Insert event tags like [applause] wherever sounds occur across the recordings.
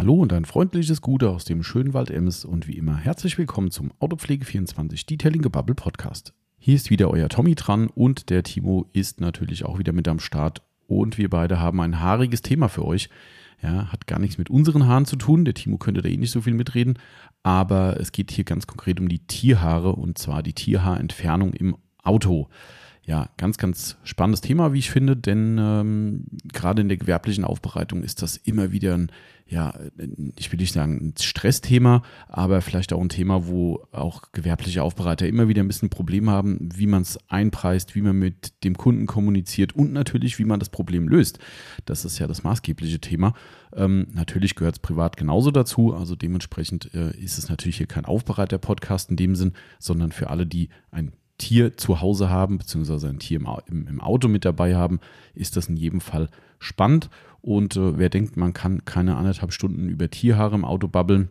Hallo und ein freundliches Gute aus dem schönen Wald Ems und wie immer herzlich willkommen zum Autopflege24 Detailing Gebubble Podcast. Hier ist wieder euer Tommy dran und der Timo ist natürlich auch wieder mit am Start und wir beide haben ein haariges Thema für euch. Ja, hat gar nichts mit unseren Haaren zu tun. Der Timo könnte da eh nicht so viel mitreden, aber es geht hier ganz konkret um die Tierhaare und zwar die Tierhaarentfernung im Auto ja, ganz, ganz spannendes Thema, wie ich finde, denn ähm, gerade in der gewerblichen Aufbereitung ist das immer wieder ein, ja, ich will nicht sagen ein Stressthema, aber vielleicht auch ein Thema, wo auch gewerbliche Aufbereiter immer wieder ein bisschen Probleme haben, wie man es einpreist, wie man mit dem Kunden kommuniziert und natürlich, wie man das Problem löst. Das ist ja das maßgebliche Thema. Ähm, natürlich gehört es privat genauso dazu, also dementsprechend äh, ist es natürlich hier kein Aufbereiter-Podcast in dem Sinn, sondern für alle, die ein Tier zu Hause haben, beziehungsweise ein Tier im, im, Auto mit dabei haben, ist das in jedem Fall spannend. Und äh, wer denkt, man kann keine anderthalb Stunden über Tierhaare im Auto babbeln,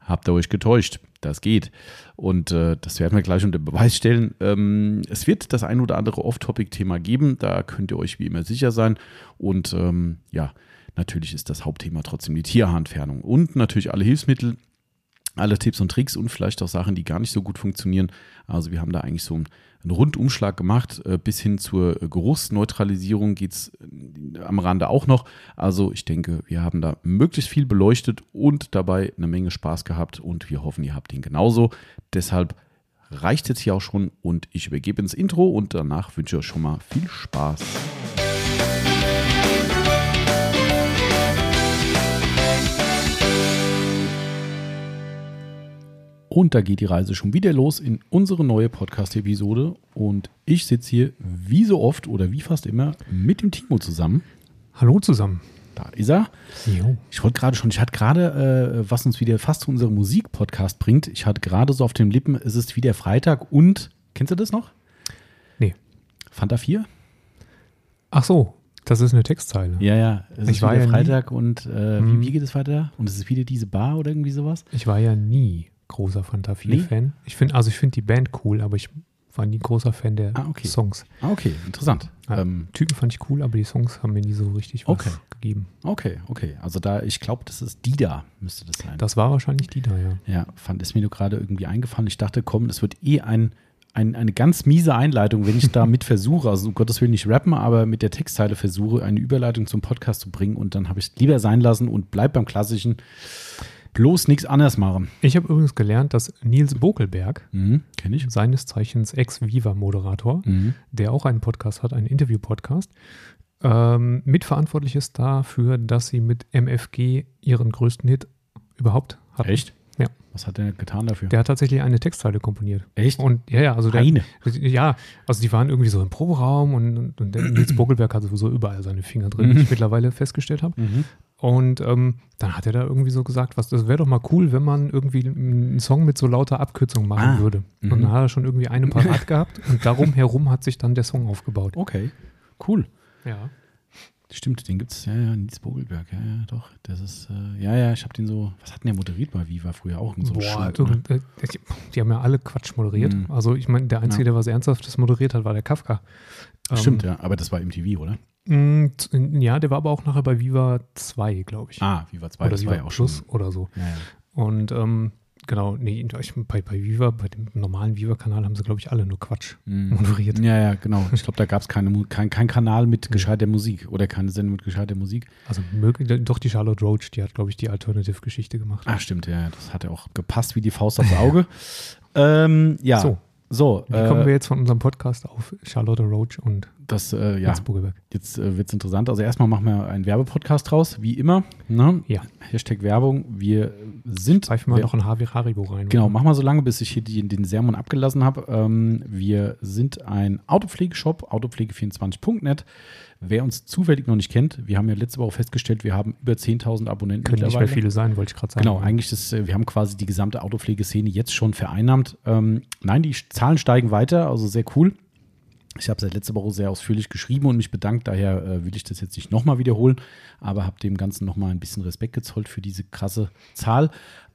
habt ihr euch getäuscht. Das geht. Und äh, das werden wir gleich unter Beweis stellen. Ähm, es wird das ein oder andere Off-Topic-Thema geben. Da könnt ihr euch wie immer sicher sein. Und ähm, ja, natürlich ist das Hauptthema trotzdem die Tierhaarentfernung. Und natürlich alle Hilfsmittel, alle Tipps und Tricks und vielleicht auch Sachen, die gar nicht so gut funktionieren. Also wir haben da eigentlich so einen, Rundumschlag gemacht. Äh, bis hin zur Geruchsneutralisierung geht es äh, am Rande auch noch. Also ich denke, wir haben da möglichst viel beleuchtet und dabei eine Menge Spaß gehabt und wir hoffen, ihr habt ihn genauso. Deshalb reicht jetzt hier auch schon und ich übergebe ins Intro und danach wünsche ich euch schon mal viel Spaß. Und da geht die Reise schon wieder los in unsere neue Podcast-Episode. Und ich sitze hier wie so oft oder wie fast immer mit dem Timo zusammen. Hallo zusammen. Da ist er. Jo. Ich wollte gerade schon, ich hatte gerade, äh, was uns wieder fast zu unserem Musik-Podcast bringt. Ich hatte gerade so auf den Lippen, es ist wieder Freitag und, kennst du das noch? Nee. Fanta 4? Ach so, das ist eine Textzeile. Ja, ja. Es ich ist war wieder ja Freitag nie. und äh, hm. wie, wie, geht es weiter? Und es ist wieder diese Bar oder irgendwie sowas? Ich war ja nie großer Fanta 4-Fan. Nee? Ich finde, also ich finde die Band cool, aber ich war nie großer Fan der ah, okay. Songs. Ah, okay, interessant. Ja, ähm, Typen fand ich cool, aber die Songs haben mir nie so richtig was okay. gegeben. Okay, okay. Also da, ich glaube, das ist Dida, müsste das sein. Das war wahrscheinlich Dida, ja. Ja, fand es mir nur gerade irgendwie eingefallen. Ich dachte, komm, das wird eh ein, ein, eine ganz miese Einleitung, wenn ich da [laughs] mit versuche, also um Gottes Willen nicht rappen, aber mit der Textzeile versuche, eine Überleitung zum Podcast zu bringen und dann habe ich es lieber sein lassen und bleib beim klassischen bloß nichts anderes machen. Ich habe übrigens gelernt, dass Nils Bokelberg, mhm, kenne ich, seines Zeichens Ex-Viva-Moderator, mhm. der auch einen Podcast hat, einen Interview-Podcast, ähm, mitverantwortlich ist dafür, dass sie mit MFG ihren größten Hit überhaupt hatten. Echt? Ja. Was hat er getan dafür? Der hat tatsächlich eine Textzeile komponiert. Echt? Und ja, ja, also der, eine. Ja, also die waren irgendwie so im Proberaum und, und, und Nils Bogelberg hat sowieso überall seine Finger drin, mhm. wie ich mittlerweile festgestellt habe. Mhm. Und ähm, dann hat er da irgendwie so gesagt, was, das wäre doch mal cool, wenn man irgendwie einen Song mit so lauter Abkürzung machen ah, würde. Und dann hat er schon irgendwie eine parat [laughs] gehabt und darum herum hat sich dann der Song aufgebaut. Okay, cool. Ja. Stimmt, den gibt es, ja, ja, Nils Bogelberg, ja, ja, doch. Das ist, äh, ja, ja, ich habe den so, was hat denn der moderiert bei Viva früher auch? So Boah, also, äh, die haben ja alle Quatsch moderiert. Mhm. Also ich meine, der Einzige, ja. der was Ernsthaftes moderiert hat, war der Kafka. Stimmt, ähm, ja, aber das war MTV, oder? Mm, ja, der war aber auch nachher bei Viva 2, glaube ich. Ah, Viva 2, oder das Viva war ja auch Plus schon. oder so. Ja, ja. Und ähm, genau, nee, bei, bei Viva, bei dem normalen Viva-Kanal haben sie, glaube ich, alle nur Quatsch mm. moderiert. Ja, ja, genau. Ich glaube, da gab es keine, kein, kein Kanal mit gescheiter Musik oder keine Sendung mit gescheiter Musik. Also möglich, doch die Charlotte Roach, die hat, glaube ich, die Alternative-Geschichte gemacht. Ach, stimmt, ja, das hat ja auch gepasst wie die Faust aufs Auge. [laughs] ähm, ja. So. So, wie äh, kommen wir jetzt von unserem Podcast auf Charlotte Roach und das, äh, ja, jetzt äh, wird es interessant. Also erstmal machen wir einen Werbepodcast draus, wie immer. Ne? Ja. Hashtag Werbung. Wir sind. Pfeifen wir noch ein Haribo rein. Genau, machen wir so lange, bis ich hier die, den Sermon abgelassen habe. Ähm, wir sind ein Autopflegeshop, autopflege24.net. Wer uns zufällig noch nicht kennt, wir haben ja letzte Woche festgestellt, wir haben über 10.000 Abonnenten. Können nicht mehr viele sein, wollte ich gerade sagen. Genau, eigentlich ist, äh, wir haben quasi die gesamte Autopflegeszene jetzt schon vereinnahmt. Ähm, nein, die Zahlen steigen weiter, also sehr cool. Ich habe seit letzter Woche sehr ausführlich geschrieben und mich bedankt. Daher äh, will ich das jetzt nicht nochmal wiederholen, aber habe dem Ganzen nochmal ein bisschen Respekt gezollt für diese krasse Zahl.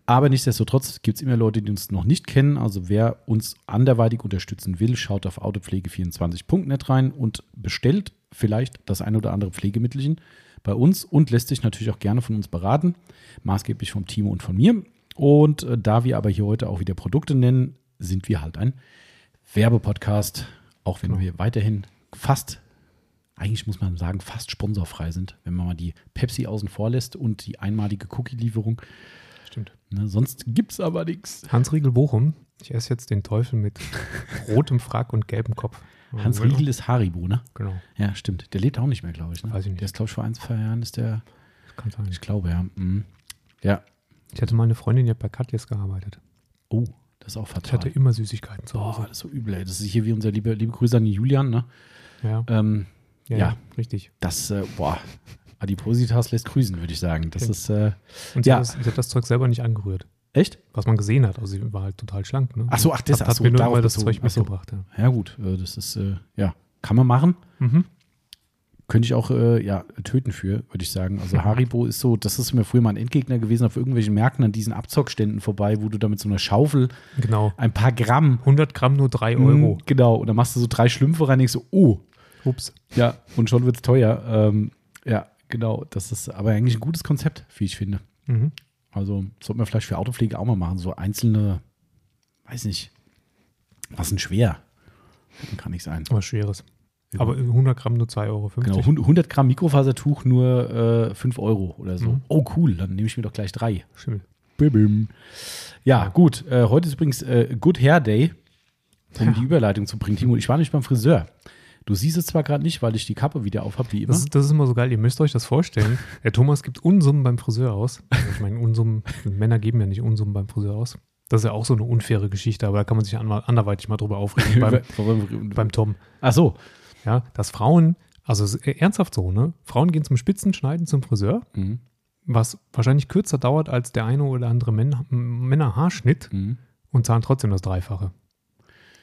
Aber nichtsdestotrotz gibt es immer Leute, die uns noch nicht kennen. Also wer uns anderweitig unterstützen will, schaut auf autopflege24.net rein und bestellt vielleicht das ein oder andere Pflegemittelchen bei uns und lässt sich natürlich auch gerne von uns beraten, maßgeblich vom Timo und von mir. Und äh, da wir aber hier heute auch wieder Produkte nennen, sind wir halt ein Werbepodcast, auch wenn Genau. wir weiterhin fast, eigentlich muss man sagen, fast sponsorfrei sind, wenn man mal die Pepsi außen vor lässt und die einmalige Cookie-Lieferung. Stimmt. Ne, sonst gibt es aber nichts. Hans Riegel Bochum. Ich esse jetzt den Teufel mit [laughs] rotem Frack und gelbem Kopf. Hans Riegel ist Haribo, ne? Genau, Ja, stimmt. Der lebt auch nicht mehr, glaube ich. Ne? Weiß ich nicht. Der ist, glaube ich, vor ein, zwei Jahren ist der, das kann sein. ich glaube, ja. Mhm. Ja. Ich hatte mal eine Freundin, die hat bei Katjes gearbeitet. Oh, das ist auch Ich fatal. hatte immer Süßigkeiten zu Oh, Hause. das ist so übel, ey. Das ist hier wie unser liebe, liebe Grüße an den Julian, ne? Ja, Ähm, ja, ja. richtig. das, äh, boah, Adipositas lässt grüßen, würde ich sagen. Das Okay. ist, äh, Und sie, Ja. hat das, sie hat das Zeug selber nicht angerührt. echt? Was man gesehen hat. Also sie war halt total schlank. Ne? Ach so, ach, das- hat, hat so, mir nur das. Zeug mitgebracht. Ja. Ja, gut, äh, das ist, äh, ja, kann man machen. Mhm. Könnte ich auch, äh, ja, töten für, würde ich sagen. Also Haribo ist so, das ist mir früher mal ein Endgegner gewesen auf irgendwelchen Märkten an diesen Abzockständen vorbei, wo du da mit so einer Schaufel Genau. ein paar Gramm 100 Gramm nur 3 Euro. Mm, Genau, und dann machst du so drei Schlümpfe rein, denkst so, oh, Ups. ja, und schon wird es teuer. Ähm, ja, genau, das ist aber eigentlich ein gutes Konzept, wie ich finde. Mhm. Also sollte man vielleicht für Autopflege auch mal machen, so einzelne, weiß nicht, was denn schwer? Kann nicht sein. Was Schweres. Aber 100 Gramm nur 2,50 Euro. Genau, 100 Gramm Mikrofasertuch nur äh, 5 Euro oder so. Mhm. Oh, cool, dann nehme ich mir doch gleich drei. Schimmel. Bim, bim. Ja, gut. Äh, heute ist übrigens äh, Good Hair Day, um Ja. die Überleitung zu bringen. Timo, ich war nicht beim Friseur. Du siehst es zwar gerade nicht, weil ich die Kappe wieder auf habe, wie immer. Das, ist- das ist immer so geil. Ihr müsst euch das vorstellen. [laughs] Der Thomas gibt Unsummen beim Friseur aus. Also ich meine, Unsummen, Männer geben ja nicht Unsummen beim Friseur aus. Das ist ja auch so eine unfaire Geschichte, aber da kann man sich an, anderweitig mal drüber aufregen [laughs] beim, beim Tom. Ach so. Ja, dass Frauen, also ist ernsthaft so, ne? Frauen gehen zum Spitzenschneiden zum Friseur, Mhm. was wahrscheinlich kürzer dauert als der eine oder andere Männer, Männerhaarschnitt Mhm. und zahlen trotzdem das Dreifache.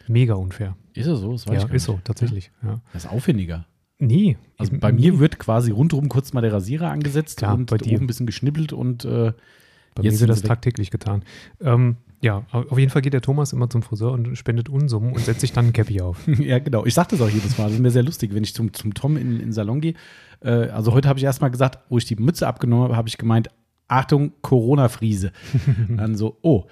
Mega unfair. Ist es so? Das weiß Ja, ich ist so, tatsächlich. Ja. Das ist aufwendiger. Nee. Also bei mir wird quasi rundherum kurz mal der Rasierer angesetzt Klar, und bei dir. oben ein bisschen geschnippelt und äh, Bei Jetzt mir wird das weg. tagtäglich getan. Ähm, ja, au- auf jeden Fall geht der Thomas immer zum Friseur und spendet Unsummen und setzt sich dann ein Cappy auf. [laughs] ja, genau. Ich sage das auch jedes Mal. Das ist mir sehr lustig, wenn ich zum, zum Tom in, in den Salon gehe. Äh, also heute habe ich erstmal gesagt, wo ich die Mütze abgenommen habe, habe ich gemeint, Achtung, Corona-Friese. [laughs] Dann so, oh,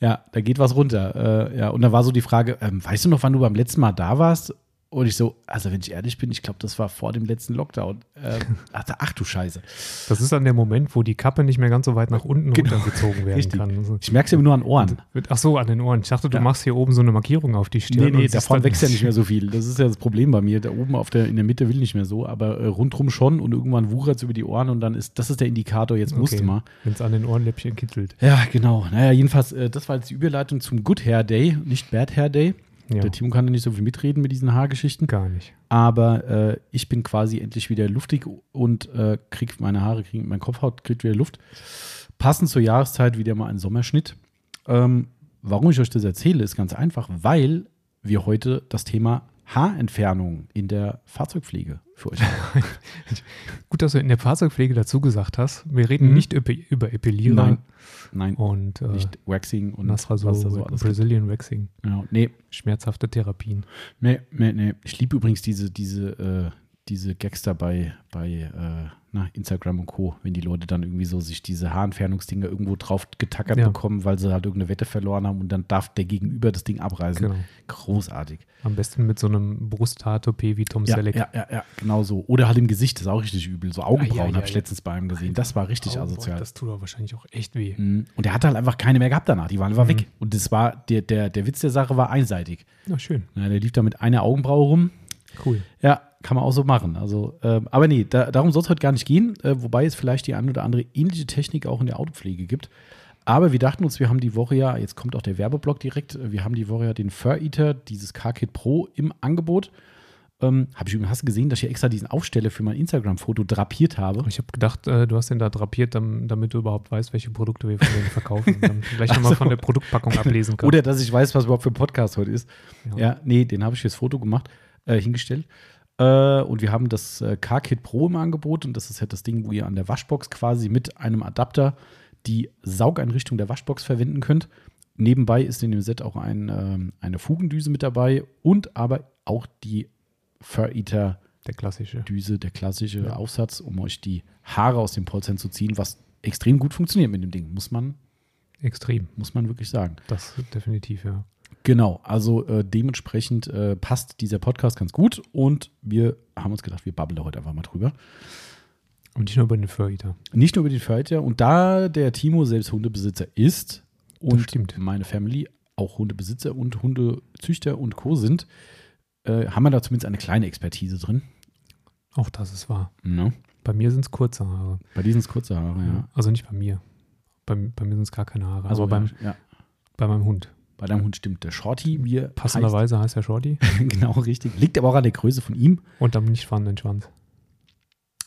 ja, da geht was runter. Äh, ja, und da war so die Frage, ähm, weißt du noch, wann du beim letzten Mal da warst? Und ich so, also wenn ich ehrlich bin, ich glaube, das war vor dem letzten Lockdown. Ähm, [laughs] ach, ach du Scheiße. Das ist dann der Moment, wo die Kappe nicht mehr ganz so weit nach unten Genau. runtergezogen werden Richtig. kann. Also, Ich merke es ja nur an Ohren. ach so, an den Ohren. Ich dachte, du Ja. machst hier oben so eine Markierung auf die Stirn. Nee, nee, davon wächst ja nicht [laughs] mehr so viel. Das ist ja das Problem bei mir. Da oben auf der, in der Mitte will nicht mehr so, aber äh, rundrum schon und irgendwann wuchert es über die Ohren und dann ist, das ist der Indikator, jetzt musst du mal. Wenn es an den Ohrenläppchen kitzelt. Ja, genau. Naja, jedenfalls, äh, das war jetzt die Überleitung zum Good Hair Day, nicht Bad Hair Day. Ja, Der Timo kann ja nicht so viel mitreden mit diesen Haargeschichten, gar nicht. aber äh, ich bin quasi endlich wieder luftig und äh, krieg meine Haare, krieg, mein Kopfhaut kriegt wieder Luft. Passend zur Jahreszeit wieder mal ein Sommerschnitt. Ähm, warum ich euch das erzähle, ist ganz einfach, weil wir heute das Thema Haarentfernung in der Fahrzeugpflege für euch. [laughs] Gut, dass du in der Fahrzeugpflege dazu gesagt hast. Wir reden Mhm. nicht über, Epilierer Nein, nein, und äh, nicht Waxing und Nasrasur, was da so alles gibt. Brazilian Waxing, Genau. Nee, schmerzhafte Therapien. Nee, nee, nee. Ich liebe übrigens diese, diese, äh, diese Gags da bei, bei äh, na, Instagram und Co., wenn die Leute dann irgendwie so sich diese Haarentfernungsdinger irgendwo drauf getackert Ja. bekommen, weil sie halt irgendeine Wette verloren haben und dann darf der Gegenüber das Ding abreißen. Genau. Großartig. Am besten mit so einem Brusthaartoupet wie Tom Ja, Selleck. ja, ja, ja, genau so. Oder halt im Gesicht, das ist auch richtig übel. So Augenbrauen Ah, ja, habe ich letztens bei ihm gesehen. Das war richtig boah, asozial. Das tut doch wahrscheinlich auch echt weh. Mhm. Und der hatte halt einfach keine mehr gehabt danach. Die waren einfach Mhm. weg. Und das war, der, der, der Witz der Sache war einseitig. Na, schön. Ja, der lief da mit einer Augenbraue rum. Cool. Ja, kann man auch so machen. Also, ähm, aber nee, da, darum soll es heute gar nicht gehen, äh, wobei es vielleicht die eine oder andere ähnliche Technik auch in der Autopflege gibt. Aber wir dachten uns, wir haben die Woche ja, jetzt kommt auch der Werbeblock direkt, äh, wir haben die Woche ja den Fur Eater, dieses Car-Kit Pro im Angebot. Ähm, habe ich übrigens, hast du gesehen, dass ich extra diesen Aufsteller für mein Instagram-Foto drapiert habe? Ich habe gedacht, äh, du hast den da drapiert, dam- damit du überhaupt weißt, welche Produkte wir von denen verkaufen. Und dann vielleicht nochmal von der Produktpackung [laughs] ablesen kannst. Oder dass ich weiß, was überhaupt für ein Podcast heute ist. Ja. Ja, nee, den habe ich fürs Foto gemacht, äh, hingestellt. Äh, und wir haben das äh, Car-Kit Pro im Angebot und das ist halt das Ding, wo ihr an der Waschbox quasi mit einem Adapter die Saugeinrichtung der Waschbox verwenden könnt. Nebenbei ist in dem Set auch ein, ähm, eine Fugendüse mit dabei und aber auch die Fur Eater Der klassische. Düse, der klassische Ja. Aufsatz, um euch die Haare aus den Polstern zu ziehen, was extrem gut funktioniert mit dem Ding, muss man, Extrem. muss man wirklich sagen. Das definitiv, ja. Genau, also äh, dementsprechend äh, passt dieser Podcast ganz gut und wir haben uns gedacht, wir babbeln da heute einfach mal drüber. Und nicht nur über den Fur-Eater. Nicht nur über die Förder und da der Timo selbst Hundebesitzer ist und stimmt. meine Family auch Hundebesitzer und Hundezüchter und Co. sind, äh, haben wir da zumindest eine kleine Expertise drin. Auch das ist wahr. Ne? Bei mir sind es kurze Haare. Bei diesen sind es kurze Haare, ja. Also nicht bei mir. Bei, bei mir sind es gar keine Haare. Also aber beim, ja, bei meinem Hund. Bei deinem Hund stimmt der Shorty, wie er Passenderweise heißt er Shorty. heißt. [laughs] genau, richtig. Liegt aber auch an der Größe von ihm. Und am nicht vorhandenen Schwanz.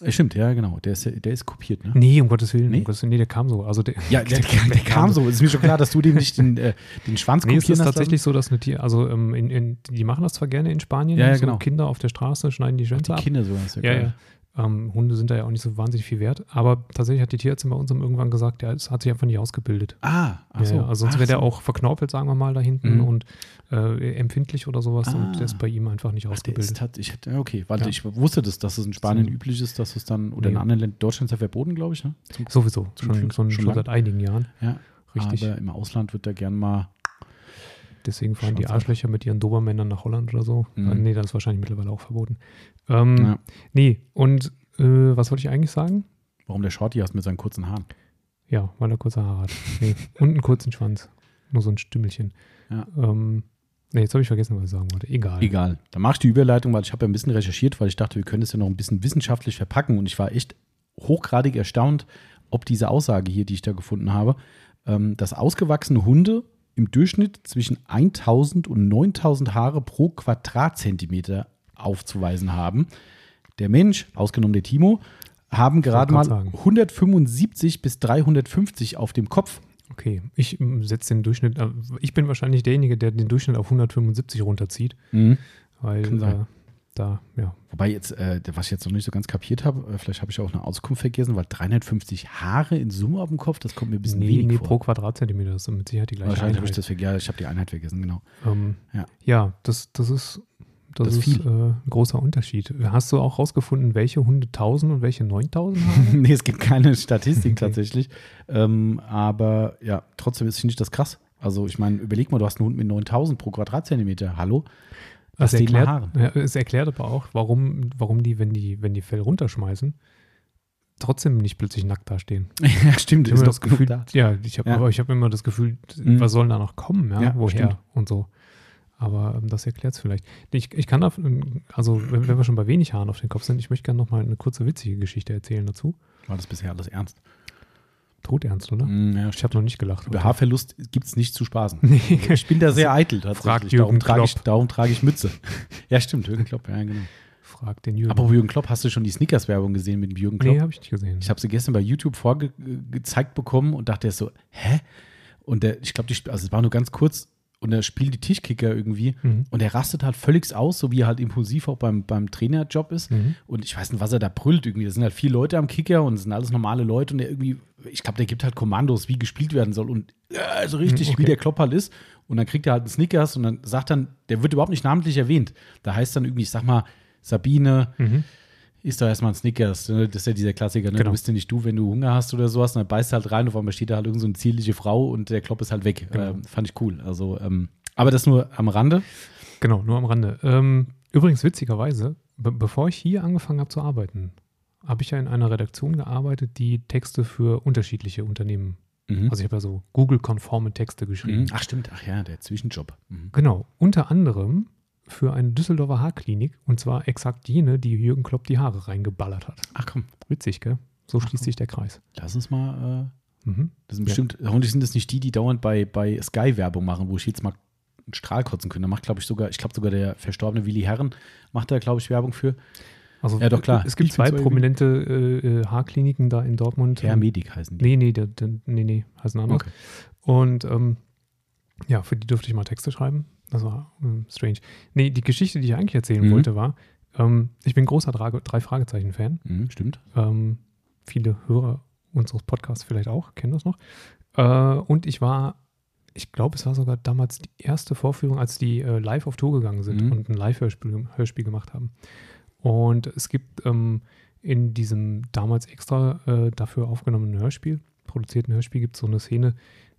Äh, Stimmt, ja, genau. Der ist, der ist kopiert, ne? Nee, um Gottes Willen. Nee? Um Gottes Willen. Nee, der kam so. Also der, Ja, der, [laughs] der, der kam so. Ist mir schon klar, dass du dem nicht den, äh, den Schwanz Nee, es kopieren ist hast tatsächlich so, dass eine Tier, also ähm, in, in, die machen das zwar gerne in Spanien, Ja, ja, so genau. Kinder auf der Straße schneiden die lassen? Schwänze Die ab. Kinder sogar. Ist ja, Ja, ja. Ähm, Hunde sind da ja auch nicht so wahnsinnig viel wert, aber tatsächlich hat die Tierärztin bei uns irgendwann gesagt, der ist, hat sich einfach nicht ausgebildet. Ah, ach so. ja, ja. Also sonst wäre der so. auch verknorpelt, sagen wir mal, da hinten Mhm. und äh, empfindlich oder sowas Ah. und der ist bei ihm einfach nicht Ach, der ausgebildet. tat, ich ja, okay, weil Ja. ich wusste das, dass es in Spanien So. üblich ist, dass es dann, oder Nee. in anderen Ländern, Deutschland ist ja verboten, glaube ich, ne? Zum, Sowieso, Zum schon, schon, schon seit einigen Jahren. ja. Richtig. Aber im Ausland wird da gern mal, Deswegen fahren die. Arschlöcher mit ihren Dobermännern nach Holland oder so. Mhm. Nee, das ist wahrscheinlich mittlerweile auch verboten. Ähm, ja. Nee, und äh, was wollte ich eigentlich sagen? warum der Shorty hast mit seinen kurzen Haaren. Ja, weil er kurze Haare hat. Nee. [laughs] Und einen kurzen Schwanz. Nur so ein Stümmelchen. Ja. Ähm, nee, jetzt habe ich vergessen, was ich sagen wollte. Egal. Egal. Dann mache ich die Überleitung, weil ich habe ja ein bisschen recherchiert, weil ich dachte, wir können es ja noch ein bisschen wissenschaftlich verpacken und ich war echt hochgradig erstaunt, ob diese Aussage hier, die ich da gefunden habe, ähm, dass ausgewachsene Hunde im Durchschnitt zwischen 1000 und 9000 Haare pro Quadratzentimeter aufzuweisen haben. Der Mensch, ausgenommen der Timo, haben gerade mal sagen. 175 bis 350 auf dem Kopf. Okay, ich ähm, setze den Durchschnitt, äh, ich bin wahrscheinlich derjenige, der den Durchschnitt auf 175 runterzieht, weil Kann sein. äh, da, ja, Wobei jetzt, äh, was ich jetzt noch nicht so ganz kapiert habe, äh, vielleicht habe ich auch eine Auskunft vergessen, weil 350 Haare in Summe auf dem Kopf, das kommt mir ein bisschen nee, wenig nee, vor. pro Quadratzentimeter ist mit Sicherheit die gleiche Wahrscheinlich habe ich das vergessen. Ja, ich habe die Einheit vergessen, genau. Ähm, Ja. ja, das, das ist, das Das ist ist viel. äh, ein großer Unterschied. Hast du auch rausgefunden, welche Hunde 1000 und welche 9000 haben? [laughs] nee, es gibt keine Statistik [laughs] Okay. tatsächlich. Ähm, aber ja, trotzdem ist, finde ich das krass. Also ich meine, überleg mal, du hast einen Hund mit 9000 pro Quadratzentimeter. Hallo? Das erklärt, ja, es erklärt aber auch, warum, warum die, wenn die, wenn die Fell runterschmeißen, trotzdem nicht plötzlich nackt dastehen. [laughs] ja, stimmt. Ich habe immer doch das Gefühl, genug ja, ich habe Ja. aber ich habe immer das Gefühl, Mhm. was soll da noch kommen, ja, Ja, woher stimmt. und so. Aber ähm, das erklärt es vielleicht. Ich, ich kann, auf, also wenn, wenn wir schon bei wenig Haaren auf den Kopf sind, ich möchte gerne noch mal eine kurze witzige Geschichte erzählen dazu. War das bisher alles ernst? Todernst, oder? Mm, ja, Ich habe noch nicht gelacht. Über heute. Haarverlust gibt es nicht zu spaßen. [laughs] Nee. Ich bin da sehr [laughs] eitel tatsächlich. Fragt Jürgen darum, trage ich, Klopp. darum trage ich Mütze. ja, stimmt, Jürgen Klopp, ja, genau. Frag den Jürgen. Aber Jürgen Klopp, hast du schon die Snickers-Werbung gesehen mit dem Jürgen Klopp? nee, habe ich nicht gesehen. Ich habe sie gestern bei YouTube vorgezeigt bekommen und dachte so, hä? Und der, ich glaube, also es war nur ganz kurz und er spielt die Tischkicker irgendwie Mhm. und er rastet halt völlig aus, so wie er halt impulsiv auch beim, beim Trainerjob ist. Mhm. Und ich weiß nicht, was er da brüllt irgendwie. Da sind halt vier Leute am Kicker und es sind alles normale Leute und er irgendwie, ich glaube, der gibt halt Kommandos, wie gespielt werden soll und äh, so richtig, Mhm, okay. wie der Klopp halt ist. Und dann kriegt er halt einen Snickers und dann sagt dann, der wird überhaupt nicht namentlich erwähnt. Da heißt dann irgendwie, ich sag mal, Sabine, Mhm. Isst doch erstmal ein Snickers. Ne? Das ist ja dieser Klassiker. Ne? Genau. Du bist ja nicht du, wenn du Hunger hast oder sowas. Und dann beißt du halt rein, auf einmal steht da halt irgend so eine zierliche Frau und der Klopp ist halt weg. Genau. Ähm, fand ich cool. Also, ähm, aber das nur am Rande. Genau, nur am Rande. Ähm, übrigens, witzigerweise, be bevor ich hier angefangen habe zu arbeiten, habe ich ja in einer Redaktion gearbeitet, die Texte für unterschiedliche Unternehmen, Mhm. also ich habe ja so Google-konforme Texte geschrieben. Mhm. Ach, stimmt. Ach ja, der Zwischenjob. Mhm. Genau, unter anderem für eine Düsseldorfer Haarklinik und zwar exakt jene, die Jürgen Klopp die Haare reingeballert hat. Ach komm, Witzig, gell? So Ach, schließt komm. sich der Kreis. lass uns mal. Äh, Mhm. das sind Ja. bestimmt, hoffentlich sind das nicht die, die dauernd bei, bei Sky Werbung machen, wo ich jetzt mal einen Strahl kotzen könnte. Da macht, glaube ich, sogar, ich glaube sogar der verstorbene Willi Herren macht da, glaube ich, Werbung für. Also Ja, doch, klar. Es gibt Ich zwei prominente äh, äh, Haarkliniken da in Dortmund. Herr Medik heißen die. Nee, nee, der, der, nee, nee, heißen anders. Okay. Und ähm, ja, für die durfte ich mal Texte schreiben. Das war ähm, strange. Nee, die Geschichte, die ich eigentlich erzählen Mhm. wollte, war, ähm, ich bin großer Drei, drei Fragezeichen-Fan. Mhm, stimmt. Ähm, viele Hörer unseres Podcasts vielleicht auch, kennen das noch. Äh, und ich war, ich glaube, es war sogar damals die erste Vorführung, als die äh, live auf Tour gegangen sind Mhm. und ein Live-Hörspiel Hörspiel gemacht haben. Und es gibt ähm, in diesem damals extra äh, dafür aufgenommenen Hörspiel, produzierten Hörspiel, gibt es so eine Szene,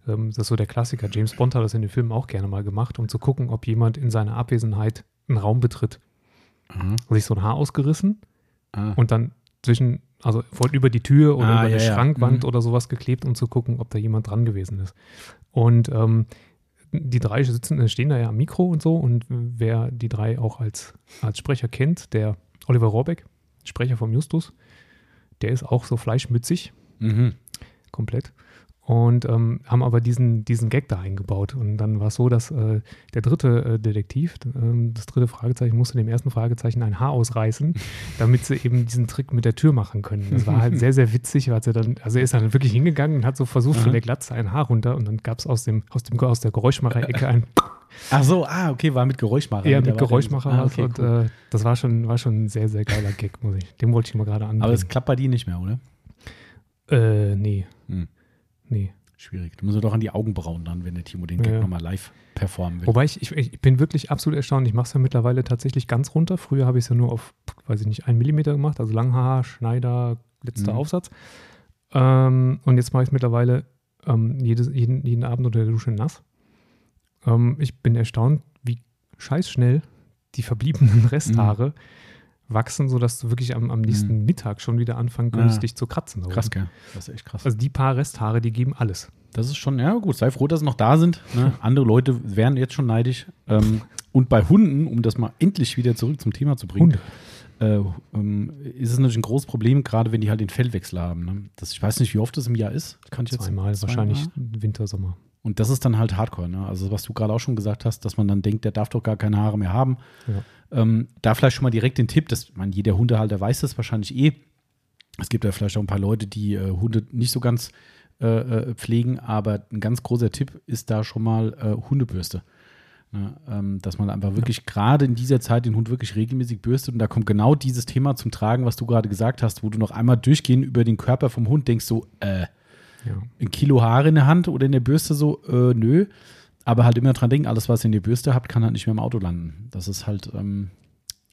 ähm, das ist so der Klassiker. James Bond hat das in den Filmen auch gerne mal gemacht, um zu gucken, ob jemand in seiner Abwesenheit einen Raum betritt. Aha. Hat sich so ein Haar ausgerissen Ah. und dann zwischen, also voll über die Tür oder Ah, über eine ja, ja. Schrankwand Mhm. oder sowas geklebt, um zu gucken, ob da jemand dran gewesen ist. Und ähm, die drei sitzen, stehen da ja am Mikro und so und wer die drei auch als, als Sprecher kennt, der Oliver Rohrbeck, Sprecher vom Justus, der ist auch so fleischmützig, Mhm. komplett. Und ähm, haben aber diesen, diesen Gag da eingebaut. Und dann war es so, dass äh, der dritte äh, Detektiv, ähm, das dritte Fragezeichen, musste dem ersten Fragezeichen ein Haar ausreißen, [laughs] damit sie eben diesen Trick mit der Tür machen können. Das war halt sehr, sehr witzig, weil er dann, also er ist dann wirklich hingegangen und hat so versucht, von Aha. der Glatze ein Haar runter und dann gab es aus, dem, aus, dem, aus der Geräuschmacher-Ecke ein [laughs] Ach so, ah, okay, war mit Geräuschmacher. Der mit Geräuschmacher ah, okay, und cool. äh, das war schon, war schon ein sehr, sehr geiler Gag, muss ich. Den wollte ich mal gerade anbringen. Aber es klappt bei dir nicht mehr, oder? äh, nee. Hm. Nee. Schwierig. Du musst doch an die Augenbrauen dann, wenn der Timo den Gag Ja. nochmal live performen will. Wobei ich, ich, ich bin wirklich absolut erstaunt. Ich mache es ja mittlerweile tatsächlich ganz runter. Früher habe ich es ja nur auf, weiß ich nicht, einen Millimeter gemacht, also Langhaar, Schneider, letzter Mhm. Aufsatz. Ähm, und jetzt mache ich es mittlerweile ähm, jedes, jeden, jeden Abend unter der Dusche nass. Ähm, ich bin erstaunt, wie scheißschnell die verbliebenen [laughs] Resthaare wachsen, sodass du wirklich am, am nächsten Mittag schon wieder anfangen könntest, Ja. dich zu kratzen. krass, gell? Das ist echt krass. Also die paar Resthaare, die geben alles. Das ist schon, ja gut, sei froh, dass sie noch da sind. Ne? [laughs] Andere Leute wären jetzt schon neidisch. Ähm, und bei Hunden, um das mal endlich wieder zurück zum Thema zu bringen, äh, ähm, ist es natürlich ein großes Problem, gerade wenn die halt den Fellwechsel haben. Ne? Das, ich weiß nicht, wie oft das im Jahr ist. Kann ich jetzt Zweimal, zweimal? wahrscheinlich Winter, Sommer. Und das ist dann halt Hardcore. Ne? Also was du gerade auch schon gesagt hast, dass man dann denkt, der darf doch gar keine Haare mehr haben. Ja. Ähm, da vielleicht schon mal direkt den Tipp, dass man jeder Hundehalter weiß das wahrscheinlich eh. Es gibt ja vielleicht auch ein paar Leute, die äh, Hunde nicht so ganz äh, äh, pflegen, aber ein ganz großer Tipp ist da schon mal äh, Hundebürste. Ne? Ähm, dass man einfach wirklich gerade in dieser Zeit den Hund wirklich regelmäßig bürstet und da kommt genau dieses Thema zum Tragen, was du gerade gesagt hast, wo du noch einmal durchgehen über den Körper vom Hund denkst so, äh, Ja. ein Kilo Haare in der Hand oder in der Bürste so, äh, nö. Aber halt immer dran denken, alles, was ihr in der Bürste habt, kann halt nicht mehr im Auto landen. Das ist halt, ähm,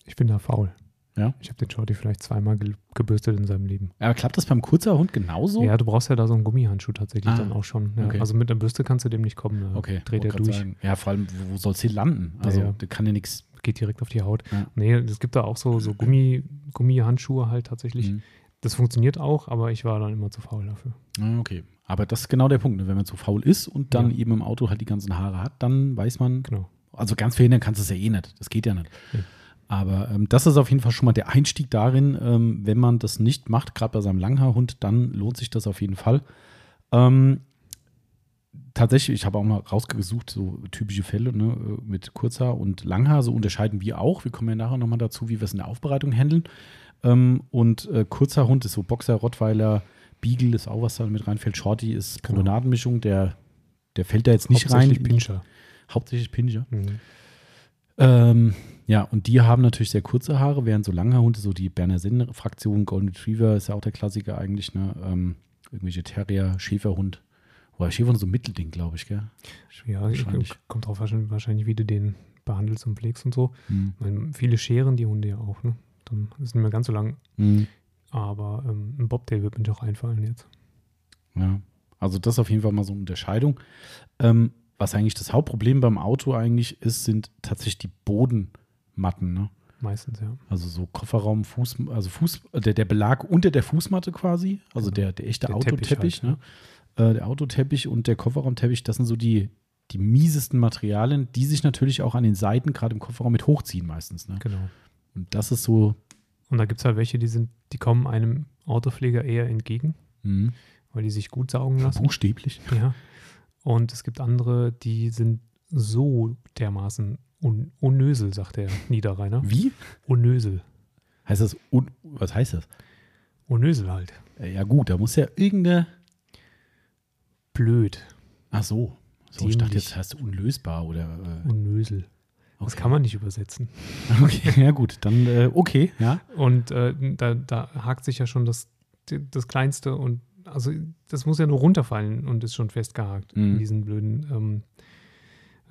Ich bin da faul. Ja? Ich habe den Shorty vielleicht zweimal ge gebürstet in seinem Leben. aber klappt das beim Kurzerhund genauso? Ja, du brauchst ja da so einen Gummihandschuh tatsächlich Ah, dann auch schon. Ja. okay. Also mit der Bürste kannst du dem nicht kommen. Da Okay, dreht er durch, Sagen. Ja, vor allem, wo, soll es hier landen? Also, Ja, ja. da kann ja nichts. geht direkt auf die Haut. Ja. Nee, es gibt da auch so, so Gummi, Gummihandschuhe halt tatsächlich. Mhm. Das funktioniert auch, aber ich war dann immer zu faul dafür. Ah, Okay. Aber das ist genau der Punkt. Ne? Wenn man zu faul ist und dann Ja. eben im Auto halt die ganzen Haare hat, dann weiß man, Genau. also ganz verhindern kannst du es ja eh nicht. Das geht ja nicht. Nee. Aber ähm, das ist auf jeden Fall schon mal der Einstieg darin, ähm, wenn man das nicht macht, gerade bei seinem Langhaarhund, dann lohnt sich das auf jeden Fall. Ähm, tatsächlich, ich habe auch mal rausgesucht, so typische Fälle ne, mit Kurzhaar und Langhaar, so unterscheiden wir auch. Wir kommen ja nachher nochmal dazu, wie wir es in der Aufbereitung handeln. Ähm, und äh, Kurzhaarhund ist so Boxer, Rottweiler, Beagle ist auch was da mit reinfällt. Shorty ist Genau. Promenadenmischung, der, der fällt da jetzt nicht rein. Hauptsächlich Pinscher. Hauptsächlich Pinscher. Mhm. Ähm, ja, und die haben natürlich sehr kurze Haare, während so Langhaarhunde, so die Berner Sinn-Fraktion, Golden Retriever ist ja auch der Klassiker eigentlich, ne? Ähm, irgendwelche Terrier, Schäferhund. Oder Schäferhund ist so ein Mittelding, glaube ich, gell? Ja, Wahrscheinlich. kommt drauf wahrscheinlich, wahrscheinlich, wie du den behandelst und pflegst und so. Hm. Ich meine, viele scheren die Hunde ja auch, ne? Dann ist es nicht mehr ganz so lang. Hm. Aber ähm, ein Bobtail wird mir doch einfallen jetzt. Ja, also das ist auf jeden Fall mal so eine Unterscheidung. Ähm, was eigentlich das Hauptproblem beim Auto eigentlich ist, sind tatsächlich die Bodenmatten, ne? Meistens, ja. Also so Kofferraum, Fuß, also Fuß, der, der Belag unter der Fußmatte quasi, also Genau. der, der echte Der Teppich Autoteppich, halt, ne? Äh, der Autoteppich und der Kofferraumteppich, das sind so die, die miesesten Materialien, die sich natürlich auch an den Seiten, gerade im Kofferraum, mit hochziehen meistens. Ne? Genau. Und das ist so, Und da gibt es halt welche, die sind, die kommen einem Autopfleger eher entgegen, mh, weil die sich gut saugen lassen. buchstäblich. Ja. Und es gibt andere, die sind so dermaßen un unnösel, sagt der Niederrheiner. Wie? Unnösel. Heißt das, un, was heißt das? Unnösel halt. Ja gut, da muss ja irgendeine, Blöd. ach so. So, ich dachte jetzt heißt unlösbar oder. Äh, Unnösel. Das okay. kann man nicht übersetzen. [laughs] Okay, ja gut, dann äh, okay, ja. Und äh, da, da hakt sich ja schon das, das Kleinste und also das muss ja nur runterfallen und ist schon festgehakt Mhm. in diesen blöden ähm,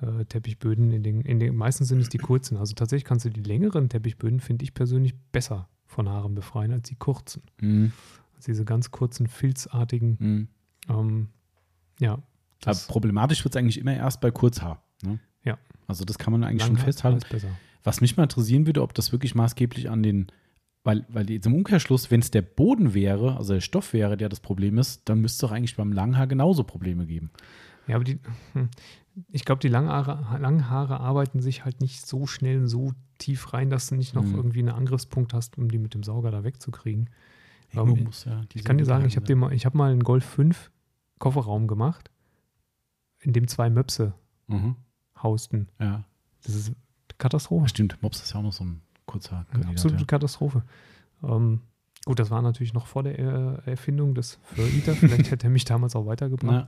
äh, Teppichböden. In den, in den, meistens sind es die kurzen. Also tatsächlich kannst du die längeren Teppichböden, finde ich persönlich, besser von Haaren befreien als die kurzen. Mhm. Also diese ganz kurzen, filzartigen. Mhm. Ähm, ja. Problematisch wird es eigentlich immer erst bei Kurzhaar. Ne? Also das kann man eigentlich schon Langhaar festhalten. Was mich mal interessieren würde, ob das wirklich maßgeblich an den, weil, weil jetzt im Umkehrschluss, wenn es der Boden wäre, also der Stoff wäre, der das Problem ist, dann müsste es doch eigentlich beim Langhaar genauso Probleme geben. Ja, aber die, hm, ich glaube, die Langhaare, Langhaare arbeiten sich halt nicht so schnell so tief rein, dass du nicht noch Mhm. irgendwie einen Angriffspunkt hast, um die mit dem Sauger da wegzukriegen. Irgendwo Ähm, muss ja Ich kann dir sagen, ich habe mal, ich hab mal einen Golf 5 Kofferraum gemacht, in dem zwei Möpse. Mhm. Hausten. Ja, Das ist Katastrophe. stimmt. Mops ist ja auch noch so ein kurzer Eine absolute Katastrophe. Ähm, gut, das war natürlich noch vor der äh, Erfindung des Fur-Eater. Vielleicht [laughs] hätte er mich damals auch weitergebracht. Ja.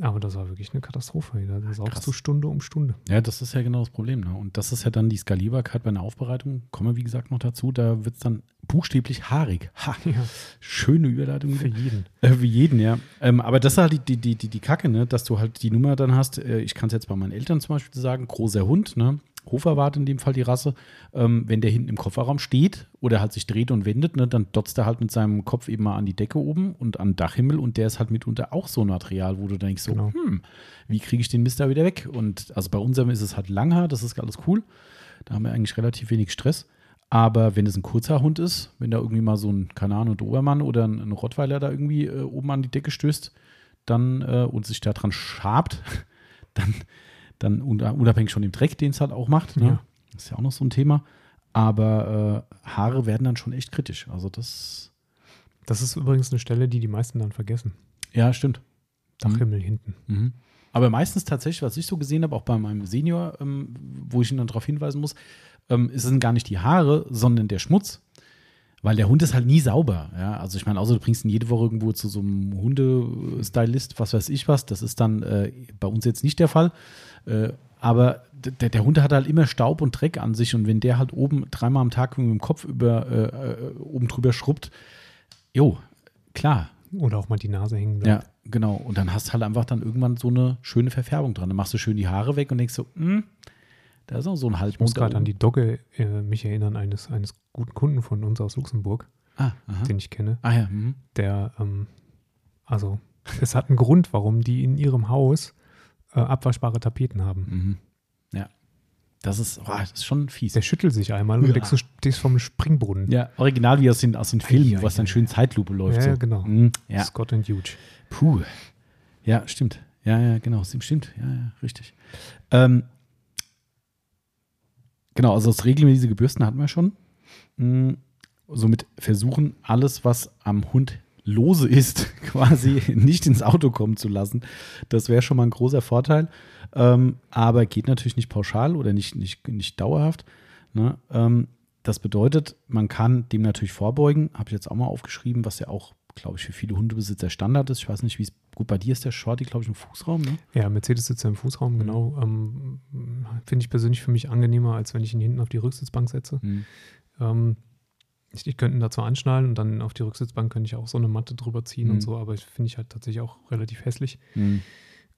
Aber das war wirklich eine Katastrophe. Da Krass. saugst du Stunde um Stunde. ja, das ist ja genau das Problem. Ne? Und das ist ja dann die Skalierbarkeit bei einer Aufbereitung. Kommen wir, wie gesagt, noch dazu. Da wird es dann buchstäblich haarig. Ha, Ja, schöne Überleitung. für jeden. Äh, wie jeden, ja. Ähm, aber das ist halt die, die, die, die Kacke, ne? dass du halt die Nummer dann hast. Äh, ich kann es jetzt bei meinen Eltern zum Beispiel sagen: großer Hund, ne? Hoferwart in dem Fall die Rasse. Ähm, wenn der hinten im Kofferraum steht oder halt sich dreht und wendet, ne, dann dotzt er halt mit seinem Kopf eben mal an die Decke oben und an den Dachhimmel und der ist halt mitunter auch so ein Material, wo du denkst: so, Genau. hm, wie kriege ich den Mist da wieder weg? Und also bei unserem ist es halt Langhaar, das ist alles cool. Da haben wir eigentlich relativ wenig Stress. Aber wenn es ein kurzer Hund ist, wenn da irgendwie mal so ein Kanan und Dobermann oder ein, ein Rottweiler da irgendwie äh, oben an die Decke stößt, dann äh, und sich da dran schabt, [laughs] dann, dann unabhängig von dem Dreck, den es halt auch macht, ne? Ja. das ist ja auch noch so ein Thema. Aber äh, Haare werden dann schon echt kritisch. Also das, Das ist übrigens eine Stelle, die die meisten dann vergessen. ja, stimmt. Dachhimmel hinten. Mhm. Aber meistens tatsächlich, was ich so gesehen habe, auch bei meinem Senior, ähm, wo ich ihn dann darauf hinweisen muss, ähm, es sind gar nicht die Haare, sondern der Schmutz. Weil der Hund ist halt nie sauber. Ja? Also ich meine, außer du bringst ihn jede Woche irgendwo zu so einem Hundestylist, was weiß ich was. Das ist dann äh, bei uns jetzt nicht der Fall. Äh, aber der, der Hund hat halt immer Staub und Dreck an sich und wenn der halt oben dreimal am Tag mit dem Kopf über, äh, äh, oben drüber schrubbt, jo, klar, Oder auch mal die Nase hängen ja, bleibt. genau. Und dann hast du halt einfach dann irgendwann so eine schöne Verfärbung dran. Dann machst du schön die Haare weg und denkst so, hm, da ist auch so ein Halbmond. Ich muss gerade an die Dogge äh, mich erinnern, eines, eines guten Kunden von uns aus Luxemburg, Ah, den ich kenne, ah ja, mhm. der, ähm, also, es hat einen Grund, warum die in ihrem Haus äh, abwaschbare Tapeten haben. Mhm. Ja. Das ist, oh, das ist schon fies. Der schüttelt sich einmal und Ja. denkst, du stehst vom Springbrunnen. ja, original wie aus den, aus den Filmen, Ei, was ei, dann schön Zeitlupe läuft. Ja, so. genau. Mhm. Ja, Scott and Huge. puh. Ja, stimmt. Ja, ja, genau. Stimmt. Ja, ja, richtig. Ähm, genau, also das regelmäßige Bürsten hatten wir schon. Mm, Somit versuchen, alles, was am Hund lose ist, [laughs] quasi nicht ins Auto kommen zu lassen. Das wäre schon mal ein großer Vorteil. Ähm, aber geht natürlich nicht pauschal oder nicht, nicht, nicht dauerhaft. Ne? Ähm, das bedeutet, man kann dem natürlich vorbeugen. Habe ich jetzt auch mal aufgeschrieben, was ja auch, glaube ich, für viele Hundebesitzer Standard ist. Ich weiß nicht, wie es. Gut, bei dir ist der Shorty, glaube ich, im Fußraum. Ne? Ja, Mercedes sitzt ja im Fußraum, genau. Ähm, Finde ich persönlich für mich angenehmer, als wenn ich ihn hinten auf die Rücksitzbank setze. Mhm. Ähm, ich, könnte ihn da zwar anschnallen und dann auf die Rücksitzbank könnte ich auch so eine Matte drüber ziehen Mhm. und so, aber finde ich halt tatsächlich auch relativ hässlich. Mhm.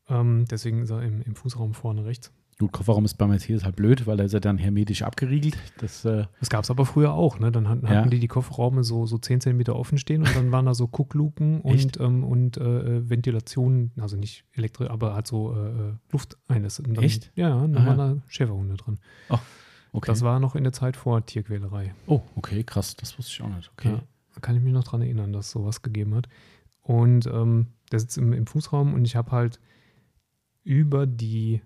Ähm, deswegen ist er im, im Fußraum vorne rechts. Gut, Kofferraum ist bei Mercedes halt blöd, weil da ist er dann hermetisch abgeriegelt. Das, äh, Das gab es aber früher auch, ne? Dann hatten, Ja. hatten die die Kofferräume so, so 10 cm offen stehen und dann waren da so Guckluken [laughs] Echt? und, ähm, und äh, Ventilation, also nicht Elektro, aber halt so äh. Und dann, Echt? Ja, dann Ah, waren da Schäferhunde drin. Okay. Das war noch in der Zeit vor Tierquälerei. oh, okay, krass. Das wusste ich auch nicht. Okay. Ja, da kann ich mich noch dran erinnern, dass es sowas gegeben hat. Und ähm, der sitzt im, im Fußraum und ich habe halt über die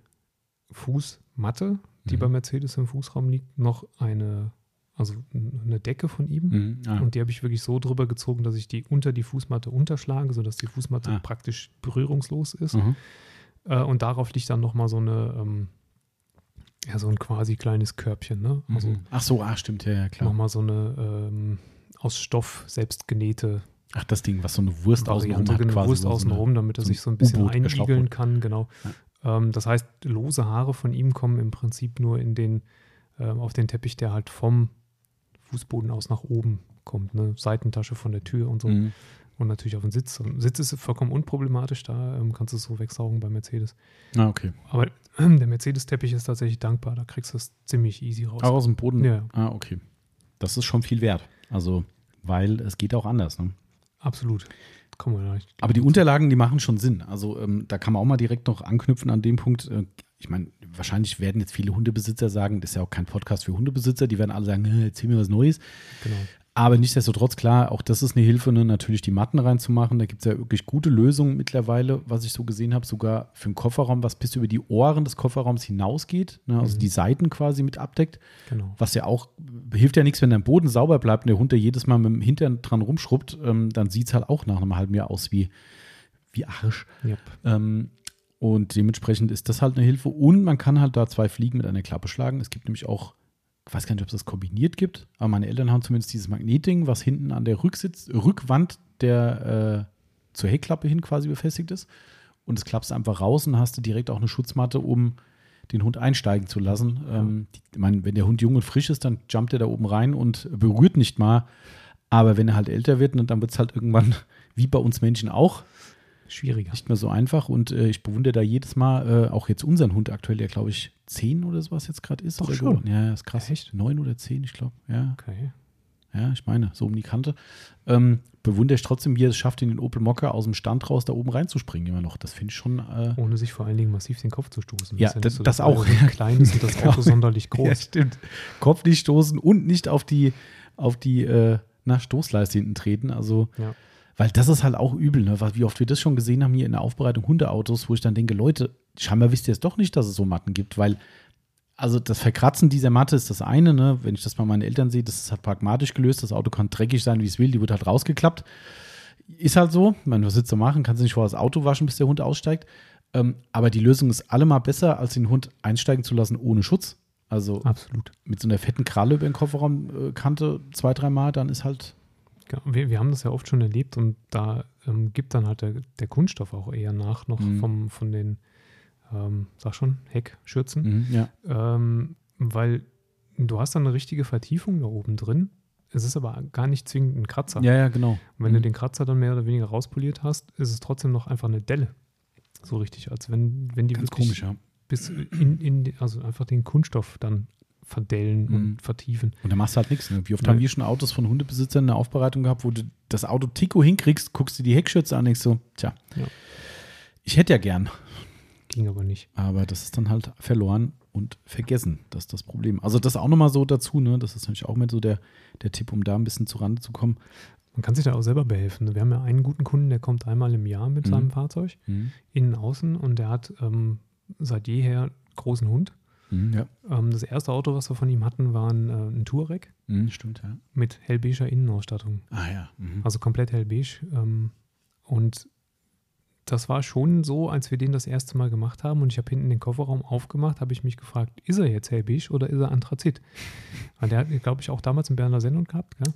Fußmatte, die Mhm. bei Mercedes im Fußraum liegt, noch eine, also eine Decke von ihm. Mhm. Ah. Und die habe ich wirklich so drüber gezogen, dass ich die unter die Fußmatte unterschlage, sodass die Fußmatte Ah. praktisch berührungslos ist. Mhm. Äh, und darauf liegt dann nochmal so eine, ähm, ja, so ein quasi kleines Körbchen, ne? Also Mhm. Ach so, ah, stimmt, ja, ja, klar. nochmal so eine ähm, aus Stoff selbst genähte Ach, das Ding, was so eine Wurst außenrum hat, genau, quasi. Wurst so eine- außenrum, damit er so sich so ein bisschen äh, einigeln kann, genau. Ähm, das heißt, lose Haare von ihm kommen im Prinzip nur in den, ähm, auf den Teppich, der halt vom Fußboden aus nach oben kommt, ne? Seitentasche von der Tür und so. Mhm. Und natürlich auf den Sitz. Sitz ist vollkommen unproblematisch, da ähm, kannst du es so wegsaugen bei Mercedes. Ah, okay. Aber äh, der Mercedes-Teppich ist tatsächlich dankbar, da kriegst du es ziemlich easy raus. Auch aus dem Boden? Ja. Ah, okay. Das ist schon viel wert. Also, weil es geht auch anders, ne? Absolut. Kommen wir nicht. Aber die Unterlagen, die machen schon Sinn. Also ähm, da kann man auch mal direkt noch anknüpfen an dem Punkt. Äh, ich meine, wahrscheinlich werden jetzt viele Hundebesitzer sagen, das ist ja auch kein Podcast für Hundebesitzer, die werden alle sagen, äh, erzähl mir was Neues. Genau. Aber nichtsdestotrotz, klar, auch das ist eine Hilfe, ne, natürlich die Matten reinzumachen. Da gibt es ja wirklich gute Lösungen mittlerweile, was ich so gesehen habe, sogar für den Kofferraum, was bis über die Ohren des Kofferraums hinausgeht, ne, also Mhm. die Seiten quasi mit abdeckt. Genau. Was ja auch, hilft ja nichts, wenn dein Boden sauber bleibt und der Hund da jedes Mal mit dem Hintern dran rumschrubbt, ähm, dann sieht es halt auch nach einem halben Jahr aus wie, wie Arsch. Yep. Ähm, und dementsprechend ist das halt eine Hilfe. Und man kann halt da zwei Fliegen mit einer Klappe schlagen. Es gibt nämlich auch, ich weiß gar nicht, ob es das kombiniert gibt, aber meine Eltern haben zumindest dieses Magnetding, was hinten an der Rücksitz, Rückwand der äh, zur Heckklappe hin quasi befestigt ist. Und das klappst einfach raus und hast du direkt auch eine Schutzmatte, um den Hund einsteigen zu lassen. Ähm, die, ich meine, wenn der Hund jung und frisch ist, dann jumpt er da oben rein und berührt nicht mal. Aber wenn er halt älter wird, dann wird es halt irgendwann, [laughs] wie bei uns Menschen auch, Schwieriger. nicht mehr so einfach. Und äh, ich bewundere da jedes Mal, äh, auch jetzt unseren Hund aktuell, der glaube ich zehn oder sowas jetzt gerade ist. Doch schon. geworden. Ja, ist krass. Echt? Neun oder zehn, ich glaube. Ja, Okay. ja, ich meine, so um die Kante. Ähm, bewundere ich trotzdem, wie er es schafft, in den Opel Mokka aus dem Stand raus da oben reinzuspringen immer noch. Das finde ich schon. Äh, Ohne sich vor allen Dingen massiv den Kopf zu stoßen. Ja, das- nicht das dass auch. klein ist und das. [laughs] Auto sonderlich groß. Ja, stimmt. Kopf nicht stoßen und nicht auf die, auf die äh, na, Stoßleiste hinten treten. Also, Ja. Weil das ist halt auch übel, ne? Wie oft wir das schon gesehen haben hier in der Aufbereitung Hundeautos, wo ich dann denke, Leute, scheinbar wisst ihr es doch nicht, dass es so Matten gibt, weil also das Verkratzen dieser Matte ist das eine, ne? Wenn ich das bei meinen Eltern sehe, das ist halt pragmatisch gelöst. Das Auto kann dreckig sein, wie es will, die wird halt rausgeklappt. Ist halt so. Meine, was willst du machen? Kannst du nicht vorher das Auto waschen, bis der Hund aussteigt. Ähm, aber die Lösung ist allemal besser, als den Hund einsteigen zu lassen ohne Schutz. Also Absolut. mit so einer fetten Kralle über den Kofferraum äh, zwei, dreimal, dann ist halt. Wir, wir haben das ja oft schon erlebt und da ähm, gibt dann halt der, der Kunststoff auch eher nach, noch Mhm. vom, von den, ähm, sag schon, Heckschürzen. ja. Ähm, weil du hast dann eine richtige Vertiefung da oben drin. Es ist aber gar nicht zwingend ein Kratzer. ja, ja, genau. Und wenn du Mhm. den Kratzer dann mehr oder weniger rauspoliert hast, ist es trotzdem noch einfach eine Delle. So richtig, als wenn, wenn die Ganz wirklich komisch, ja. bis in, in, die- also einfach den Kunststoff dann verdellen Mhm. und vertiefen. Und da machst du halt nichts. Ne? Wie oft Nein. haben wir schon Autos von Hundebesitzern in der Aufbereitung gehabt, wo du das Auto Tico hinkriegst, guckst du die Heckschürze an, denkst so, tja, Ja. ich hätte ja gern. Ging aber nicht. Aber das ist dann halt verloren und vergessen. Das ist das Problem. Also das auch nochmal so dazu, ne? Das ist natürlich auch mit so der, der Tipp, um da ein bisschen zu Rande zu kommen. Man kann sich da auch selber behelfen. Wir haben ja einen guten Kunden, der kommt einmal im Jahr mit Mhm. seinem Fahrzeug, Mhm. innen, außen, und der hat ähm, seit jeher großen Hund. Mhm, ja. Ähm, das erste Auto, was wir von ihm hatten, war ein, äh, ein Touareg Mhm, stimmt, ja. mit hellbeiger Innenausstattung. Ah ja. Mhm. Also komplett hellbeige. Ähm, und das war schon so, als wir den das erste Mal gemacht haben und ich habe hinten den Kofferraum aufgemacht, habe ich mich gefragt, ist er jetzt hellbeige oder ist er Anthrazit? [laughs] Weil der hat, glaube ich, auch damals einen Berner Sennhund gehabt, gell?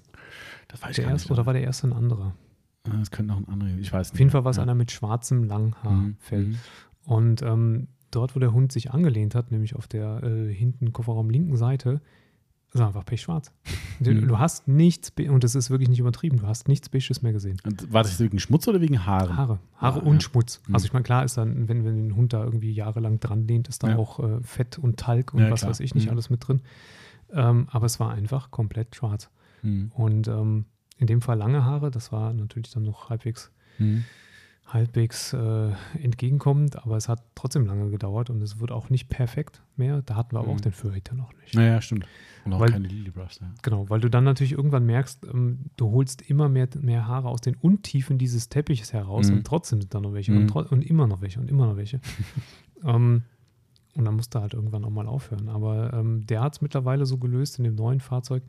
Das weiß ich Der gar erste, nicht. oder war der erste ein anderer? Ah, Das könnte noch ein anderer, ich weiß nicht. Auf jeden Fall war es ja. einer mit schwarzem Mhm, Langhaarfell. mhm. Und ähm, dort, wo der Hund sich angelehnt hat, nämlich auf der äh, hinten Kofferraum linken Seite, ist einfach pechschwarz. [laughs] Du, Mhm. du hast nichts, und das ist wirklich nicht übertrieben, du hast nichts Beiges mehr gesehen. Und war das wegen Schmutz oder wegen Haaren? Haare. Haare Ah, und ja. Schmutz. Mhm. Also ich meine, klar ist dann, wenn, wenn ein Hund da irgendwie jahrelang dran lehnt, ist da Ja. auch äh, Fett und Talg und Ja, was klar. weiß ich nicht Mhm. alles mit drin. Ähm, aber es war einfach komplett schwarz. Mhm. Und ähm, in dem Fall lange Haare, das war natürlich dann noch halbwegs, Mhm. Halbwegs äh, entgegenkommend, aber es hat trotzdem lange gedauert und es wird auch nicht perfekt mehr. Da hatten wir aber Mhm. auch den Führrichter noch nicht. Naja, stimmt. Und auch Weil- keine Lilybrush, ja. Genau, weil du dann natürlich irgendwann merkst, ähm, du holst immer mehr, mehr Haare aus den Untiefen dieses Teppiches heraus Mhm. und trotzdem sind da noch welche Mhm. und, und immer noch welche und immer noch welche. [laughs] ähm, und dann musst du halt irgendwann auch mal aufhören. Aber ähm, der hat es mittlerweile so gelöst in dem neuen Fahrzeug,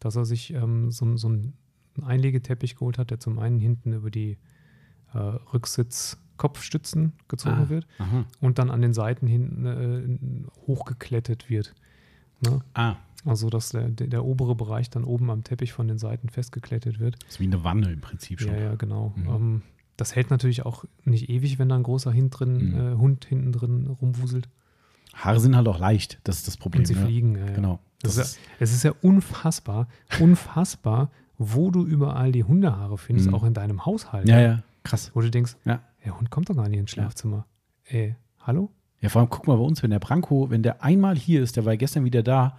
dass er sich ähm, so, so einen Einlegeteppich geholt hat, der zum einen hinten über die äh, Rücksitz-Kopfstützen gezogen Ah. wird Aha. und dann an den Seiten hinten äh, hochgeklettet wird. Ne? Ah, Also, dass der, der, der obere Bereich dann oben am Teppich von den Seiten festgeklettet wird. ist wie eine Wanne im Prinzip schon. Ja, ja, genau. Mhm. Ähm, das hält natürlich auch nicht ewig, wenn da ein großer Hint drin, Mhm. äh, Hund hinten drin rumwuselt. Haare sind halt auch leicht, das ist das Problem. Und sie ne? fliegen. Ja, ja. Genau. Das Das ist ja, es ist ja unfassbar, unfassbar, wo du überall die Hundehaare findest, Mhm. auch in deinem Haushalt. Ja, ja, krass. Wo du denkst, Ja. der Hund kommt doch gar nicht ins Schlafzimmer. Ey, hallo? Ja, vor allem guck mal bei uns, wenn der Branko, wenn der einmal hier ist, der war gestern wieder da,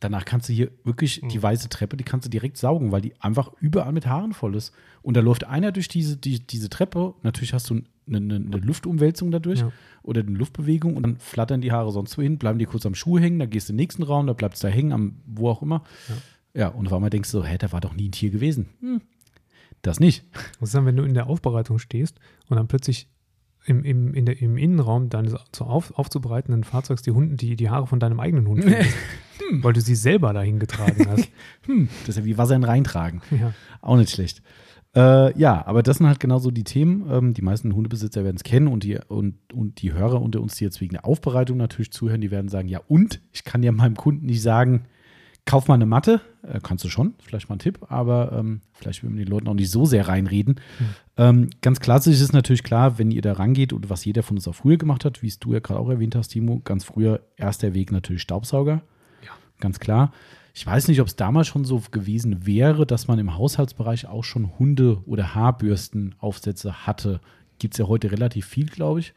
danach kannst du hier wirklich Mhm. die weiße Treppe, die kannst du direkt saugen, weil die einfach überall mit Haaren voll ist. Und da läuft einer durch diese, die, diese Treppe, natürlich hast du eine, eine, eine Luftumwälzung dadurch Ja. oder eine Luftbewegung und dann flattern die Haare sonst wohin, bleiben die kurz am Schuh hängen, dann gehst du in den nächsten Raum, da bleibst du da hängen, am wo auch immer. Ja, und auf einmal denkst du so, hä, da war doch nie ein Tier gewesen. Hm, das nicht. Was ist dann, wenn du in der Aufbereitung stehst und dann plötzlich im, im, in der, im Innenraum deines zu auf, aufzubereitenden Fahrzeugs die, Hunde, die, die Haare von deinem eigenen Hund findest, [laughs] weil du sie selber dahin getragen hast. [laughs] Hm, das ist ja wie Wasser in reintragen. ja. Auch nicht schlecht. Äh, ja, aber das sind halt genau so die Themen. Ähm, die meisten Hundebesitzer werden es kennen und die, und, und die Hörer unter uns, die jetzt wegen der Aufbereitung natürlich zuhören, die werden sagen, ja und? Ich kann ja meinem Kunden nicht sagen, kauf mal eine Matte. Äh, kannst du schon, vielleicht mal ein Tipp, aber ähm, vielleicht will man den Leuten auch nicht so sehr reinreden. Ähm, ganz klassisch ist natürlich klar, wenn ihr da rangeht und was jeder von uns auch früher gemacht hat, wie es du ja gerade auch erwähnt hast, Timo, ganz früher erster Weg natürlich Staubsauger. Ja. Ganz klar. Ich weiß nicht, ob es damals schon so gewesen wäre, dass man im Haushaltsbereich auch schon Hunde- oder Haarbürstenaufsätze hatte. Gibt es ja heute relativ viel, glaube ich.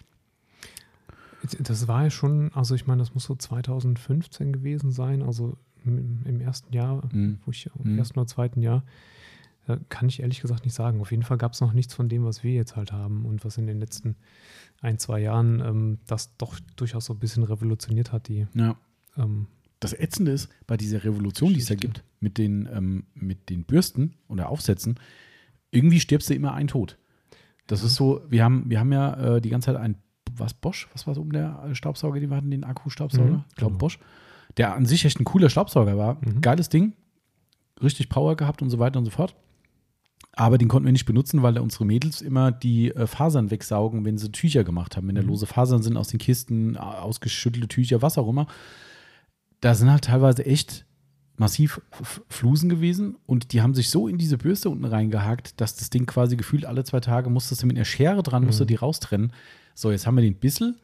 Das war ja schon, also ich meine, das muss so 2015 gewesen sein, also im, ersten Jahr, Mhm. wo ich im Mhm. ersten oder zweiten Jahr, äh, kann ich ehrlich gesagt nicht sagen. Auf jeden Fall gab es noch nichts von dem, was wir jetzt halt haben und was in den letzten ein, zwei Jahren ähm, das doch durchaus so ein bisschen revolutioniert hat, die Ja. ähm, Das Ätzende ist, bei dieser Revolution, die es da Geschichte. gibt, mit den, ähm, mit den Bürsten oder Aufsätzen, irgendwie stirbst du immer ein Tod. Das ist so, wir haben, wir haben ja äh, die ganze Zeit ein, was Bosch, was war so um der Staubsauger, die wir hatten, den Akku-Staubsauger? Mhm, ich glaube genau. Bosch. Der an sich echt ein cooler Staubsauger war. Mhm. Geiles Ding. Richtig Power gehabt und so weiter und so fort. Aber den konnten wir nicht benutzen, weil da unsere Mädels immer die äh, Fasern wegsaugen, wenn sie Tücher gemacht haben. Wenn da Mhm. lose Fasern sind aus den Kisten, ausgeschüttelte Tücher, was auch immer. Da sind halt teilweise echt massiv Flusen gewesen und die haben sich so in diese Bürste unten reingehakt, dass das Ding quasi gefühlt alle zwei Tage musstest du mit einer Schere dran, musst du Mhm. die raustrennen. So, jetzt haben wir den Bissel.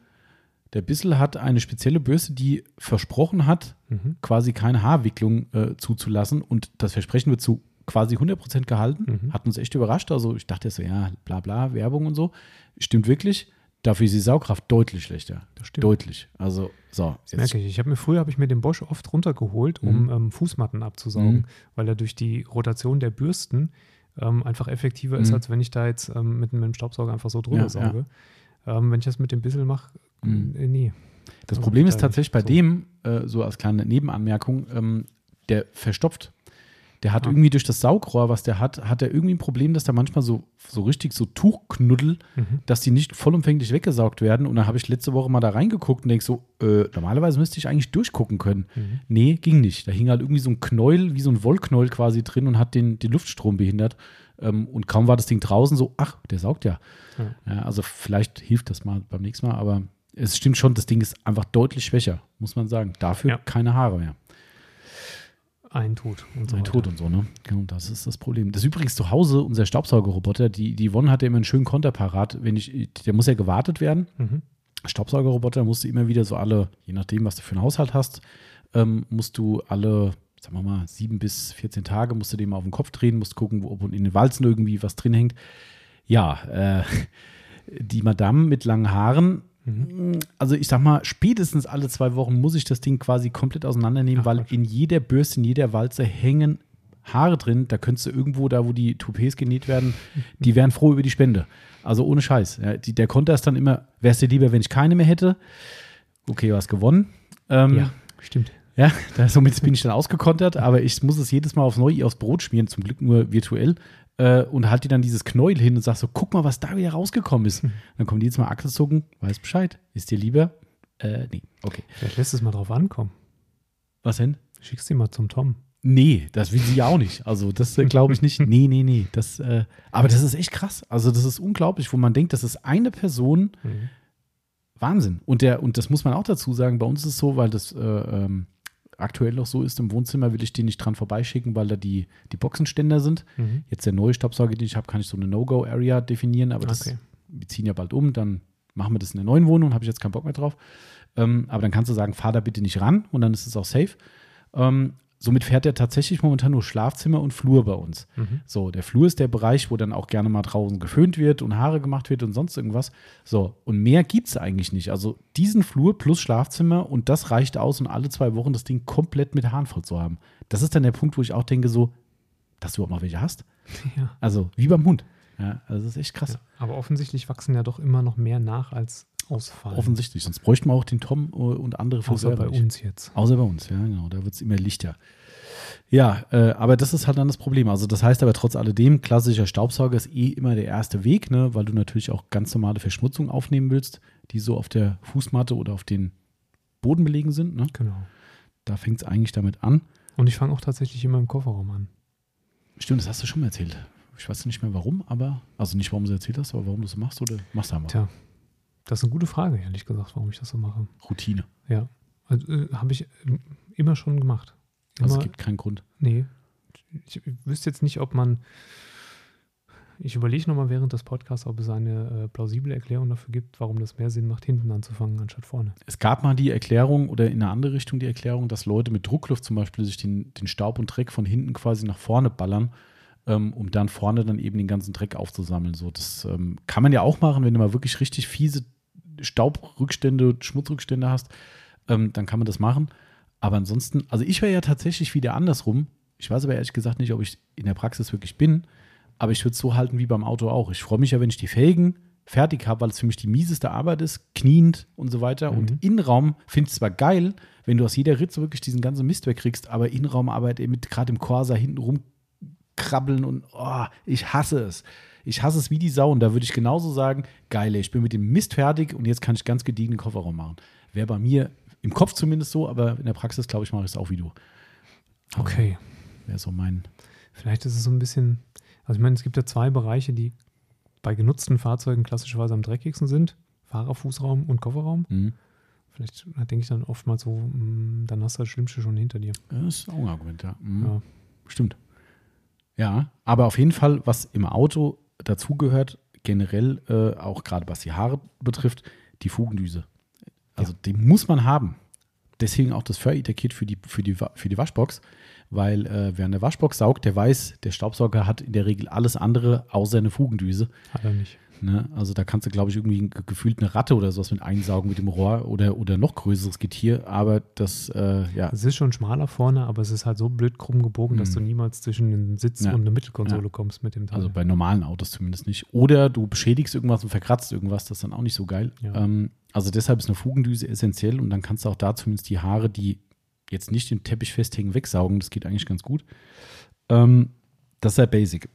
Der Bissel hat eine spezielle Bürste, die versprochen hat, mhm. quasi keine Haarwicklung äh, zuzulassen. Und das Versprechen wird zu quasi 100% gehalten. Mhm. Hat uns echt überrascht. Also ich dachte so, ja, bla bla, Werbung und so. Stimmt wirklich. Dafür ist die Saugkraft deutlich schlechter. Das stimmt. Deutlich. Also, so. Das merke ich. Ich habe mir früher habe ich mir den Bosch oft runtergeholt, um Mhm. ähm, Fußmatten abzusaugen, Mhm. weil er durch die Rotation der Bürsten ähm, einfach effektiver ist, Mhm. als wenn ich da jetzt ähm, mit, mit dem Staubsauger einfach so drüber Ja, ja. sauge. Ähm, wenn ich das mit dem Bissel mache, Mhm. äh, nee. Das Also Problem ist tatsächlich bei so. dem, äh, so als kleine Nebenanmerkung, ähm, der verstopft. Der hat Ah. irgendwie durch das Saugrohr, was der hat, hat er irgendwie ein Problem, dass da manchmal so, so richtig so Tuchknuddel, Mhm. dass die nicht vollumfänglich weggesaugt werden. Und dann habe ich letzte Woche mal da reingeguckt und denke so, äh, normalerweise müsste ich eigentlich durchgucken können. Mhm. Nee, ging nicht. Da hing halt irgendwie so ein Knäuel, wie so ein Wollknäuel quasi drin und hat den, den Luftstrom behindert. Ähm, und kaum war das Ding draußen so, ach, der saugt ja. Ja. ja. Also vielleicht hilft das mal beim nächsten Mal, aber es stimmt schon, das Ding ist einfach deutlich schwächer, muss man sagen. Dafür Ja. keine Haare mehr. Ein Tod und so Ein. Tod und so, ne? Genau, das ist das Problem. Das ist übrigens zu Hause, unser Staubsaugerroboter, die, die Yvonne hat ja immer einen schönen Konterparat. Wenn ich, der muss ja gewartet werden. Mhm. Staubsaugerroboter musst du immer wieder so alle, je nachdem, was du für einen Haushalt hast, ähm, musst du alle, sagen wir mal, sieben bis 14 Tage musst du den mal auf den Kopf drehen, musst gucken, wo, ob in den Walzen irgendwie was drin hängt. Ja, äh, [laughs] die Madame mit langen Haaren, Mhm. also ich sag mal, spätestens alle zwei Wochen muss ich das Ding quasi komplett auseinandernehmen, Ach, weil Quatsch. in jeder Bürste, in jeder Walze hängen Haare drin. Da könntest du irgendwo, da wo die Toupets genäht werden, [laughs] die wären froh über die Spende. Also ohne Scheiß. Ja, die, der Konter ist dann immer, wär's dir lieber, wenn ich keine mehr hätte? Okay, du hast gewonnen. Ähm, Ja, stimmt. ja, [laughs] da, somit bin ich dann ausgekontert, aber ich muss es jedes Mal aufs Neue aufs Brot schmieren, zum Glück nur virtuell. Äh, und halt dir dann dieses Knäuel hin und sag so, guck mal, was da wieder rausgekommen ist. Dann kommen die jetzt mal Achselzucken, weiß Bescheid. Ist dir lieber? Äh, nee, okay. Vielleicht lässt es mal drauf ankommen. Was denn? Schickst die mal zum Tom. Nee, das will sie ja auch nicht. Also, das äh, glaube ich nicht. [laughs] Nee, nee, nee. Das, äh, aber das ist echt krass. Also, das ist unglaublich, wo man denkt, das ist eine Person, Mhm. Wahnsinn. Und, der, und das muss man auch dazu sagen, bei uns ist es so, weil das äh, ähm, aktuell noch so ist, im Wohnzimmer will ich den nicht dran vorbeischicken, weil da die, die Boxenständer sind. Mhm. Jetzt der neue Staubsauger, den ich habe, kann ich so eine No-Go-Area definieren, aber das, Okay. wir ziehen ja bald um, dann machen wir das in der neuen Wohnung, habe ich jetzt keinen Bock mehr drauf. Ähm, aber dann kannst du sagen, fahr da bitte nicht ran und dann ist es auch safe. Ähm, somit fährt er tatsächlich momentan nur Schlafzimmer und Flur bei uns. Mhm. So, der Flur ist der Bereich, wo dann auch gerne mal draußen geföhnt wird und Haare gemacht wird und sonst irgendwas. So, und mehr gibt es eigentlich nicht. Also diesen Flur plus Schlafzimmer und das reicht aus, um alle zwei Wochen das Ding komplett mit Haaren voll zu haben. Das ist dann der Punkt, wo ich auch denke, so, dass du überhaupt mal welche hast. [laughs] Ja. Also wie beim Hund. Ja, also das ist echt krass. Ja, aber offensichtlich wachsen ja doch immer noch mehr nach als ausfallen. Offensichtlich. Sonst bräuchten wir auch den Tom äh, und andere Außer Friseure bei nicht. uns jetzt. Außer bei uns, ja, genau. Da wird es immer lichter. Ja, äh, aber das ist halt dann das Problem. Also, das heißt aber trotz alledem, klassischer Staubsauger ist eh immer der erste Weg, ne, weil du natürlich auch ganz normale Verschmutzung aufnehmen willst, die so auf der Fußmatte oder auf den Boden belegen sind. Ne? Genau. Da fängt es eigentlich damit an. Und ich fange auch tatsächlich immer im Kofferraum an. Stimmt, das hast du schon mal erzählt. Ich weiß nicht mehr warum, aber, also nicht warum du es erzählt hast, aber warum du es machst oder machst du einfach. Tja, das ist eine gute Frage, ehrlich gesagt, warum ich das so mache. Routine. Ja. Also, äh, Habe ich ähm, immer schon gemacht. Also Immer, es gibt keinen Grund. nee. Ich wüsste jetzt nicht, ob man. Ich überlege nochmal während des Podcasts, ob es eine äh, plausible Erklärung dafür gibt, warum das mehr Sinn macht, hinten anzufangen, anstatt vorne. Es gab mal die Erklärung oder in eine andere Richtung die Erklärung, dass Leute mit Druckluft zum Beispiel sich den, den Staub und Dreck von hinten quasi nach vorne ballern, ähm, um dann vorne dann eben den ganzen Dreck aufzusammeln. So, das ähm, kann man ja auch machen, wenn du mal wirklich richtig fiese Staubrückstände, Schmutzrückstände hast, ähm, dann kann man das machen. Aber ansonsten, also ich wäre ja tatsächlich wieder andersrum. Ich weiß aber ehrlich gesagt nicht, ob ich in der Praxis wirklich bin, aber ich würde es so halten wie beim Auto auch. Ich freue mich ja, wenn ich die Felgen fertig habe, weil es für mich die mieseste Arbeit ist, kniend und so weiter. Mhm. Und Innenraum finde ich zwar geil, wenn du aus jeder Ritze wirklich diesen ganzen Mist wegkriegst, aber Innenraumarbeit eben mit gerade im Corsa hinten rumkrabbeln und oh, ich hasse es. Ich hasse es wie die Sau und da würde ich genauso sagen, geil, ey, ich bin mit dem Mist fertig und jetzt kann ich ganz gediegenen Kofferraum machen. Wäre bei mir im Kopf zumindest so, aber in der Praxis, glaube ich, mache ich es auch wie du. Okay. Wäre so mein. Vielleicht ist es so ein bisschen. Also, ich meine, es gibt ja zwei Bereiche, die bei genutzten Fahrzeugen klassischerweise am dreckigsten sind: Fahrerfußraum und Kofferraum. Mhm. Vielleicht denke ich dann oftmals so, mh, dann hast du das Schlimmste schon hinter dir. Das ist auch ein Argument, ja. Mhm. Ja. Stimmt. Ja, aber auf jeden Fall, was im Auto dazugehört, generell äh, auch gerade was die Haare betrifft, die Fugendüse. Also die muss man haben. Deswegen auch das Fur-Eater-Kit für die, für, die, für die Waschbox, weil äh, wer eine Waschbox saugt, der weiß, der Staubsauger hat in der Regel alles andere außer eine Fugendüse. Hat er nicht. Ne? Also da kannst du, glaube ich, irgendwie ge- gefühlt eine Ratte oder sowas mit einsaugen mit dem Rohr oder, oder noch größeres Getier, aber das, äh, ja, Es ist schon schmaler vorne, aber es ist halt so blöd krumm gebogen, dass Mhm. du niemals zwischen den Sitz Ja. und eine Mittelkonsole Ja. kommst mit dem Teil. Also bei normalen Autos zumindest nicht. Oder du beschädigst irgendwas und verkratzt irgendwas, das ist dann auch nicht so geil. Ja. Ähm, also deshalb ist eine Fugendüse essentiell und dann kannst du auch da zumindest die Haare, die jetzt nicht im Teppich festhängen, wegsaugen. Das geht eigentlich ganz gut. Ähm, das ist ja basic,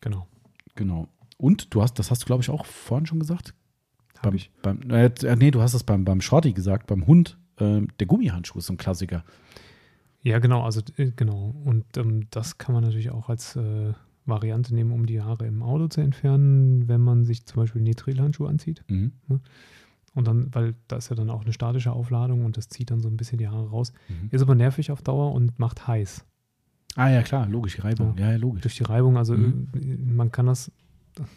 genau. genau. Und du hast, das hast du, glaube ich, auch vorhin schon gesagt. Hab Beim, ich. beim, äh, nee, du hast das beim, beim Shorty gesagt, beim Hund. ähm, der Gummihandschuh ist so ein Klassiker. Ja, genau, also äh, genau. Und ähm, das kann man natürlich auch als äh, Variante nehmen, um die Haare im Auto zu entfernen, wenn man sich zum Beispiel Nitrilhandschuhe anzieht. Mhm. Und dann, weil da ist ja dann auch eine statische Aufladung und das zieht dann so ein bisschen die Haare raus. Mhm. Ist aber nervig auf Dauer und macht heiß. Ah ja, klar, logisch, die Reibung. Ja, ja, logisch. Durch die Reibung, also Mhm. äh, man kann das,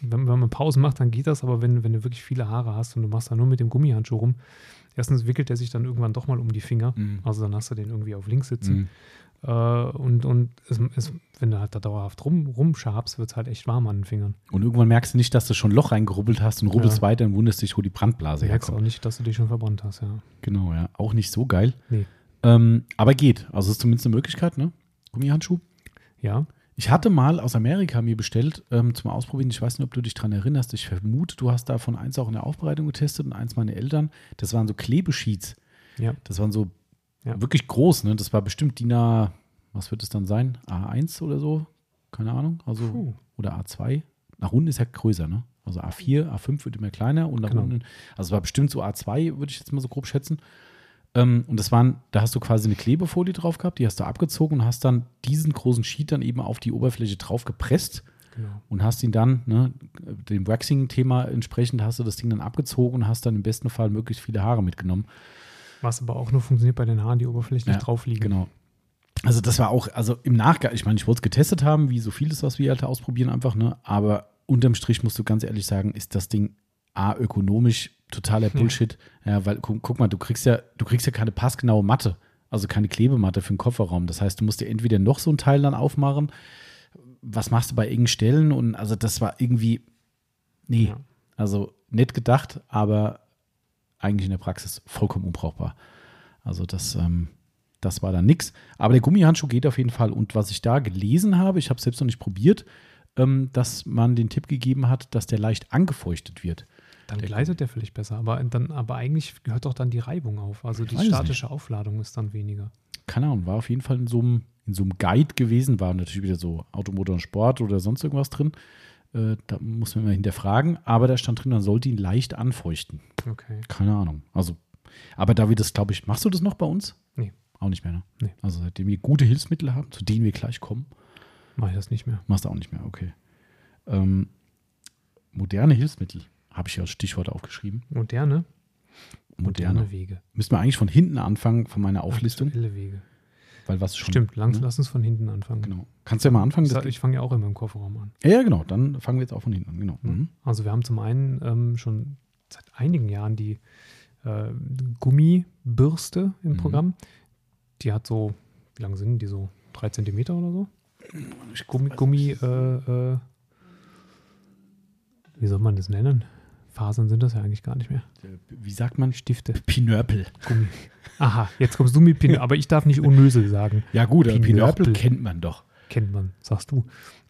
wenn, wenn man Pausen macht, dann geht das, aber wenn, wenn du wirklich viele Haare hast und du machst da nur mit dem Gummihandschuh rum, erstens wickelt er sich dann irgendwann doch mal um die Finger. Mhm. Also dann hast du den irgendwie auf links sitzen. Mhm. Äh, und und es, es, wenn du halt da dauerhaft rum, rumschabst, wird es halt echt warm an den Fingern. Und irgendwann merkst du nicht, dass du schon ein Loch reingerubbelt hast und rubbelst Ja. weiter und wunderst dich, wo die Brandblase Du merkst auch herkommt. nicht, dass du dich schon verbrannt hast, ja. Genau, ja. Auch nicht so geil. Nee. Ähm, aber geht. Also ist zumindest eine Möglichkeit, ne? Gummihandschuh. Ja, Ich hatte mal aus Amerika mir bestellt ähm, zum Ausprobieren. Ich weiß nicht, ob du dich dran erinnerst. Ich vermute, du hast davon eins auch in der Aufbereitung getestet und eins meine Eltern. Das waren so Klebesheets. ja. Das waren so Ja. wirklich groß, ne? Das war bestimmt DIN A, was wird es dann sein? A1 oder so? Keine Ahnung. Also, Puh. oder A2. Nach unten ist ja größer, ne? Also A4, A5 wird immer kleiner und nach Genau. unten, also es war bestimmt so A2, würde ich jetzt mal so grob schätzen. Ähm, und das waren, da hast du quasi eine Klebefolie drauf gehabt, die hast du abgezogen und hast dann diesen großen Sheet dann eben auf die Oberfläche drauf gepresst Genau. und hast ihn dann, ne, dem Waxing-Thema entsprechend hast du das Ding dann abgezogen und hast dann im besten Fall möglichst viele Haare mitgenommen. Was aber auch nur funktioniert bei den Haaren, die oberflächlich Ja, drauf liegen. Genau. Also das war auch, also im Nachgang, ich meine, ich wollte es getestet haben, wie so vieles, was wir halt ausprobieren einfach, ne? Aber unterm Strich musst du ganz ehrlich sagen, ist das Ding A, ökonomisch totaler Bullshit. Ja, weil guck, guck mal, du kriegst ja, du kriegst ja keine passgenaue Matte. Also keine Klebematte für den Kofferraum. Das heißt, du musst dir entweder noch so ein Teil dann aufmachen. Was machst du bei engen Stellen? Und also das war irgendwie, nee, Ja. also nett gedacht, aber eigentlich in der Praxis vollkommen unbrauchbar. Also das, ähm, das war dann nix. Aber der Gummihandschuh geht auf jeden Fall. Und was ich da gelesen habe, ich habe es selbst noch nicht probiert, ähm, dass man den Tipp gegeben hat, dass der leicht angefeuchtet wird. Dann Der gleitet der vielleicht besser. Aber, dann, aber eigentlich hört doch dann die Reibung auf. Also die weiß es statische Aufladung ist dann weniger. keine Ahnung, war auf jeden Fall in so einem, in so einem Guide gewesen, war natürlich wieder so Automotor und Sport oder sonst irgendwas drin. Äh, da muss man immer hinterfragen, aber da stand drin, man sollte ihn leicht anfeuchten. Okay. Keine Ahnung. Also, aber da wir das, glaube ich, machst du das noch bei uns? Nee. Auch nicht mehr, ne? Nee. Also seitdem wir gute Hilfsmittel haben, zu denen wir gleich kommen, Mache ich das nicht mehr. machst du auch nicht mehr, okay. Ähm, moderne Hilfsmittel habe ich ja als Stichwort aufgeschrieben. Moderne, Moderne. moderne Wege. Müssen wir eigentlich von hinten anfangen, von meiner Auflistung, Aktuelle Wege. weil was schon. Stimmt, lang, ne? lass uns von hinten anfangen. Genau. Kannst du ja mal anfangen? Ich, Das, ich fange ja auch immer im Kofferraum an. ja, ja, genau. Dann fangen wir jetzt auch von hinten an. Genau. Mhm. Also wir haben zum einen ähm, schon seit einigen Jahren die äh, Gummibürste im Mhm. Programm. Die hat so, wie lang sind die so? Drei Zentimeter oder so? Gummi, Gummi äh, äh, wie soll man das nennen? Fasern sind das ja eigentlich gar nicht mehr. Wie sagt man? Stifte, Pinörpel. Gummi. Aha, jetzt kommst du mit Pin, aber ich darf nicht Unnösel sagen. Ja, gut, Pinörpel. Pinörpel kennt man doch. Kennt man, sagst du.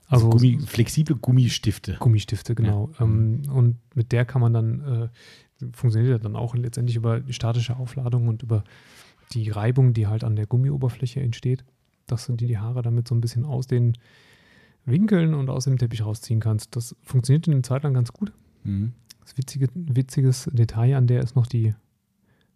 Also Also Gummi, flexible Gummistifte. Gummistifte, genau. Ähm, und mit der kann man dann, äh, funktioniert ja dann auch letztendlich über die statische Aufladung und über die Reibung, die halt an der Gummioberfläche entsteht, dass du dir die Haare damit so ein bisschen aus den Winkeln und aus dem Teppich rausziehen kannst. Das funktioniert eine Zeit lang ganz gut. Mhm. Das witzige, witziges Detail an der ist noch die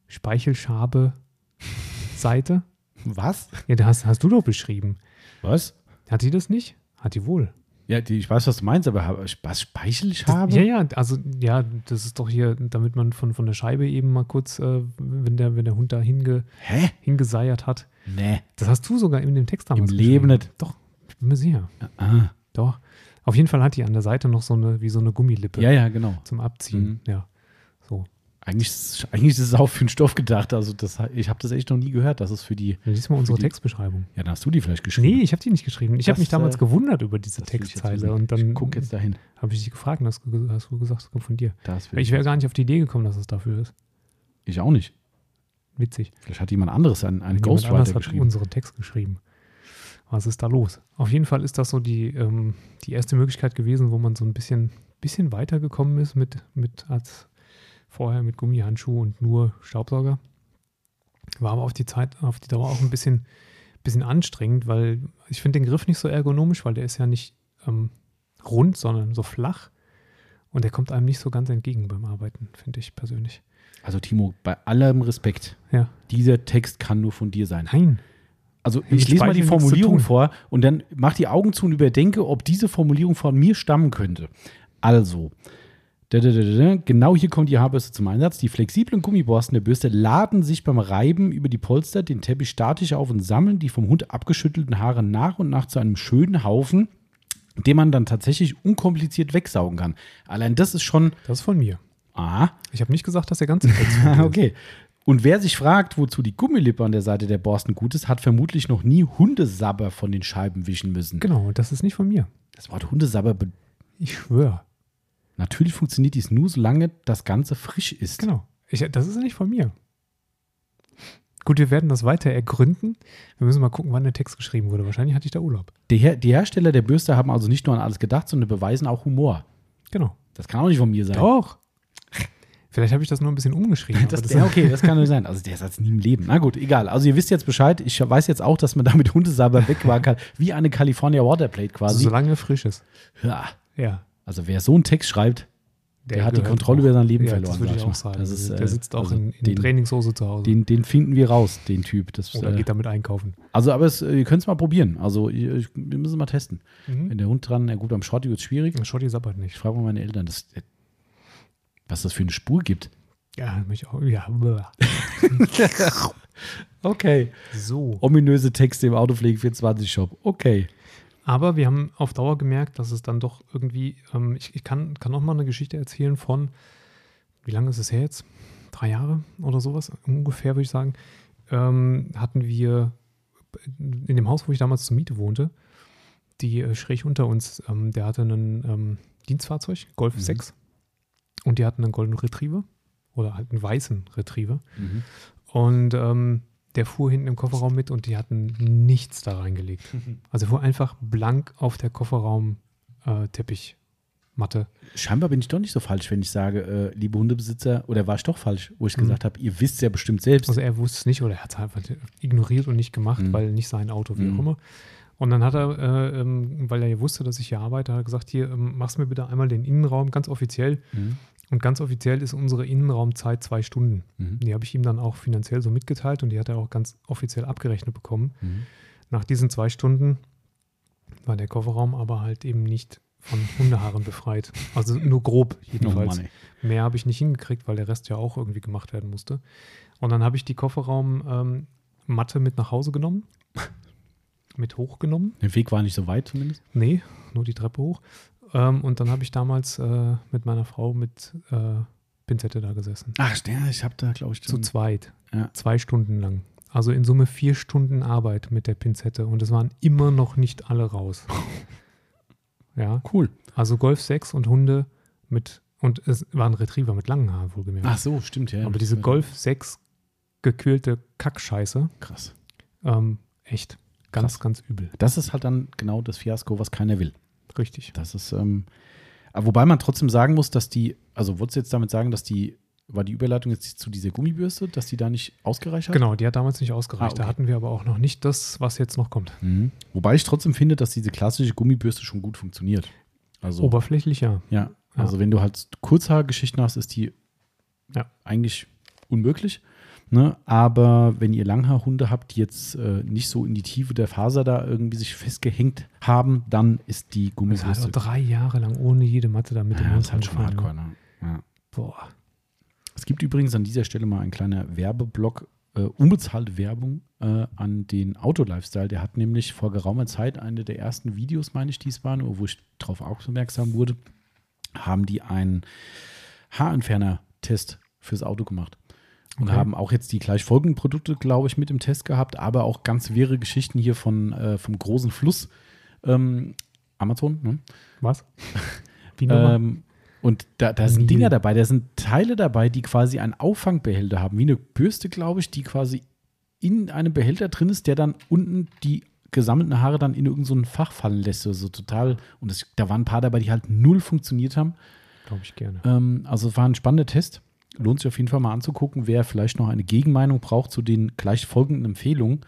Speichelschabe-Seite. Was? Ja, das hast, hast du doch beschrieben. Was? Hat die das nicht? Hat die wohl. Ja, die, ich weiß, was du meinst, aber was Speichelschhabe? Ja, ja, also ja, das ist doch hier, damit man von, von der Scheibe eben mal kurz, äh, wenn, der, wenn der Hund da hinge, Hä? hingeseiert hat. Nee. Das hast du sogar in dem Text damals Im Leben nicht. Doch, ich bin mir sicher. Ah. Doch. Auf jeden Fall hat die an der Seite noch so eine, wie so eine Gummilippe Ja, ja, genau. zum Abziehen. Mhm. Ja. So. Eigentlich, ist- eigentlich ist es auch für den Stoff gedacht. Also das, ich habe das echt noch nie gehört, dass es für die. Liest mal unsere die- Textbeschreibung. Ja, dann hast du die vielleicht geschrieben. Nee, ich habe die nicht geschrieben. Ich habe Das, mich damals äh, gewundert über diese Das Textzeile und dann ich guck jetzt dahin. habe ich dich gefragt und hast, du- hast du gesagt, es kommt von dir. Das Ich wäre gar nicht auf die Idee gekommen, dass es dafür ist. ich auch nicht. Witzig. Vielleicht hat jemand anderes einen, einen Jemand Ghostwriter hat geschrieben. unseren Text geschrieben. Was ist da los? Auf jeden Fall ist das so die, ähm, die erste Möglichkeit gewesen, wo man so ein bisschen, bisschen weitergekommen ist mit, mit als vorher mit Gummihandschuh und nur Staubsauger. War aber auf die Zeit, auf die Dauer auch ein bisschen, bisschen anstrengend, weil ich finde den Griff nicht so ergonomisch, weil der ist ja nicht ähm, rund, sondern so flach. Und der kommt einem nicht so ganz entgegen beim Arbeiten, finde ich persönlich. Also Timo, bei allem Respekt, Ja. dieser Text kann nur von dir sein. Nein. Also mit ich lese mal die Formulierung vor und dann mach die Augen zu und überdenke, ob diese Formulierung von mir stammen könnte. Also, genau hier kommt die Haarbürste zum Einsatz. Die flexiblen Gummiborsten der Bürste laden sich beim Reiben über die Polster den Teppich statisch auf und sammeln die vom Hund abgeschüttelten Haare nach und nach zu einem schönen Haufen, den man dann tatsächlich unkompliziert wegsaugen kann. Allein das ist schon, Das ist von mir. ah, Ich habe nicht gesagt, dass der ganze Text [laughs] ist. okay. Und wer sich fragt, wozu die Gummilippe an der Seite der Borsten gut ist, hat vermutlich noch nie Hundesabber von den Scheiben wischen müssen. Genau, das ist nicht von mir. Das Wort Hundesabber, be- Ich schwöre. natürlich funktioniert dies nur, solange das Ganze frisch ist. Genau. Ich, das ist nicht von mir. Gut, wir werden das weiter ergründen. Wir müssen mal gucken, wann der Text geschrieben wurde. Wahrscheinlich hatte ich da Urlaub. Die, Her die Hersteller der Bürste haben also nicht nur an alles gedacht, sondern beweisen auch Humor. Genau. Das kann auch nicht von mir sein. Doch. Vielleicht habe ich das nur ein bisschen umgeschrieben. [laughs] Das, aber der, okay, das kann nur sein. Also der Satz nie im Leben. Na gut, egal. Also ihr wisst jetzt Bescheid. Ich weiß jetzt auch, dass man [laughs] damit Hundesabber wegwagen kann. Wie eine California Waterplate also, quasi. solange er frisch ist. Ja. Ja. Also wer so einen Text schreibt, der, hat die Kontrolle auch. über sein Leben ja, verloren. Das würde ich auch sagen. Das ist, der äh, sitzt auch also in, in den, Trainingshose zu Hause. den, den finden wir raus, den Typ. Das, oder äh, geht damit einkaufen. also, aber es, äh, ihr könnt es mal probieren. Also, ihr, ich, wir müssen mal testen. Mhm. Wenn der Hund dran, ja gut, am Shorty wird es schwierig. Schotti sabbert Ich nicht. frage mal meine Eltern, das, was das für eine Spur gibt. Ja, mich auch. Ja. [laughs] Okay. So. Ominöse Texte im Autopflege 24 Shop. Okay. Aber wir haben auf Dauer gemerkt, dass es dann doch irgendwie, ähm, ich, ich kann, kann noch mal eine Geschichte erzählen von, wie lange ist es her jetzt? Drei Jahre oder sowas, ungefähr würde ich sagen. ähm, hatten wir in dem Haus, wo ich damals zur Miete wohnte, die äh, schräg unter uns, ähm, der hatte einen ähm, Dienstfahrzeug, Golf Mhm. 6. Und die hatten einen Golden Retriever oder halt einen weißen Retriever. Mhm. Und ähm, der fuhr hinten im Kofferraum mit und die hatten nichts da reingelegt. [laughs] Also fuhr einfach blank auf der Kofferraum-Teppichmatte. Scheinbar bin ich doch nicht so falsch, wenn ich sage, äh, liebe Hundebesitzer, oder war ich doch falsch, wo ich Mhm. gesagt habe, ihr wisst ja bestimmt selbst. Also er wusste es nicht oder er hat es einfach ignoriert und nicht gemacht, Mhm. weil nicht sein Auto, wie Mhm. auch immer. Und dann hat er, äh, ähm, weil er ja wusste, dass ich hier arbeite, hat er gesagt, hier, ähm, machst mir bitte einmal den Innenraum ganz offiziell. Und ganz offiziell ist unsere Innenraumzeit zwei Stunden. Mhm. Die habe ich ihm dann auch finanziell so mitgeteilt und die hat er auch ganz offiziell abgerechnet bekommen. Mhm. Nach diesen zwei Stunden war der Kofferraum aber halt eben nicht von Hundehaaren befreit. Also nur grob jedenfalls. Ey. Mehr habe ich nicht hingekriegt, weil der Rest ja auch irgendwie gemacht werden musste. Und dann habe ich die Kofferraum-Matte mit nach Hause genommen. [laughs] mit hochgenommen. Der Weg war nicht so weit zumindest. Nee, nur die Treppe hoch. Ähm, und dann habe ich damals äh, mit meiner Frau mit äh, Pinzette da gesessen. Ach, ich habe da, glaube ich, Zu zweit. Ja. Zwei Stunden lang. Also in Summe vier Stunden Arbeit mit der Pinzette. Und es waren immer noch nicht alle raus. [laughs] ja. cool. Also Golf 6 und Hunde mit, und es war ein Retriever mit langen Haaren wohlgemerkt. Ach so, stimmt, ja. Aber diese Golf 6 gekühlte Kackscheiße, Krass. ähm, echt ganz, Krass. ganz übel. Das ist halt dann genau das Fiasko, was keiner will. Richtig. Das ist, ähm, wobei man trotzdem sagen muss, dass die, also wolltest du jetzt damit sagen, dass die, war die Überleitung jetzt zu dieser Gummibürste, dass die da nicht ausgereicht hat? Genau, die hat damals nicht ausgereicht. Ah, Da okay. hatten wir aber auch noch nicht das, was jetzt noch kommt. Mhm. Wobei ich trotzdem finde, dass diese klassische Gummibürste schon gut funktioniert. Also, Oberflächlich ja. ja, Ja. also wenn du halt Kurzhaargeschichten hast, ist die Ja. eigentlich unmöglich. Ne? Aber wenn ihr Langhaarhunde habt, die jetzt äh, nicht so in die Tiefe der Faser da irgendwie sich [laughs] festgehängt haben, dann ist die Gummibürste. auch drei Jahre lang ohne jede Matte da mit dem ja, Mund ist halt schon rumgefahren, hardcore. ne? Ja. Boah. Es gibt übrigens an dieser Stelle mal ein kleiner Werbeblock, äh, unbezahlte Werbung äh, an den Auto-Lifestyle. Der hat nämlich vor geraumer Zeit eine der ersten Videos, meine ich, dies waren, wo ich darauf aufmerksam wurde, haben die einen Haarentferner-Test fürs Auto gemacht. Und Okay. haben auch jetzt die gleich folgenden Produkte, glaube ich, mit im Test gehabt, aber auch ganz wirre Geschichten hier von, äh, vom großen Fluss. Ähm, Amazon, ne? Was? [laughs] Wie? Ähm, und da, da sind. Dinger dabei, da sind Teile dabei, die quasi einen Auffangbehälter haben, wie eine Bürste, glaube ich, die quasi in einem Behälter drin ist, der dann unten die gesammelten Haare dann in irgendein so Fach fallen lässt. So total. Und das, da waren ein paar dabei, die halt null funktioniert haben. Glaube ich gerne. Ähm, also es war ein spannender Test. Lohnt sich auf jeden Fall mal anzugucken, wer vielleicht noch eine Gegenmeinung braucht zu den gleich folgenden Empfehlungen.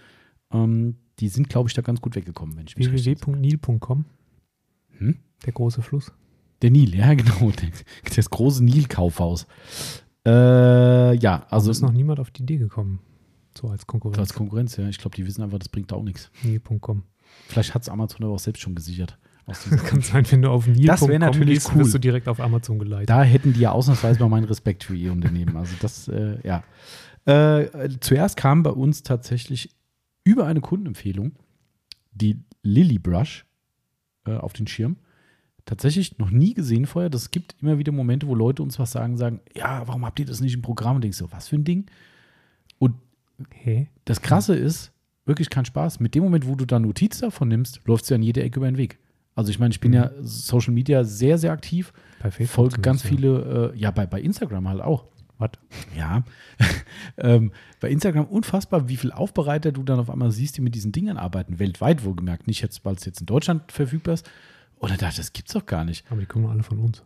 Ähm, die sind, glaube ich, da ganz gut weggekommen, wenn ich mich www.nil.com. Hm? Der große Fluss. Der Nil, ja, [laughs] genau. Das große Nil-Kaufhaus. Äh, ja, Also also ist noch niemand auf die Idee gekommen. So als Konkurrenz. als Konkurrenz, ja. Ich glaube, die wissen einfach, das bringt auch nichts. Nil.com. Vielleicht hat es Amazon aber auch selbst schon gesichert. Das [laughs] kann sein, wenn du auf Nil.com Das wär natürlich gehst, cool. wirst du direkt auf Amazon geleitet. da hätten die ja ausnahmsweise mal meinen Respekt für ihr Unternehmen. Also das, äh, ja. Äh, zuerst kam bei uns tatsächlich über eine Kundenempfehlung die Lily Brush äh, auf den Schirm. Tatsächlich noch nie gesehen vorher. Das gibt immer wieder Momente, wo Leute uns was sagen, sagen, ja, warum habt ihr das nicht im Programm? Und denkst so, was für ein Ding? Und Hä? das Krasse ist, wirklich kein Spaß. Mit dem Moment, wo du da Notiz davon nimmst, läuft sie an jeder Ecke über den Weg. Also ich meine, ich bin Mhm. ja Social Media sehr, sehr aktiv, Bei Facebook folge ganz viele, äh, ja, bei, bei Instagram halt auch. Was? Ja, [laughs] ähm, bei Instagram unfassbar, wie viel Aufbereiter du dann auf einmal siehst, die mit diesen Dingern arbeiten, weltweit wohlgemerkt. Nicht jetzt, weil es jetzt in Deutschland verfügbar ist. Oder da, das gibt's doch gar nicht. Aber die kommen alle von uns.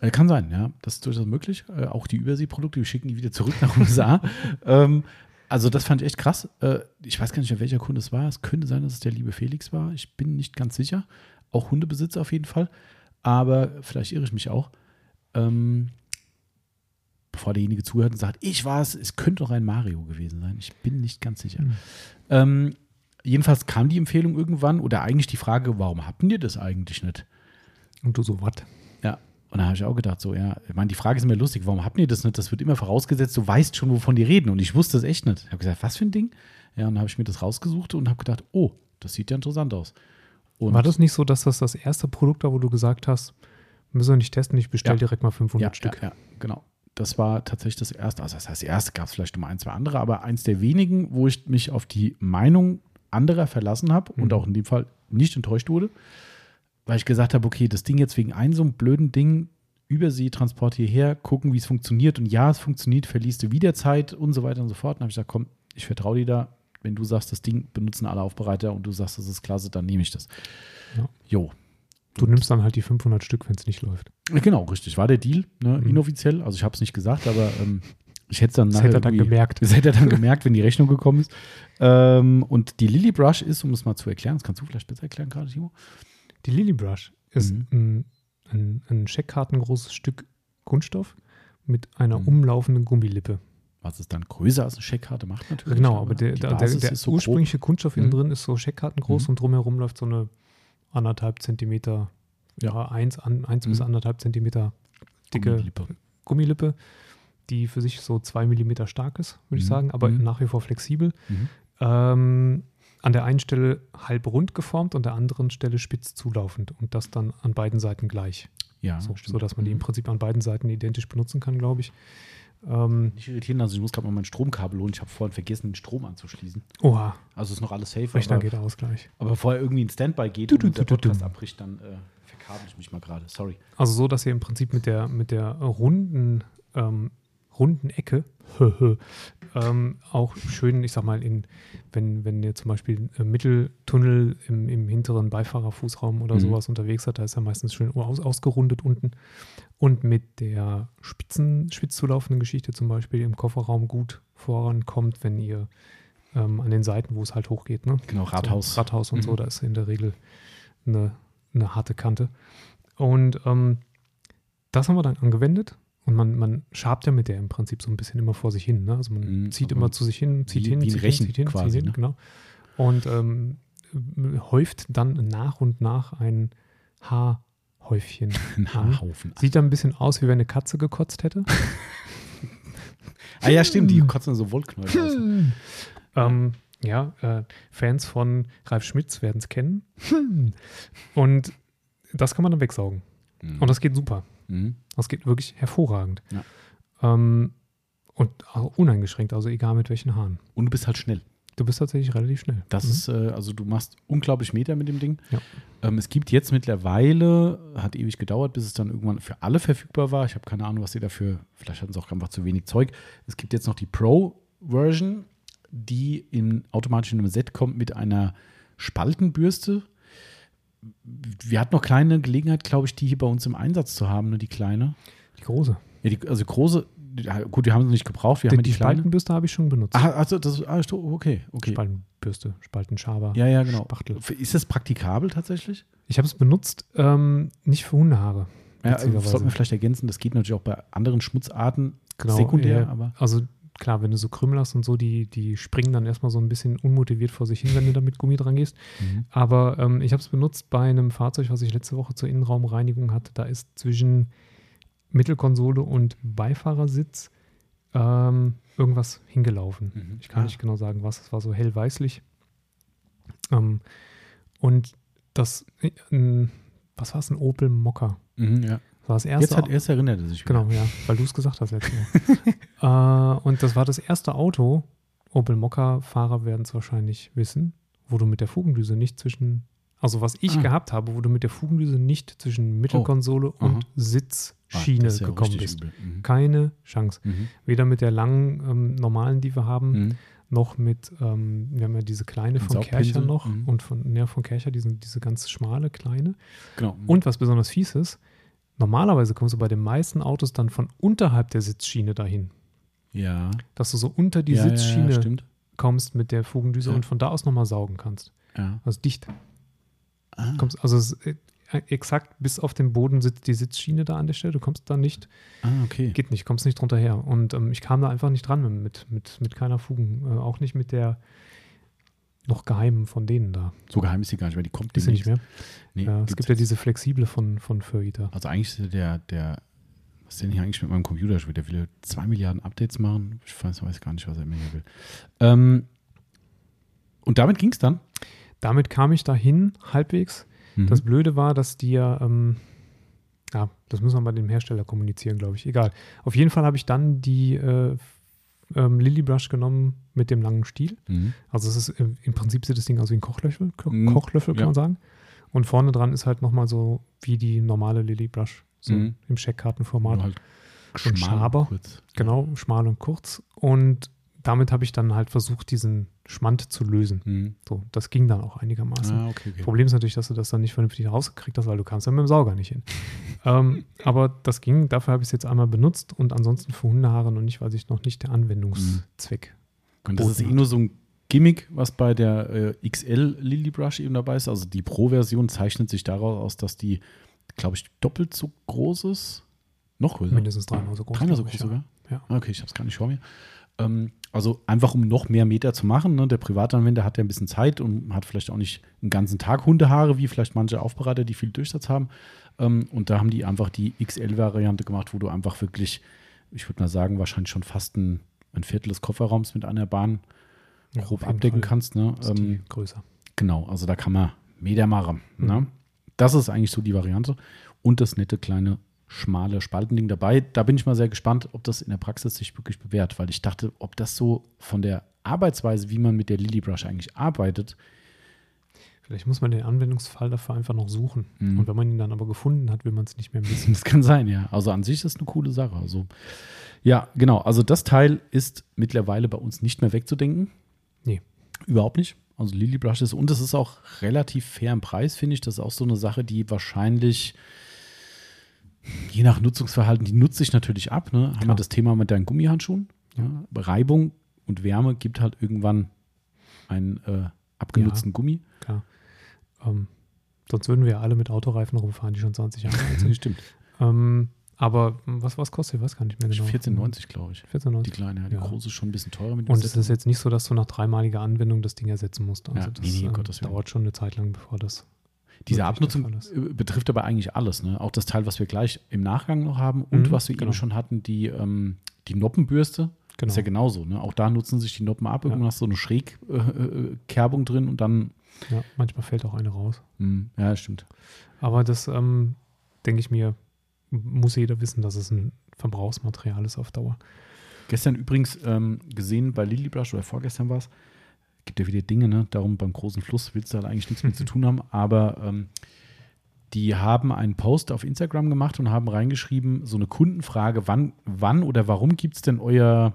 Äh, kann sein, ja. Das ist durchaus möglich. Äh, auch die Überseeprodukte, wir schicken die wieder zurück nach [laughs] USA. ähm, also, das fand ich echt krass. Äh, ich weiß gar nicht, welcher Kunde es war. Es könnte sein, dass es der liebe Felix war. Ich bin nicht ganz sicher. Auch Hundebesitzer auf jeden Fall. Aber vielleicht irre ich mich auch. Ähm, bevor derjenige zuhört und sagt, ich war es, es könnte doch ein Mario gewesen sein. Ich bin nicht ganz sicher. Hm. Ähm, jedenfalls kam die Empfehlung irgendwann oder eigentlich die Frage, warum habt ihr das eigentlich nicht? Und du so, was? Ja, und da habe ich auch gedacht, so, ja, ich meine, die Frage ist mir lustig, warum habt ihr das nicht? Das wird immer vorausgesetzt, du weißt schon, wovon die reden. Und ich wusste es echt nicht. Ich habe gesagt, was für ein Ding? Ja, und dann habe ich mir das rausgesucht und habe gedacht, oh, das sieht ja interessant aus. Und War das nicht so, dass das das erste Produkt war, wo du gesagt hast, müssen wir nicht testen, ich bestelle Ja. direkt mal 500 ja, Stück? Ja, ja, genau. das war tatsächlich das erste, also das heißt, das erste gab es vielleicht noch mal ein, zwei andere, aber eins der wenigen, wo ich mich auf die Meinung anderer verlassen habe und Mhm. auch in dem Fall nicht enttäuscht wurde, weil ich gesagt habe, okay, das Ding jetzt wegen einem so einem blöden Ding Überseetransport hierher, gucken, wie es funktioniert und ja, es funktioniert, verliest du wieder Zeit und so weiter und so fort. Dann habe ich gesagt, komm, ich vertraue dir da. Wenn du sagst, das Ding benutzen alle Aufbereiter und du sagst, das ist klasse, dann nehme ich das. Ja. Jo, Du nimmst dann halt die 500 Stück, wenn es nicht läuft. Genau, richtig. War der Deal, ne? Mhm. inoffiziell. Also ich habe es nicht gesagt, aber ähm, ich hätte es dann Das nachher hätte er dann gemerkt. Das hätte er dann [laughs] gemerkt, wenn die Rechnung gekommen ist. Ähm, und die Lily Brush ist, um es mal zu erklären, das kannst du vielleicht besser erklären gerade, Timo. Die Lily Brush ist Mhm. ein, ein, ein scheckkartengroßes Stück Kunststoff mit einer Mhm. umlaufenden Gummilippe. Was es dann größer als eine Scheckkarte macht natürlich. Genau, aber der, die der, der, der so grob. ursprüngliche Kunststoff innen Mhm. drin ist so scheckkartengroß Mhm. und drumherum läuft so eine anderthalb Zentimeter, ja, eins, an, eins bis Mhm. anderthalb Zentimeter dicke Gummilippe. Gummilippe, die für sich so zwei Millimeter stark ist, würde ich Mhm. sagen, aber Mhm. nach wie vor flexibel. Ähm, an der einen Stelle halb rund geformt und der anderen Stelle spitz zulaufend und das dann an beiden Seiten gleich. Ja, so, so dass man die im. Prinzip an beiden Seiten identisch benutzen kann, glaube ich. Ähm, Nicht irritieren, also ich muss gerade mal mein Stromkabel holen. Ich habe vorhin vergessen, den Strom anzuschließen. oha, Also ist noch alles safe. Rechner Aber, geht aus gleich. aber vorher irgendwie ein Standby geht Du, du, und der. Podcast abbricht, dann äh, verkabel ich mich mal gerade. Sorry. Also so, dass ihr im Prinzip mit der, mit der runden, ähm, runden Ecke [laughs] ähm, auch schön, ich sag mal, in, wenn, wenn ihr zum Beispiel Mitteltunnel im, im hinteren Beifahrerfußraum oder Mhm. sowas unterwegs seid, da ist er meistens schön aus, ausgerundet unten. Und mit der spitzen, spitz zulaufenden Geschichte zum Beispiel im Kofferraum gut vorankommt, wenn ihr ähm, an den Seiten, wo es halt hochgeht, ne? Genau, Rathaus. So, Rathaus und so, Mhm. da ist in der Regel eine, eine harte Kante. Und ähm, das haben wir dann angewendet. Und man, man schabt ja mit der im Prinzip so ein bisschen immer vor sich hin. Ne? Also man Mhm, zieht immer zu sich hin, zieht wie- hin, wie zieht Rechen hin, zieht hin, quasi, zieht hin, ne? genau. Und ähm, häuft dann nach und nach ein Haarhäufchen [laughs] Ein an. Haarhaufen. Sieht dann ein bisschen aus, wie wenn eine Katze gekotzt hätte. [laughs] Ah ja, stimmt, die [laughs] kotzen so Wollknäuel aus. Ähm, ja, äh, Fans von Ralf Schmitz werden es kennen. Und das kann man dann wegsaugen. Mhm. Und das geht super. Mhm. Das geht wirklich hervorragend. Ja. Ähm, und auch uneingeschränkt, also egal mit welchen Haaren. Und du bist halt schnell. Du bist tatsächlich relativ schnell. Das Mhm. ist, äh, also du machst unglaublich Meter mit dem Ding. Ja. Ähm, es gibt jetzt mittlerweile, hat ewig gedauert, bis es dann irgendwann für alle verfügbar war. Ich habe keine Ahnung, was sie dafür, vielleicht hatten sie auch einfach zu wenig Zeug. Es gibt jetzt noch die Pro-Version, die in, automatisch in einem Set kommt mit einer Spaltenbürste. Wir hatten noch kleine Gelegenheit, glaube ich, die hier bei uns im Einsatz zu haben, ne, die kleine. die große. Ja, die, also große, ja, gut, wir haben sie nicht gebraucht, wir Die, haben die die kleine. Spaltenbürste habe ich schon benutzt. Ah, also das ah, okay, okay. Spaltenbürste, Spaltenschaber. Ja, ja, genau. Spachtel. Ist das praktikabel tatsächlich? Ich habe es benutzt, ähm, nicht für Hundehaare. Ja, witzigerweise. sollten wir vielleicht ergänzen, das geht natürlich auch bei anderen Schmutzarten Genau, sekundär, ja. aber Also klar, wenn du so Krümel hast und so, die, die springen dann erstmal so ein bisschen unmotiviert vor sich hin, wenn du da mit Gummi dran gehst. Aber ähm, ich habe es benutzt bei einem Fahrzeug, was ich letzte Woche zur Innenraumreinigung hatte. Da ist zwischen Mittelkonsole und Beifahrersitz ähm, irgendwas hingelaufen. Mhm. Ich kann Ah. nicht genau sagen, was. Es war so hellweißlich. Ähm, und das, äh, was war es, ein Opel Mokka? Mhm, ja. Das war das erste. Jetzt hat erst erinnert er sich wieder. Genau, ja, weil du es gesagt hast Mal. [laughs] äh, und das war das erste Auto, Opel Mokka-Fahrer werden es wahrscheinlich wissen, wo du mit der Fugendüse nicht zwischen, also was ich Ah. gehabt habe, wo du mit der Fugendüse nicht zwischen Mittelkonsole aha. und Ah, Sitzschiene ist ja gekommen bist. Mhm. Keine Chance. Mhm. Weder mit der langen ähm, normalen, die wir haben, Mhm. noch mit, ähm, wir haben ja diese kleine von? Kercher noch Mhm. und von, ja, von Kercher, diese, diese ganz schmale kleine. Genau. Und was besonders fies ist, normalerweise kommst du bei den meisten Autos dann von unterhalb der Sitzschiene dahin. ja. Dass du so unter die ja, ja, Sitzschiene Ja, stimmt. kommst mit der Fugendüse Ja. und von da aus nochmal saugen kannst. Ja. Also dicht. Ah. Kommst, also es, ist, äh, exakt bis auf den Boden sitzt die Sitzschiene da an der Stelle. Du kommst da nicht, ah, okay. geht nicht, kommst nicht drunter her. Und ähm, ich kam da einfach nicht dran mit, mit, mit keiner Fugen. Äh, auch nicht mit der noch geheimen von denen da. So geheim ist sie gar nicht, weil die kommt Ist nicht mehr. Nee, Ja, es gibt ja diese flexible von, von Furita. Also eigentlich ist der, der, was denn hier eigentlich mit meinem Computer wieder? Der will zwei Milliarden Updates machen. Ich weiß, weiß gar nicht, was er immer hier will. Ähm, und damit ging es dann. Damit kam ich dahin halbwegs. Mhm. Das Blöde war, dass die ja, ähm, Ja, das muss man bei dem Hersteller kommunizieren, glaube ich. Egal. Auf jeden Fall habe ich dann die äh, ähm, Lily Brush genommen mit dem langen Stiel. Mhm. Also es ist im Prinzip sieht das Ding aus wie ein Kochlöffel, Ko Mhm. Kochlöffel kann Ja. man sagen. Und vorne dran ist halt nochmal so wie die normale Lily Brush, so Mhm. im Scheckkartenformat. Halt ein schmal und Schaber. kurz. Genau, schmal und kurz. Und damit habe ich dann halt versucht, diesen Schmand zu lösen. Mhm. So, das ging dann auch einigermaßen. Ah, okay, okay. Problem ist natürlich, dass du das dann nicht vernünftig rausgekriegt hast, weil du kamst dann mit dem Sauger nicht hin. [laughs] ähm, aber das ging, dafür habe ich es jetzt einmal benutzt und ansonsten für Hundehaare noch nicht, weil sich noch nicht der Anwendungszweck. Und das ist eh nur so ein Gimmick, was bei der äh, XL Lily Brush eben dabei ist. Also die Pro-Version zeichnet sich daraus aus, dass die, glaube ich, doppelt so groß ist. Noch größer. Mindestens dreimal so groß. Dreimal so groß ich, sogar? Ja. Ah, Okay, ich habe es gar nicht vor mir. Ähm, also einfach, um noch mehr Meter zu machen. Ne? Der Privatanwender hat ja ein bisschen Zeit und hat vielleicht auch nicht einen ganzen Tag Hundehaare, wie vielleicht manche Aufbereiter, die viel Durchsatz haben. Ähm, und da haben die einfach die XL-Variante gemacht, wo du einfach wirklich, ich würde mal sagen, wahrscheinlich schon fast ein, ein Viertel des Kofferraums mit einer Bahn Ja, grob abdecken Fall kannst. Ne? Ähm, größer. genau, also da kann man Meter machen. Mhm. Ne? Das ist eigentlich so die Variante. Und das nette kleine schmale Spaltending dabei. Da bin ich mal sehr gespannt, ob das in der Praxis sich wirklich bewährt, weil ich dachte, ob das so von der Arbeitsweise, wie man mit der Lily Brush eigentlich arbeitet, Vielleicht muss man den Anwendungsfall dafür einfach noch suchen. Mhm. Und wenn man ihn dann aber gefunden hat, will man es nicht mehr missen. [laughs] Das kann sein, ja. Also an sich ist das eine coole Sache. Also, ja, genau. Also das Teil ist mittlerweile bei uns nicht mehr wegzudenken. Nee. Überhaupt nicht. Also Lily Brush ist, und es ist auch relativ fair im Preis, finde ich. Das ist auch so eine Sache, die wahrscheinlich je nach Nutzungsverhalten, die nutzt sich natürlich ab. Ne? Haben wir das Thema mit deinen Gummihandschuhen. Ja. Reibung und Wärme gibt halt irgendwann einen äh, abgenutzten Gummi. Klar. Ähm, sonst würden wir ja alle mit Autoreifen rumfahren, die schon 20 Jahre alt [laughs] sind. stimmt. ähm, aber was, was kostet? Ich weiß gar nicht mehr genau. 14,90 glaube ich. 14,90. Die kleine, ja, die Ja. große ist schon ein bisschen teurer mit Und es ist jetzt nicht so, dass du nach dreimaliger Anwendung das Ding ersetzen musst. Also Ja, das nee, nee, um ähm, Gottes Willen. dauert schon eine Zeit lang, bevor das. Diese Abnutzung äh, betrifft aber eigentlich alles. Ne? Auch das Teil, was wir gleich im Nachgang noch haben und Mhm, was wir genau. eben schon hatten, die, ähm, die Noppenbürste. Genau. Ist ja genauso. Ne? Auch da nutzen sich die Noppen ab. Irgendwann Ja. hast du so eine Schrägkerbung drin und dann. Ja, manchmal fällt auch eine raus. Mh, ja, stimmt. Aber das, ähm, denke ich mir, muss jeder wissen, dass es ein Verbrauchsmaterial ist auf Dauer. Gestern übrigens ähm, gesehen bei Lily Brush oder vorgestern war es. Gibt ja wieder Dinge, ne? Darum beim großen Fluss willst du halt eigentlich nichts mit zu [laughs] tun haben. Aber ähm, die haben einen Post auf Instagram gemacht und haben reingeschrieben, so eine Kundenfrage, wann, wann oder warum gibt es denn euer,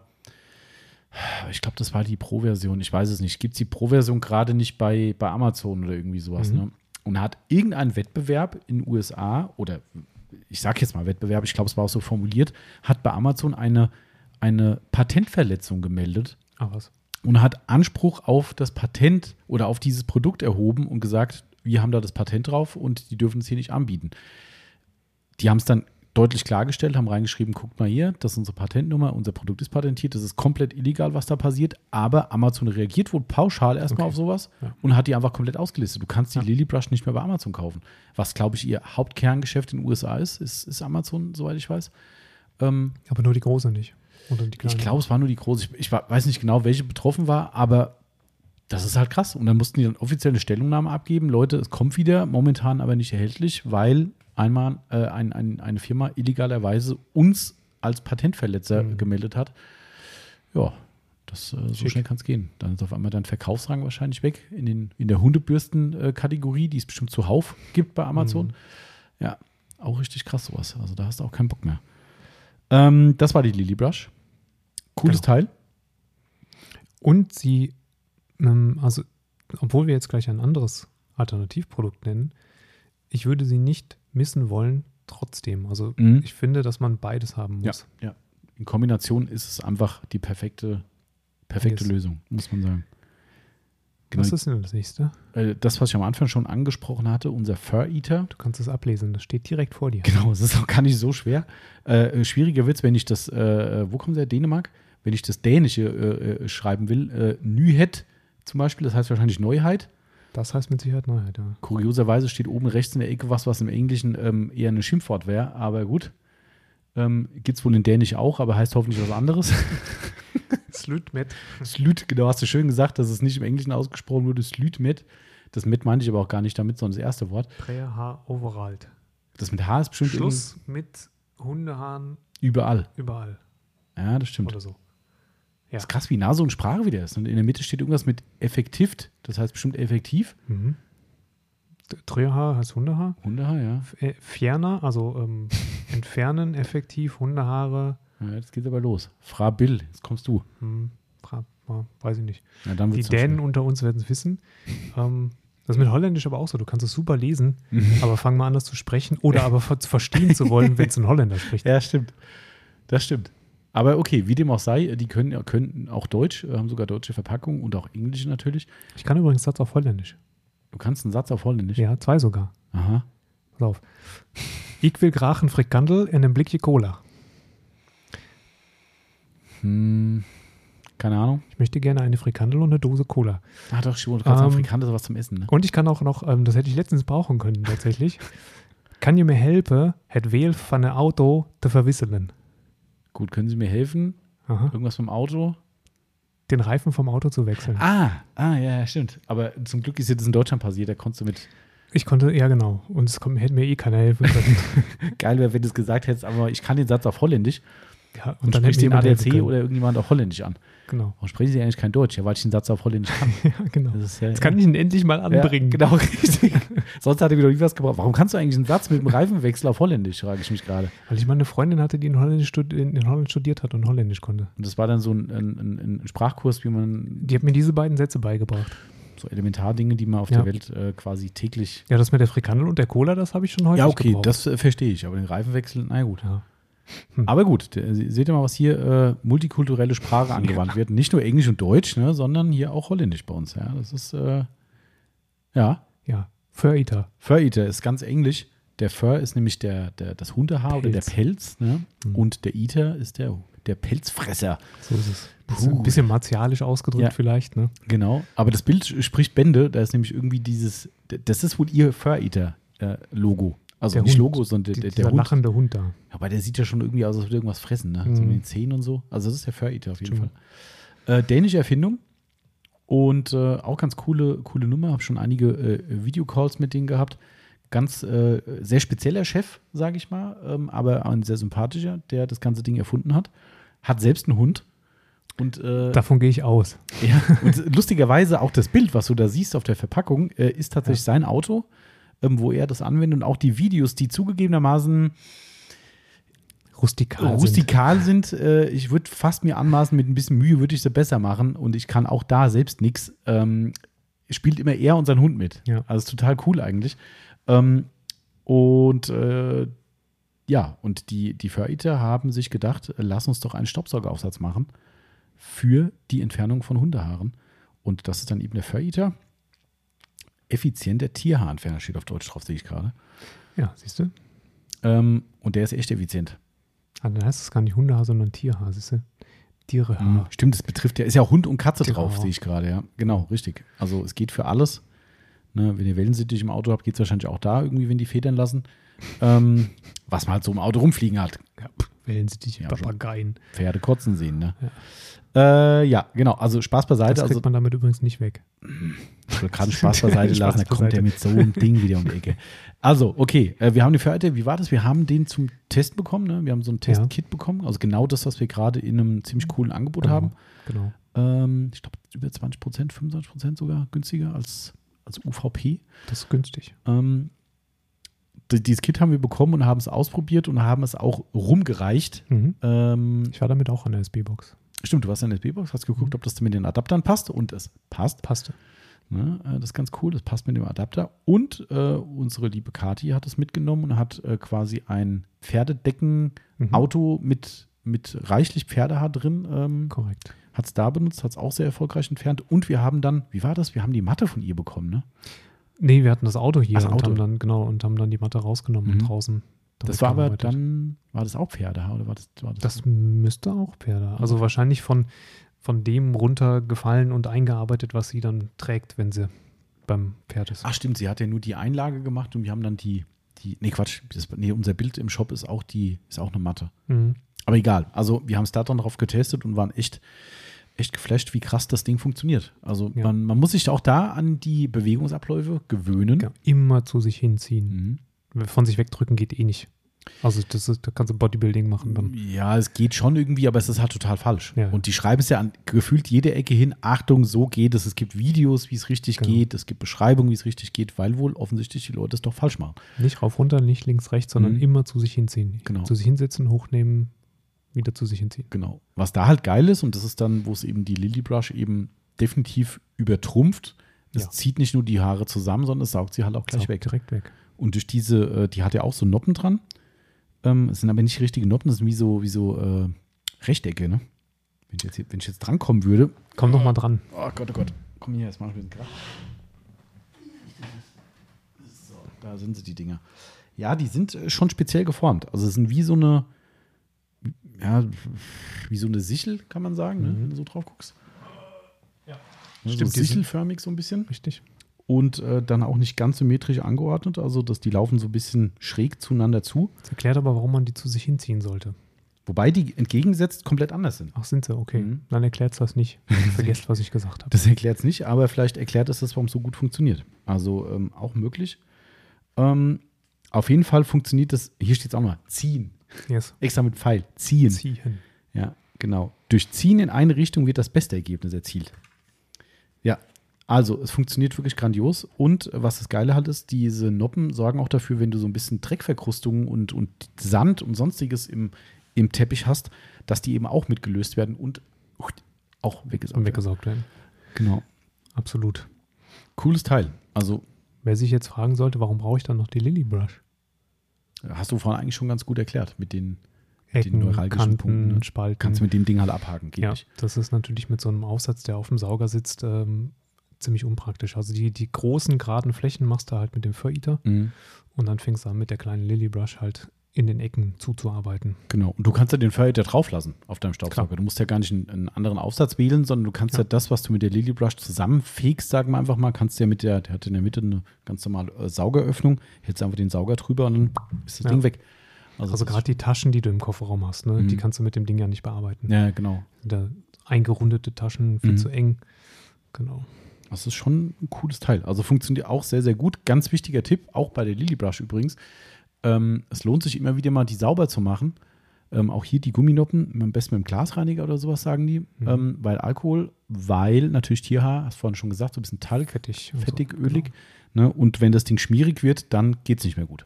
ich glaube, das war die Pro-Version, ich weiß es nicht, gibt es die Pro-Version gerade nicht bei, bei Amazon oder irgendwie sowas, Mhm. ne? Und hat irgendein Wettbewerb in den USA oder ich sage jetzt mal Wettbewerb, ich glaube, es war auch so formuliert, hat bei Amazon eine, eine Patentverletzung gemeldet Ah, was? Und hat Anspruch auf das Patent oder auf dieses Produkt erhoben und gesagt, wir haben da das Patent drauf und die dürfen es hier nicht anbieten. Die haben es dann deutlich klargestellt, haben reingeschrieben, guckt mal hier, das ist unsere Patentnummer, unser Produkt ist patentiert, das ist komplett illegal, was da passiert, aber Amazon reagiert wohl pauschal erstmal Okay. auf sowas Ja. und hat die einfach komplett ausgelistet. Du kannst die Ja. Lily Brush nicht mehr bei Amazon kaufen. Was, glaube ich, ihr Hauptkerngeschäft in den USA ist, ist, ist Amazon, soweit ich weiß. Ähm, Aber nur die große nicht. Ich glaube, es war nur die große. Ich, ich weiß nicht genau, welche betroffen war, aber das ist halt krass. Und dann mussten die dann offiziell eine Stellungnahme abgeben. Leute, es kommt wieder, momentan aber nicht erhältlich, weil einmal äh, ein, ein, eine Firma illegalerweise uns als Patentverletzer Mhm. gemeldet hat. Ja, das, äh, so Schick. schnell kann es gehen. Dann ist auf einmal dein Verkaufsrang wahrscheinlich weg in, den, in der Hundebürsten-Kategorie, die es bestimmt zuhauf gibt bei Amazon. Mhm. Ja, auch richtig krass sowas. Also da hast du auch keinen Bock mehr. Ähm, das war die Lily Brush. Cooles Genau. Teil. Und sie, ähm, also, obwohl wir jetzt gleich ein anderes Alternativprodukt nennen, ich würde sie nicht missen wollen, trotzdem. Also, Mhm. ich finde, dass man beides haben Ja, muss. ja. In Kombination ist es einfach die perfekte, perfekte Yes. Lösung, muss man sagen. Genau, Was ist denn das nächste? äh, das, was ich am Anfang schon angesprochen hatte, unser Fur Eater. Du kannst es ablesen, das steht direkt vor dir. Genau, es ist auch gar nicht so schwer. Äh, schwieriger wird es, wenn ich das, äh, wo kommt der, Dänemark? Wenn ich das Dänische äh, äh, schreiben will, äh, Nyhet zum Beispiel, das heißt wahrscheinlich Neuheit. Das heißt mit Sicherheit Neuheit, ja. Kurioserweise steht oben rechts in der Ecke was, was im Englischen ähm, eher ein Schimpfwort wäre, aber gut. Ähm, Gibt es wohl in Dänisch auch, aber heißt hoffentlich was anderes. [laughs] Slutmet. Slüt, genau, hast du schön gesagt, dass es nicht im Englischen ausgesprochen wurde, Slütmet. Das Met meinte ich aber auch gar nicht damit, sondern das erste Wort. Präha Overalt. Das mit Haar ist bestimmt Schluss mit Hundehaaren überall. überall Ja, das stimmt. oder so. Das ist krass, wie nah so eine Sprache wieder ist. Und in der Mitte steht irgendwas mit effektivt. Das heißt bestimmt effektiv. Mhm. Drehhaar heißt Hundehaar. Hundehaar, ja. F- äh, Ferner, also ähm, [laughs] entfernen, effektiv, Hundehaare. ja. Jetzt geht's aber los. Fra Bill, jetzt kommst du. Hm, fra- ja, weiß ich nicht. Ja, Die Dänen unter uns werden es wissen. Ähm, das ist mit Holländisch aber auch so. Du kannst es super lesen, [laughs] aber fang mal an, das zu sprechen oder aber ver verstehen zu wollen, wenn es ein Holländer spricht. Ja, stimmt. Das stimmt. Aber okay, wie dem auch sei, die können, können auch Deutsch, äh, haben sogar deutsche Verpackungen und auch Englische natürlich. Ich kann übrigens Satz auf Holländisch. Du kannst einen Satz auf Holländisch. Ja, zwei sogar. Aha. Pass auf. Ich will graag een frikandel en een blikje cola. Hm, keine Ahnung. Ich möchte gerne eine Frikandel und eine Dose Cola. Ah, doch, schon. Du kannst Ähm, Frikandel ist was zum Essen, ne? Und ich kann auch noch, ähm, das hätte ich letztens brauchen können tatsächlich. [laughs] kann je mir helpen, het wiel van een auto te verwisselen? Gut, können Sie mir helfen? Aha. Irgendwas vom Auto? Den Reifen vom Auto zu wechseln. Ah, ah, ja, stimmt. Aber zum Glück ist jetzt in Deutschland passiert, da konntest du mit. Ich konnte, ja genau. Und es kommt, hätte mir eh keiner helfen können. [laughs] Geil wäre, wenn du es gesagt hättest, aber ich kann den Satz auf Holländisch ja, und, dann sprichst hätte helfen ADAC oder irgendjemand auf Holländisch an. Genau. Warum sprechen Sie eigentlich kein Deutsch? Ja, weil ich den Satz auf Holländisch kann. [laughs] Ja, genau. Das ist ja, Jetzt kann ich ihn endlich mal anbringen. Ja, genau, [laughs] richtig. Sonst hat er wieder nie was gebraucht. Warum kannst du eigentlich einen Satz mit dem Reifenwechsel auf Holländisch, frage ich mich gerade. Weil ich mal eine Freundin hatte, die in Holland, studi in, Holland studiert hat und Holländisch konnte. Und das war dann so ein, ein, ein, Sprachkurs, wie man Die hat mir diese beiden Sätze beigebracht. so Elementardinge, die man auf Ja. der Welt äh, quasi täglich. Ja, das mit der Frikandel und der Cola, das habe ich schon häufig gebraucht. das äh, verstehe ich. Aber den Reifenwechsel, na gut. Ja. Aber gut, seht ihr mal, was hier äh, multikulturelle Sprache angewandt wird. Nicht nur Englisch und Deutsch, ne, sondern hier auch Holländisch bei uns. Ja, das ist, äh, ja, Ja, Fur-Eater. Fur-Eater ist ganz englisch. Der Fur ist nämlich der, der, das Hundehaar oder der Pelz. Pelz. Ne? Mhm. Und der Eater ist der, der Pelzfresser. So ist es. Ist ein bisschen martialisch ausgedrückt Ja. vielleicht, ne? Genau. Aber das Bild spricht Bände. Da ist nämlich irgendwie dieses, das ist wohl ihr Fur-Eater-Logo. Also Der nicht Hund. Logo, sondern der, dieser der Hund. lachende Hund da. Aber der sieht ja schon irgendwie aus, als würde irgendwas fressen, ne? So Mhm. mit den Zähnen und so. Also das ist der Fur-Eater auf jeden Stimmt. Fall. Äh, dänische Erfindung. Und äh, auch ganz coole, coole Nummer. Habe schon einige äh, Videocalls mit denen gehabt. Ganz äh, sehr spezieller Chef, sage ich mal, ähm, aber ein sehr sympathischer, der das ganze Ding erfunden hat. Hat selbst einen Hund. Und, äh, Davon gehe ich aus. ja, und lustigerweise auch das Bild, was du da siehst auf der Verpackung, äh, ist tatsächlich sein Auto, ähm, wo er das anwendet. Und auch die Videos, die zugegebenermaßen Rustikal. sind. rustikal sind. Äh, ich würde fast mir anmaßen, mit ein bisschen Mühe würde ich sie besser machen und ich kann auch da selbst nichts. Ähm, spielt immer er und sein Hund mit. Ja. Also ist total cool eigentlich. Ähm, und äh, ja, und die, die Fur-Eater haben sich gedacht, äh, lass uns doch einen Staubsaugeraufsatz machen für die Entfernung von Hundehaaren. Und das ist dann eben der Fur-Eater. Effizienter Tierhaarentferner steht auf Deutsch drauf, sehe ich gerade. Ja, siehst du? Ähm, und der ist echt effizient. Ah, dann heißt es gar nicht Hundehaar, sondern Tierhaar, siehst du? Tierehaar. Stimmt, das betrifft ja, ist ja Hund und Katze Genau. drauf, sehe ich gerade, ja. Genau, richtig. Also es geht für alles. Ne, wenn ihr Wellensittich im Auto habt, geht es wahrscheinlich auch da irgendwie, wenn die Federn lassen. Ähm, was man halt so im Auto rumfliegen hat. Ja, pff, Wellensittiche, Ja. Papageien. Pferde kotzen sehen, ne? Ja, äh, ja genau. Also Spaß beiseite. Das kriegt Also man damit übrigens nicht weg. ich will gerade Spaß beiseite [laughs] lassen, da kommt beiseite. er mit so einem Ding wieder um die Ecke. Also, okay, äh, wir haben die Fährte, wie war das? Wir haben den zum Test bekommen, ne? Wir haben so ein Ja. Testkit bekommen. Also genau das, was wir gerade in einem ziemlich coolen Angebot Genau. haben. Genau. Ähm, ich glaube, über 20 Prozent, 25 Prozent sogar günstiger als, als UVP. Das ist günstig. Ähm, die- dieses Kit haben wir bekommen und haben es ausprobiert und haben es auch rumgereicht. Mhm. Ähm, Ich war damit auch an der SB-Box. Stimmt, du warst in der SB-Box, hast geguckt, ob das mit den Adaptern passt und es passt. Passte. Ne? Äh, Das ist ganz cool, das passt mit dem Adapter. Und äh, unsere liebe Kati hat es mitgenommen und hat äh, quasi ein Pferdedecken-Auto Mhm. mit, mit reichlich Pferdehaar drin. Ähm, Korrekt. hat es da benutzt, hat es auch sehr erfolgreich entfernt. Und wir haben dann, wie war das? Wir haben die Matte von ihr bekommen, ne? Nee, wir hatten das Auto hier das und Auto. haben dann, genau, und haben dann die Matte rausgenommen Mhm. draußen. Das war aber dann, war das auch Pferdehaar oder war das? War das, Das müsste auch Pferde. Also Okay. wahrscheinlich von, von dem runtergefallen und eingearbeitet, was sie dann trägt, wenn sie beim Pferd ist. Ach stimmt, sie hat ja nur die Einlage gemacht und wir haben dann die, die nee Quatsch, das, nee, unser Bild im Shop ist auch die, ist auch eine Matte. Mhm. Aber egal, also wir haben es da dann drauf getestet und waren echt, echt geflasht, wie krass das Ding funktioniert. Also Ja. man, man muss sich auch da an die Bewegungsabläufe gewöhnen. Ja, immer zu sich hinziehen. Mhm. Von sich wegdrücken geht eh nicht. Also das ist, da kannst du Bodybuilding machen dann. Ja, es geht schon irgendwie, aber es ist halt total falsch. Ja. Und die schreiben es ja an gefühlt jede Ecke hin, Achtung, so geht es. Es gibt Videos, wie es richtig Genau. geht, es gibt Beschreibungen, wie es richtig geht, weil wohl offensichtlich die Leute es doch falsch machen. Nicht rauf, runter, nicht links, rechts, sondern Mhm. immer zu sich hinziehen. Genau. Zu sich hinsetzen, hochnehmen, wieder zu sich hinziehen. Genau. Was da halt geil ist, und das ist dann, wo es eben die Lily Brush eben definitiv übertrumpft, es Ja. zieht nicht nur die Haare zusammen, sondern es saugt sie halt auch gleich Saugt weg. Direkt weg. Und durch diese, äh, die hat ja auch so Noppen dran. Ähm, es sind aber nicht richtige Noppen, das sind wie so, wie so äh, Rechtecke, ne? Wenn ich jetzt, hier, wenn ich jetzt drankommen würde. Komm doch mal dran. Oh Gott, oh Gott. Komm hier, jetzt mach ich ein bisschen Krach. So, da sind sie, die Dinger. Ja, die sind äh, schon speziell geformt. Also es sind wie so eine, ja, wie so eine Sichel, kann man sagen, ne? Mhm. wenn du so drauf guckst. Ja. So Stimmt, sichelförmig so ein bisschen Richtig. Und äh, dann auch nicht ganz symmetrisch angeordnet. Also, dass die laufen so ein bisschen schräg zueinander zu. Das erklärt aber, warum man die zu sich hinziehen sollte. Wobei die entgegengesetzt komplett anders sind. Ach, sind sie? Okay. Mhm. Dann erklärt es das nicht. [laughs] Vergesst, was ich gesagt habe. Das erklärt es nicht, aber vielleicht erklärt es das, warum es so gut funktioniert. Also ähm, auch möglich. Ähm, auf jeden Fall funktioniert das, hier steht es auch mal, ziehen. Yes. Extra mit Pfeil, ziehen. Ziehen. Ja, genau. Durch Ziehen in eine Richtung wird das beste Ergebnis erzielt. Ja, also es funktioniert wirklich grandios. Und was das Geile halt ist, diese Noppen sorgen auch dafür, wenn du so ein bisschen Dreckverkrustungen und, und Sand und sonstiges im, im Teppich hast, dass die eben auch mitgelöst werden und auch weggesaugt weggesaugt werden. Genau. Absolut. Cooles Teil. Also Wer sich jetzt fragen sollte, warum brauche ich dann noch die Lily Brush? hast du vorhin eigentlich schon ganz gut erklärt mit den, mit den Ecken, neuralgischen Kanten, Punkten. Ne? Spalten. Kannst du mit dem Ding halt abhaken, geht ja, nicht. das ist natürlich mit so einem Aufsatz, der auf dem Sauger sitzt, ähm, ziemlich unpraktisch. Also die, die großen, geraden Flächen machst du halt mit dem Fur-Eater Mhm. und dann fängst du an, mit der kleinen Lily Brush halt in den Ecken zuzuarbeiten. Genau. Und du kannst ja den Fairhater drauf lassen auf deinem Staubsauger. Klar. Du musst ja gar nicht einen, einen anderen Aufsatz wählen, sondern du kannst ja. Ja. das, was du mit der Lily Brush zusammenfegst, sagen wir einfach mal, kannst du ja mit der, der hat in der Mitte eine ganz normale äh, Saugeröffnung, hältst einfach den Sauger drüber und dann ist das Ja. Ding weg. Also das gerade die Taschen, die du im Kofferraum hast, ne, Mhm. die kannst du mit dem Ding ja nicht bearbeiten. Ja, genau. Da eingerundete Taschen, viel Mhm. zu eng. Genau. Das ist schon ein cooles Teil. Also funktioniert auch sehr, sehr gut. Ganz wichtiger Tipp, auch bei der Lily Brush übrigens. Ähm, es lohnt sich immer wieder mal, die sauber zu machen. Ähm, auch hier die Gumminoppen, am besten mit dem Glasreiniger oder sowas, sagen die. Mhm. Ähm, weil Alkohol, weil natürlich Tierhaar, hast du vorhin schon gesagt, so ein bisschen Talg, Fettig. fettig, so. ölig. Genau. Ne? Und wenn das Ding schmierig wird, dann geht es nicht mehr gut.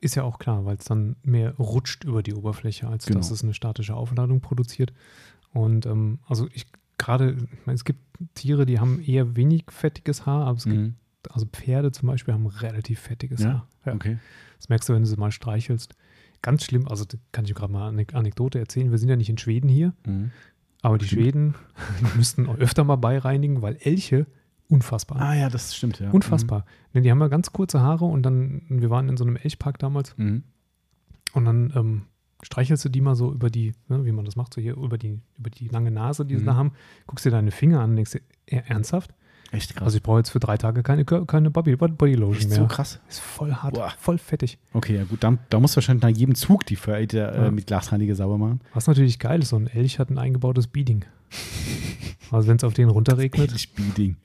Ist ja auch klar, weil es dann mehr rutscht über die Oberfläche, als Genau. dass es eine statische Aufladung produziert. Und ähm, also ich gerade, es gibt Tiere, die haben eher wenig fettiges Haar, aber es gibt, also Pferde zum Beispiel haben relativ fettiges Mhm. Ja? Haar. Ja. Okay. Das merkst du, wenn du sie mal streichelst. Ganz schlimm, also kann ich gerade mal eine Anekdote erzählen. Wir sind ja nicht in Schweden hier, Mhm. aber die Stimmt. Schweden die [laughs] müssten öfter mal beireinigen, weil Elche unfassbar. Ah ja, das stimmt, ja. Unfassbar. Denn die haben ja ganz kurze Haare und dann, wir waren in so einem Elchpark damals Mhm. und dann ähm, streichelst du die mal so über die, ne, wie man das macht, so hier über die, über die lange Nase, die sie Mhm. da haben, guckst dir deine Finger an und denkst dir, "Eh, ernsthaft? Echt krass. Also ich brauche jetzt für drei Tage keine, keine Body, Body Lotion Echt mehr. so krass. Ist voll hart, Boah. voll fettig. Okay, ja gut, dann, da musst du wahrscheinlich nach jedem Zug die Fairhater äh, Ja. mit Glasreiniger sauber machen. Was natürlich geil ist, so ein Elch hat ein eingebautes Beading. [laughs] Also wenn es auf den runterregnet, Speeding.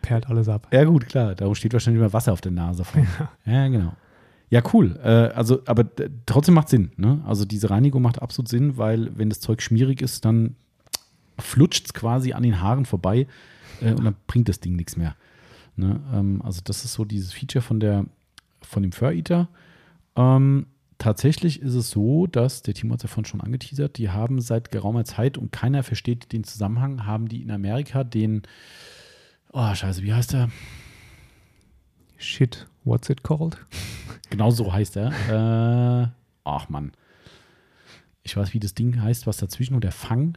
perlt alles ab. Ja, gut, klar. Darum steht wahrscheinlich immer Wasser auf der Nase. Vorne. [laughs] Ja, genau. Ja, cool. Äh, also, aber trotzdem macht Sinn. Ne? Also diese Reinigung macht absolut Sinn, weil wenn das Zeug schmierig ist, dann flutscht es quasi an den Haaren vorbei äh, und dann bringt das Ding nichts mehr. Ne? Ähm, also das ist so dieses Feature von der von dem Fur Eater. Ähm, tatsächlich ist es so, dass, der Timo hat es ja vorhin schon angeteasert, die haben seit geraumer Zeit und keiner versteht den Zusammenhang, haben die in Amerika den, oh scheiße, wie heißt der? Shit, what's it called? [laughs] Genau so heißt er. Äh, ach Mann. Ich weiß, wie das Ding heißt, was dazwischen, und der Fang.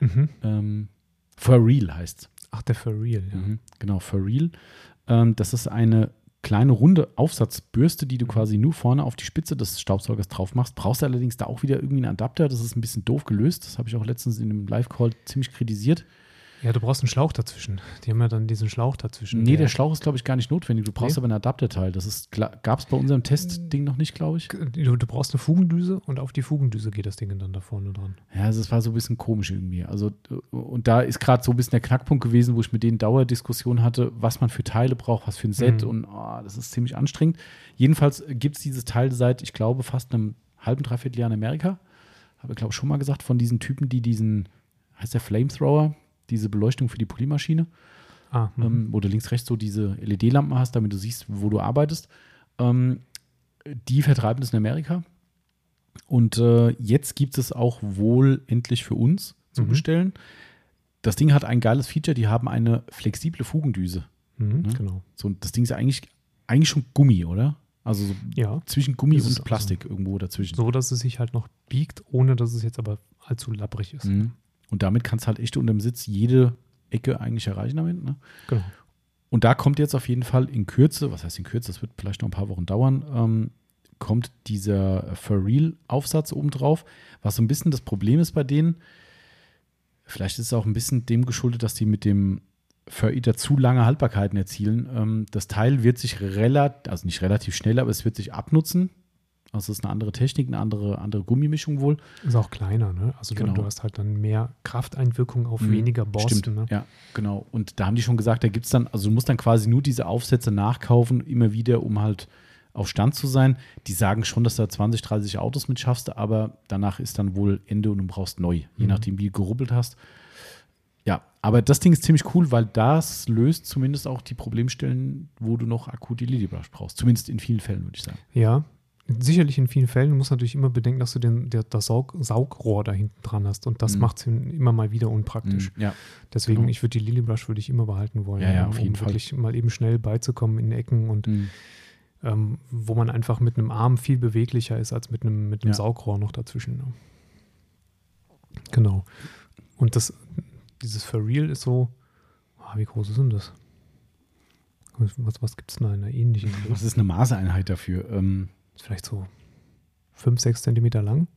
Mhm. Ähm, For Real heißt Ach, der For Real, ja. mhm. Genau, For Real. Ähm, das ist eine kleine runde Aufsatzbürste, die du quasi nur vorne auf die Spitze des Staubsaugers drauf machst. Brauchst du allerdings da auch wieder irgendwie einen Adapter. Das ist ein bisschen doof gelöst. Das habe ich auch letztens in einem Live-Call ziemlich kritisiert. Ja, du brauchst einen Schlauch dazwischen. Die haben ja dann diesen Schlauch dazwischen. Nee, der Schlauch ist, glaube ich, gar nicht notwendig. Du brauchst nee. aber ein Adapterteil. Das gab es bei unserem Testding noch nicht, glaube ich. Du, du, brauchst eine Fugendüse und auf die Fugendüse geht das Ding dann da vorne dran. Ja, also es war so ein bisschen komisch irgendwie. Also, und da ist gerade so ein bisschen der Knackpunkt gewesen, wo ich mit denen Dauerdiskussion hatte, was man für Teile braucht, was für ein Set mhm. und oh, das ist ziemlich anstrengend. Jedenfalls gibt es dieses Teil seit, ich glaube, fast einem halben, dreiviertel Jahr in Amerika. Habe ich, glaube ich, schon mal gesagt, von diesen Typen, die diesen, heißt der Flamethrower, diese Beleuchtung für die Polymaschine, ah, ähm, wo du links, rechts so diese LED-Lampen hast, damit du siehst, wo du arbeitest. Ähm, die vertreiben das in Amerika. Und äh, jetzt gibt es auch wohl endlich für uns zu mhm. bestellen. Das Ding hat ein geiles Feature, die haben eine flexible Fugendüse. Mhm, ne? Genau. So, das Ding ist eigentlich, eigentlich schon Gummi, oder? Also so ja, zwischen Gummi und Plastik also irgendwo dazwischen. So, dass es sich halt noch biegt, ohne dass es jetzt aber allzu labbrig ist. Mhm. Und damit kannst du halt echt unter dem Sitz jede Ecke eigentlich erreichen damit. Ne? Genau. Und da kommt jetzt auf jeden Fall in Kürze, was heißt in Kürze, das wird vielleicht noch ein paar Wochen dauern, ähm, kommt dieser For Real-Aufsatz obendrauf. Was so ein bisschen das Problem ist bei denen, vielleicht ist es auch ein bisschen dem geschuldet, dass die mit dem für Eater zu lange Haltbarkeiten erzielen. Ähm, das Teil wird sich relativ, also nicht relativ schnell, aber es wird sich abnutzen. Also es ist eine andere Technik, eine andere, andere Gummimischung wohl. Ist auch kleiner, ne? Also genau. du, hast halt dann mehr Krafteinwirkung auf mhm. weniger Borsten. Stimmt, ne? ja, genau. Und da haben die schon gesagt, da gibt es dann, also du musst dann quasi nur diese Aufsätze nachkaufen, immer wieder, um halt auf Stand zu sein. Die sagen schon, dass du da 20, 30 Autos mit schaffst, aber danach ist dann wohl Ende und du brauchst neu, je mhm. nachdem, wie du gerubbelt hast. Ja, aber das Ding ist ziemlich cool, weil das löst zumindest auch die Problemstellen, wo du noch akut die Lily Brush brauchst. Zumindest in vielen Fällen, würde ich sagen. Ja, sicherlich in vielen Fällen. Du musst natürlich immer bedenken, dass du den, der, das Saug, Saugrohr da hinten dran hast. Und das mhm. macht es immer mal wieder unpraktisch. Mhm, ja. Deswegen, genau. ich würde die Lily Brush würde ich immer behalten wollen. Ja, ja, um Fall. wirklich mal eben schnell beizukommen in Ecken und mhm. ähm, wo man einfach mit einem Arm viel beweglicher ist als mit einem, mit einem. Saugrohr noch dazwischen. Genau. Und das, dieses For Real ist so, oh, wie groß ist denn das? Was, was gibt es da in einer ähnlichen? Was ist eine Maßeinheit dafür? Ähm, vielleicht so 5, 6 Zentimeter lang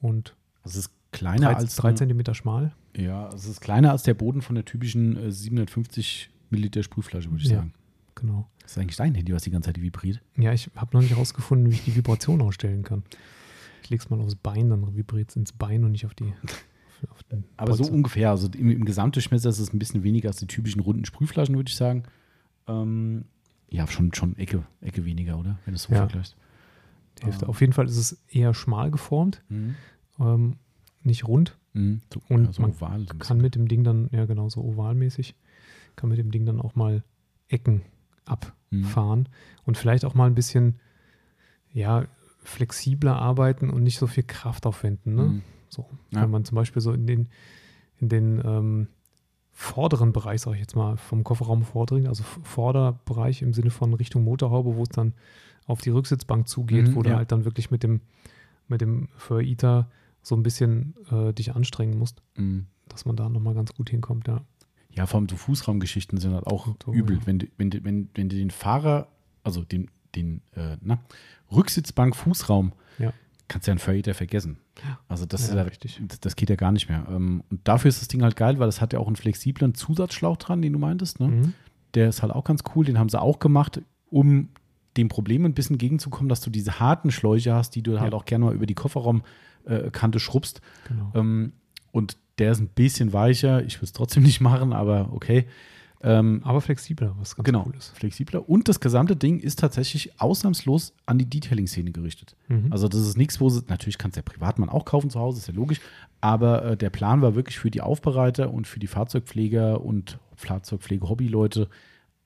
und es ist kleiner 3, als 3 Zentimeter schmal. Ja, es ist kleiner als der Boden von der typischen äh, 750 Milliliter Sprühflasche, würde ich ja, sagen. Genau. Das ist eigentlich dein Handy, was die ganze Zeit vibriert. Ja, ich habe noch nicht herausgefunden, wie ich die Vibration ausstellen kann. Ich lege es mal aufs Bein, dann vibriert es ins Bein und nicht auf die [laughs] aber so ungefähr. Also im, im Gesamtdurchmesser ist es ein bisschen weniger als die typischen runden Sprühflaschen, würde ich sagen. Ähm, ja, schon, schon Ecke, Ecke weniger, oder? Wenn du es so ja. vergleichst. Die Hälfte. Ah. Auf jeden Fall ist es eher schmal geformt, mhm. ähm, nicht rund. Mhm. So, und ja, so man oval, kann mit dem Ding dann, ja genau, so ovalmäßig, kann mit dem Ding dann auch mal Ecken abfahren mhm. und vielleicht auch mal ein bisschen, ja, flexibler arbeiten und nicht so viel Kraft aufwenden. Ne? Mhm. So, ja. Wenn man zum Beispiel so in den, in den ähm, vorderen Bereich, sage ich jetzt mal, vom Kofferraum vordringt, also Vorderbereich im Sinne von Richtung Motorhaube, wo es dann auf die Rücksitzbank zugeht, mhm, wo ja. du halt dann wirklich mit dem, mit dem Fur Eater so ein bisschen äh, dich anstrengen musst, mhm. dass man da nochmal ganz gut hinkommt, ja. Ja, vor allem so Fußraumgeschichten sind halt auch so, übel. Ja. Wenn, du, wenn, du, wenn, wenn du den Fahrer, also den, den äh, na, Rücksitzbank-Fußraum ja kannst du ja einen Fader vergessen. Also das, ja, ja, richtig. das geht ja gar nicht mehr. Ähm, und dafür ist das Ding halt geil, weil es hat ja auch einen flexiblen Zusatzschlauch dran, den du meintest. Ne? Mhm. Der ist halt auch ganz cool. Den haben sie auch gemacht, um dem Problem ein bisschen gegenzukommen, dass du diese harten Schläuche hast, die du ja. halt auch gerne mal über die Kofferraumkante schrubbst. Genau. Ähm, und der ist ein bisschen weicher. Ich würde es trotzdem [laughs] nicht machen, aber okay. Ähm, Aber flexibler, was ganz genau, cool ist. Flexibler. Und das gesamte Ding ist tatsächlich ausnahmslos an die Detailing-Szene gerichtet. Mhm. Also, das ist nichts, wo sie, natürlich kannst du der Privatmann auch kaufen zu Hause, ist ja logisch. Aber äh, der Plan war wirklich für die Aufbereiter und für die Fahrzeugpfleger und Fahrzeugpflege-Hobbyleute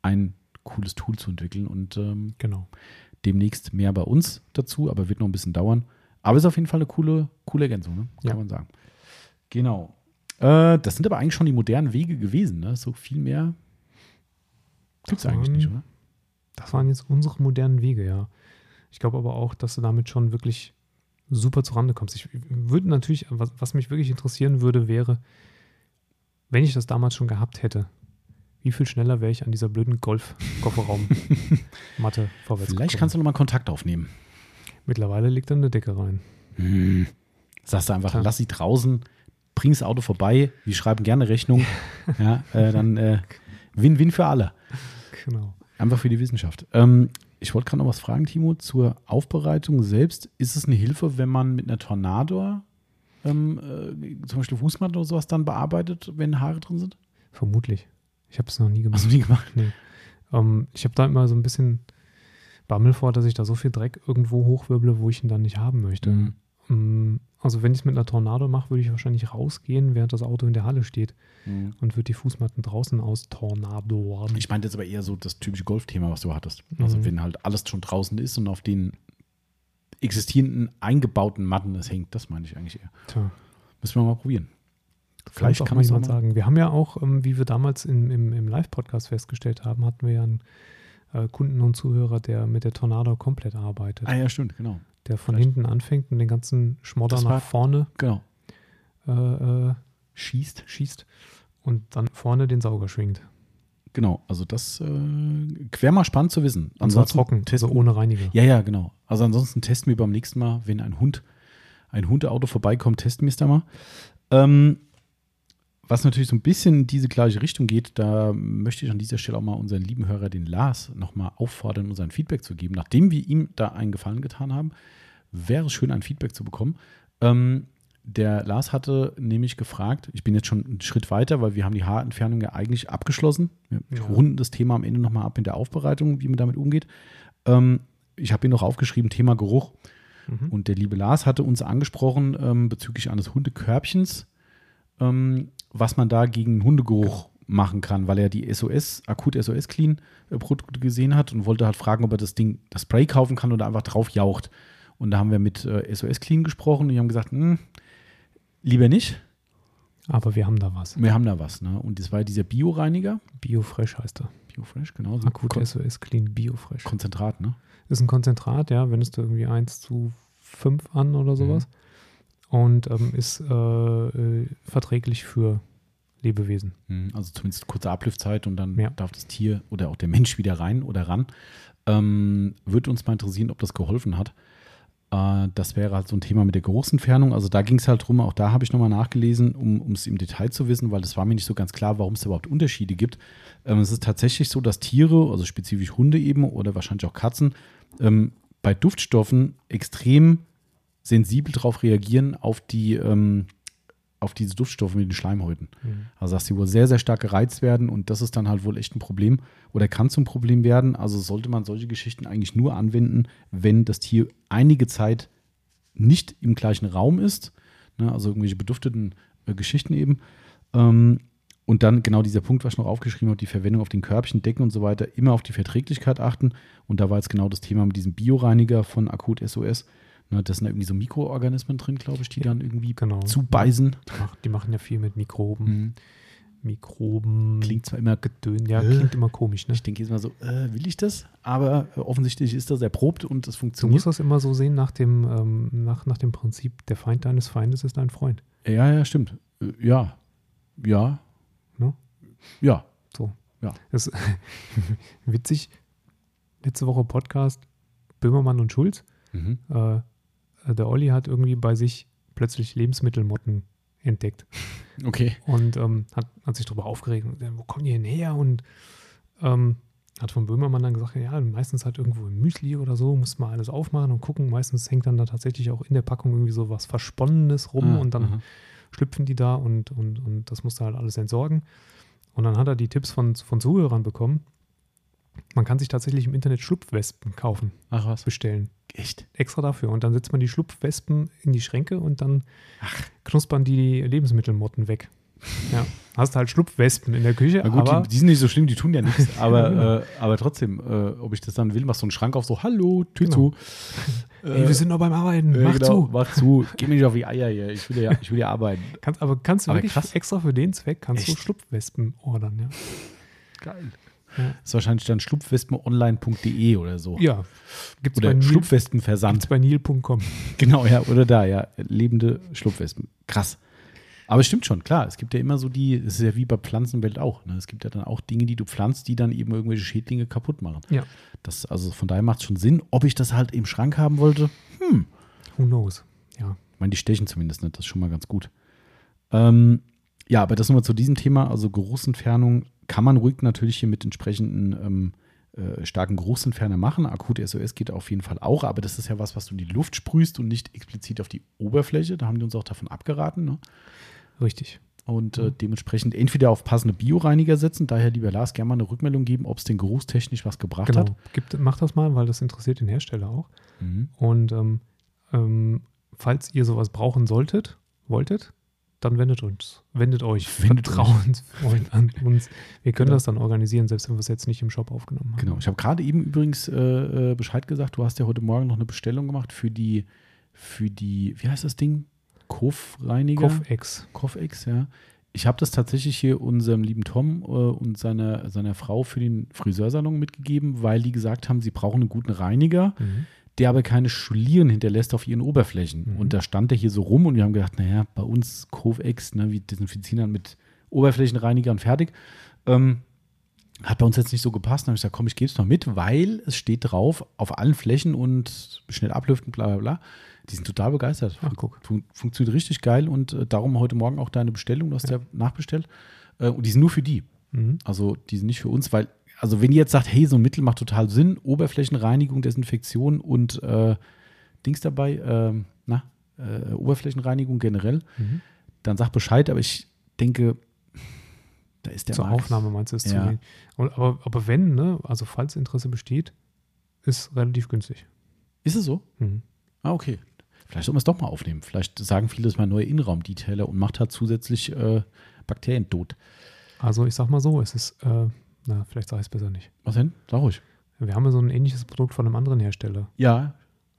ein cooles Tool zu entwickeln. Und ähm, genau. demnächst mehr bei uns dazu, aber wird noch ein bisschen dauern. Aber ist auf jeden Fall eine coole, coole Ergänzung, ne? kann ja. man sagen. Genau. Äh, das sind aber eigentlich schon die modernen Wege gewesen. Ne? So viel mehr gibt es eigentlich nicht, oder? Das waren jetzt unsere modernen Wege, ja. Ich glaube aber auch, dass du damit schon wirklich super zurande kommst. Ich würde natürlich, was, was mich wirklich interessieren würde, wäre, wenn ich das damals schon gehabt hätte, wie viel schneller wäre ich an dieser blöden Golf-Kofferraum-Matte [laughs] vorwärts Vielleicht gekommen. kannst du nochmal Kontakt aufnehmen. Mittlerweile liegt da eine Decke rein. Hm. Sagst du einfach, Klar. lass sie draußen bringen das Auto vorbei, wir schreiben gerne Rechnung. [laughs] ja, äh, dann äh, Win-Win für alle. Genau. Einfach für die Wissenschaft. Ähm, ich wollte gerade noch was fragen, Timo, zur Aufbereitung selbst. Ist es eine Hilfe, wenn man mit einer Tornado ähm, äh, zum Beispiel Fußmatte oder sowas dann bearbeitet, wenn Haare drin sind? Vermutlich. Ich habe es noch nie gemacht. Hast du nie gemacht? Nee. Ähm, ich habe da immer so ein bisschen Bammel vor, dass ich da so viel Dreck irgendwo hochwirble, wo ich ihn dann nicht haben möchte. Mhm. Mm, Also wenn ich es mit einer Tornado mache, würde ich wahrscheinlich rausgehen, während das Auto in der Halle steht Mhm. und würde die Fußmatten draußen aus Tornado Ich meinte jetzt aber eher so das typische Golfthema, was du hattest. Also Mhm. wenn halt alles schon draußen ist und auf den existierenden eingebauten Matten es hängt, das meine ich eigentlich eher. Tja, Müssen wir mal probieren. Vielleicht kann man jemand sagen. Wir haben ja auch, ähm, wie wir damals in, im, im Live-Podcast festgestellt haben, hatten wir ja einen äh, Kunden und Zuhörer, der mit der Tornado komplett arbeitet. Ah ja, stimmt, genau. der von vielleicht. hinten anfängt und den ganzen Schmodder war- nach vorne Genau. äh, äh, Schießt. schießt und dann vorne den Sauger schwingt. Genau, also das äh, wäre mal spannend zu wissen. Zwar trocken, testen, also ohne Reiniger. Ja, ja, genau. Also ansonsten testen wir beim nächsten Mal, wenn ein Hund, ein Hundeauto vorbeikommt, testen wir es da mal. Ähm, was natürlich so ein bisschen in diese gleiche Richtung geht, da möchte ich an dieser Stelle auch mal unseren lieben Hörer, den Lars, nochmal auffordern, uns ein Feedback zu geben. Nachdem wir ihm da einen Gefallen getan haben, wäre es schön, ein Feedback zu bekommen. Ähm, der Lars hatte nämlich gefragt, ich bin jetzt schon einen Schritt weiter, weil wir haben die Haarentfernung ja eigentlich abgeschlossen. Wir Ja. runden das Thema am Ende nochmal ab in der Aufbereitung, wie man damit umgeht. Ähm, ich habe hier noch aufgeschrieben, Thema Geruch. Mhm. Und der liebe Lars hatte uns angesprochen ähm, bezüglich eines Hundekörbchens, ähm, was man da gegen Hundegeruch machen kann, weil er die SOS, akut SOS Clean äh, Produkte gesehen hat und wollte halt fragen, ob er das Ding, das Spray kaufen kann oder einfach drauf jaucht. Und da haben wir mit äh, SOS Clean gesprochen und die haben gesagt, hm, lieber nicht, Aber wir haben da was. wir haben da was. Ne? Und das war dieser Bioreiniger, Biofresh heißt er. Biofresh, genau. so Akut Kon SOS Clean Biofresh. Konzentrat, ne? Ist ein Konzentrat, ja, wendest du irgendwie 1 zu 5 an oder sowas. Mhm. Und ähm, ist äh, äh, verträglich für Lebewesen. Mhm, Also zumindest kurze Ablüftzeit und dann Ja. darf das Tier oder auch der Mensch wieder rein oder ran. Ähm, würde uns mal interessieren, ob das geholfen hat. Äh, das wäre halt so ein Thema mit der Geruchsentfernung. Also da ging es halt drum, auch da habe ich nochmal nachgelesen, um es im Detail zu wissen, weil das war mir nicht so ganz klar, warum es überhaupt Unterschiede gibt. Ähm, es ist tatsächlich so, dass Tiere, also spezifisch Hunde eben oder wahrscheinlich auch Katzen, ähm, bei Duftstoffen extrem sensibel darauf reagieren auf die ähm, auf diese Duftstoffe mit den Schleimhäuten. Mhm. Also dass sie wohl sehr, sehr stark gereizt werden und das ist dann halt wohl echt ein Problem oder kann zum Problem werden. Also sollte man solche Geschichten eigentlich nur anwenden, wenn das Tier einige Zeit nicht im gleichen Raum ist, ne, also irgendwelche bedufteten äh, Geschichten eben. Ähm, und dann genau dieser Punkt, was ich noch aufgeschrieben habe, die Verwendung auf den Körbchen, Decken und so weiter, immer auf die Verträglichkeit achten. Und da war jetzt genau das Thema mit diesem Bioreiniger von Akut SOS. Ne, das sind irgendwie so Mikroorganismen drin, glaube ich, die dann irgendwie Genau. zubeißen. Die, mach, die machen ja viel mit Mikroben. Mhm. Mikroben. Klingt zwar immer Gedön. Ja, Äh. klingt immer komisch, ne? Ich denke jetzt mal so, äh, will ich das? Aber äh, offensichtlich ist das erprobt und das Du funktioniert. musst das immer so sehen nach dem, ähm, nach, nach dem Prinzip, der Feind deines Feindes ist dein Freund. ja, ja, stimmt. Äh, ja. Ja. Ne? Ja. So. Ja. Das ist [laughs] witzig. Letzte Woche Podcast Böhmermann und Schulz. Mhm. Äh, der Olli hat irgendwie bei sich plötzlich Lebensmittelmotten entdeckt Okay. und ähm, hat, hat sich darüber aufgeregt. Gesagt, Wo kommen die denn her? Und ähm, hat von Böhmermann dann gesagt, ja, meistens halt irgendwo im Müsli oder so, muss man alles aufmachen und gucken. Meistens hängt dann da tatsächlich auch in der Packung irgendwie so was Versponnenes rum Ah, und dann aha. schlüpfen die da und, und, und das musst du halt alles entsorgen. Und dann hat er die Tipps von, von Zuhörern bekommen. Man kann sich tatsächlich im Internet Schlupfwespen kaufen, Ach was. bestellen. Echt? Extra dafür. Und dann setzt man die Schlupfwespen in die Schränke und dann knuspern die Lebensmittelmotten weg. Ja. [laughs] Hast halt Schlupfwespen in der Küche, Na gut, aber die, die sind nicht so schlimm, die tun ja [laughs] nichts. Aber, Genau. äh, aber trotzdem, äh, ob ich das dann will, machst du einen Schrank auf, so, hallo, Tür Genau. zu. [laughs] ey, wir sind noch beim Arbeiten, äh, mach genau, zu. Mach zu. Geh mir nicht auf die Eier hier. Ich will ja, ich will ja arbeiten. Kannst, aber kannst du Aber wirklich krass. extra für den Zweck kannst du Echt? Schlupfwespen ordern, ja. Geil. Ja. Das ist wahrscheinlich dann schlupfwespenonline.de oder so. Ja. Gibt's Oder Schlupfwespenversand. gibt's bei Nil.com. [laughs] Genau, ja, oder da, ja. Lebende Schlupfwespen. Krass. Aber es stimmt schon, klar. Es gibt ja immer so die, es ist ja wie bei Pflanzenwelt auch. Ne? Es gibt ja dann auch Dinge, die du pflanzt, die dann eben irgendwelche Schädlinge kaputt machen. Ja. Das, also von daher macht es schon Sinn. Ob ich das halt im Schrank haben wollte, hm. Who knows? Ja. Ich meine, die stechen zumindest nicht. Das ist schon mal ganz gut. Ähm, ja, aber das nochmal zu diesem Thema, also Geruchsentfernung kann man ruhig natürlich hier mit entsprechenden ähm, äh, starken Geruchsentferner machen. Akut SOS geht auf jeden Fall auch, aber das ist ja was, was du in die Luft sprühst und nicht explizit auf die Oberfläche. Da haben die uns auch davon abgeraten. Ne? Richtig. Und äh, dementsprechend entweder auf passende Bioreiniger setzen, daher lieber Lars gerne mal eine Rückmeldung geben, ob es den geruchstechnisch was gebracht Genau. hat. Gibt, mach das mal, weil das interessiert den Hersteller auch. Mhm. Und ähm, ähm, falls ihr sowas brauchen solltet, wolltet, dann wendet uns, wendet euch [laughs] Wendet vertrauensvoll [laughs] an uns. Wir können Genau. das dann organisieren, selbst wenn wir es jetzt nicht im Shop aufgenommen haben. Genau. Ich habe gerade eben übrigens äh, äh, Bescheid gesagt, du hast ja heute Morgen noch eine Bestellung gemacht für die, für die, wie heißt das Ding? Kofreiniger? Koffex. Koffex, ja. Ich habe das tatsächlich hier unserem lieben Tom äh, und seiner, seiner Frau für den Friseursalon mitgegeben, weil die gesagt haben, sie brauchen einen guten Reiniger, Mhm. Der aber keine Schlieren hinterlässt auf ihren Oberflächen. Mhm. Und da stand der hier so rum und wir haben gedacht, naja, bei uns Kovex, ne, wir desinfizieren dann mit Oberflächenreinigern fertig. Ähm, hat bei uns jetzt nicht so gepasst. Dann habe ich gesagt, komm, ich gebe es noch mit, weil es steht drauf, auf allen Flächen und schnell ablüften, bla bla bla. Die sind total begeistert. Ach, guck. Fun funktioniert richtig geil und äh, darum heute Morgen auch deine Bestellung, du hast ja, nachbestellt. Äh, und die sind nur für die. Mhm. Also die sind nicht für uns, weil, also wenn ihr jetzt sagt, hey, so ein Mittel macht total Sinn, Oberflächenreinigung, Desinfektion und äh, Dings dabei, ähm, na, äh, Oberflächenreinigung generell, Mhm. dann sagt Bescheid, aber ich denke, da ist der Zur Markt- Aufnahme meinst du es zu Ja. wenig. Und, aber, aber wenn, ne, also falls Interesse besteht, ist relativ günstig. Ist es so? Mhm. Ah, okay. Vielleicht sollten wir es doch mal aufnehmen. Vielleicht sagen viele, das ist mein neuer Innenraum-Detailer und macht halt zusätzlich äh, Bakterien tot. Also ich sag mal so, es ist, äh, na, vielleicht sage ich es besser nicht. Was denn? Sag ruhig. Wir haben ja so ein ähnliches Produkt von einem anderen Hersteller. Ja,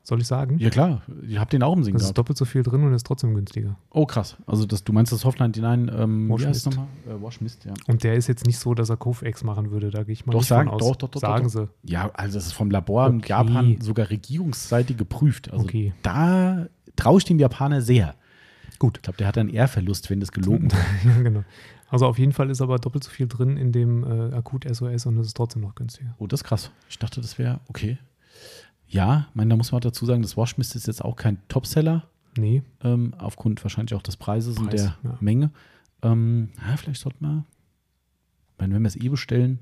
Soll ich sagen? ja klar. Ihr habt den auch im Sinn Das ist gehabt. doppelt so viel drin und ist trotzdem günstiger. Oh, krass. Also das, du meinst das Softline Design, ähm, Wash Mist. nochmal? Äh, Wash Mist, ja. Und der ist jetzt nicht so, dass er Kof-Ex machen würde. Da gehe ich mal Doch, nicht sagen- von aus. doch, doch, doch, Sagen doch, sie. Ja, also das ist vom Labor in Okay. Japan sogar regierungsseitig geprüft. Also Okay. da traue ich dem Japaner sehr. Gut. Ich glaube, der hat einen Ehrverlust, wenn das gelogen [laughs] wird. ja, genau. Also auf jeden Fall ist aber doppelt so viel drin in dem äh, Akut-SOS und es ist trotzdem noch günstiger. Oh, das ist krass. Ich dachte, das wäre okay. Ja, ich meine, da muss man auch dazu sagen, das Wash Mist ist jetzt auch kein Topseller, Nee, ähm, aufgrund wahrscheinlich auch des Preises und Preis, der ja. Menge. Ähm, ja, vielleicht ich meine, wenn wir es eh bestellen,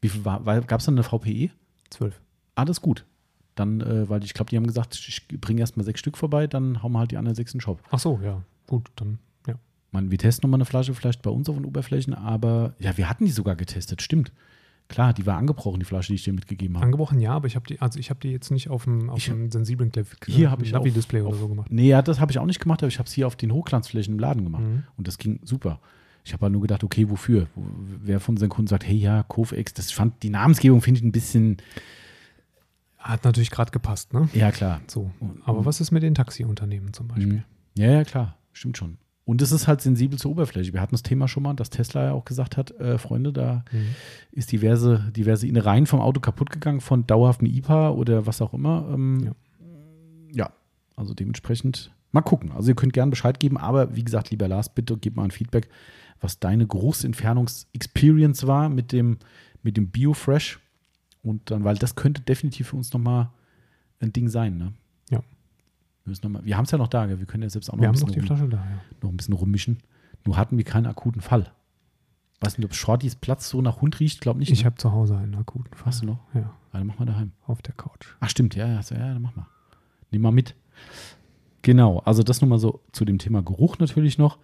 wie viel war, gab es dann eine VPE? zwölf. Ah, das ist gut. Dann, äh, weil ich glaube, die haben gesagt, ich bringe erst mal sechs Stück vorbei, dann hauen wir halt die anderen sechs in den Shop. Ach so, ja. Gut, dann, Ich meine, wir testen nochmal eine Flasche vielleicht bei uns auf den Oberflächen, aber ja, wir hatten die sogar getestet, stimmt. Klar, die war angebrochen, die Flasche, die ich dir mitgegeben habe. Angebrochen ja, aber ich habe die, also ich habe die jetzt nicht auf dem, auf Ich- dem sensiblen Cliff, Hier habe ich auf- Navi-Display oder auf- so gemacht. Nee, ja, das habe ich auch nicht gemacht, aber ich habe es hier auf den Hochglanzflächen im Laden gemacht. Mhm. Und das ging super. Ich habe halt nur gedacht, okay, wofür? Wo- Wer von unseren Kunden sagt, hey, ja, Kovex, das fand die Namensgebung finde ich ein bisschen, Hat natürlich gerade gepasst, ne? ja klar. So. Aber was ist mit den Taxiunternehmen zum Beispiel? Mhm. Ja, ja, klar, stimmt schon. Und es ist halt sensibel zur Oberfläche. Wir hatten das Thema schon mal, dass Tesla ja auch gesagt hat, äh, Freunde, da Mhm. ist diverse, diverse Innereien vom Auto kaputt gegangen von dauerhaftem IPA oder was auch immer. Ähm, ja. Ja. also dementsprechend mal gucken. Also ihr könnt gerne Bescheid geben, aber wie gesagt, lieber Lars, bitte gib mal ein Feedback, was deine Geruchsentfernungs-Experience war mit dem, mit dem Biofresh. Und dann, weil das könnte definitiv für uns nochmal ein Ding sein, ne? Wir, noch mal, wir haben es ja noch da, wir können ja selbst auch noch Wir ein noch bisschen die rum- da, ja. noch ein bisschen rummischen. Nur hatten wir keinen akuten Fall. Weiß nicht, ob Shortys Platz so nach Hund riecht, glaube nicht. Ich ne? habe zu Hause einen akuten Fall. Hast du noch? Ja, Ja, dann mach mal daheim. auf der Couch. Ach, stimmt, ja, ja, ja, dann mach mal. Nimm mal mit. Genau, also das nochmal so zu dem Thema Geruch natürlich noch.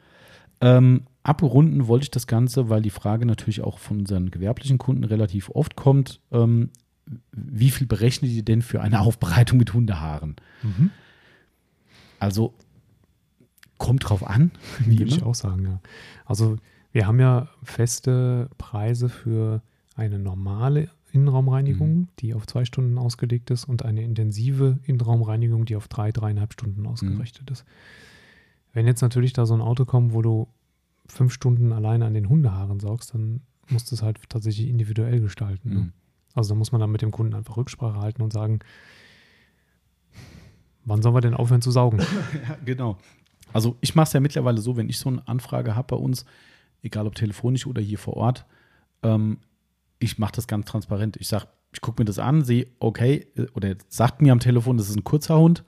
Ähm, abrunden wollte ich das Ganze, weil die Frage natürlich auch von unseren gewerblichen Kunden relativ oft kommt. Ähm, wie viel berechnet ihr denn für eine Aufbereitung mit Hundehaaren? Mhm. Also kommt drauf an, [laughs] wie Würde ich auch sagen, ja. Also wir haben ja feste Preise für eine normale Innenraumreinigung, Mhm. die auf zwei Stunden ausgelegt ist, und eine intensive Innenraumreinigung, die auf drei, dreieinhalb Mhm. Stunden ausgerichtet ist. Wenn jetzt natürlich da so ein Auto kommt, wo du fünf Stunden alleine an den Hundehaaren saugst, dann musst du es halt tatsächlich individuell gestalten. Ne? Mhm. Also da muss man dann mit dem Kunden einfach Rücksprache halten und sagen, wann sollen wir denn aufhören zu saugen? [laughs] Ja, genau. Also ich mache es ja mittlerweile so, wenn ich so eine Anfrage habe bei uns, egal ob telefonisch oder hier vor Ort, ähm, ich mache das ganz transparent. Ich sage, ich gucke mir das an, sehe, okay, äh, oder sagt mir am Telefon, das ist ein kurzer Hund.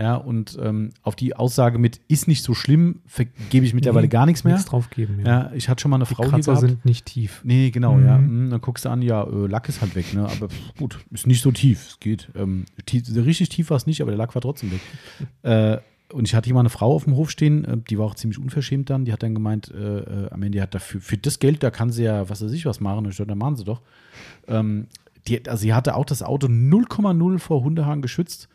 Ja, und ähm, auf die Aussage mit ist nicht so schlimm, gebe ich mittlerweile gar nichts mehr. Nichts drauf geben, ja. ja. ich hatte schon mal eine die Frau Kratzer hier gehabt. sind nicht tief. Nee, genau, mhm. ja. Hm, dann guckst du an, ja, äh, Lack ist halt weg, ne? Aber pff, gut, ist nicht so tief. Es geht. Ähm, tief, richtig tief war es nicht, aber der Lack war trotzdem weg. [laughs] äh, und ich hatte hier mal eine Frau auf dem Hof stehen, äh, die war auch ziemlich unverschämt dann. Die hat dann gemeint, äh, äh, am Ende hat dafür, für das Geld, da kann sie ja, was weiß ich, was machen. Und ich dachte, dann machen sie doch. Ähm, die, also sie hatte auch das Auto 0,0 vor Hundehaaren geschützt.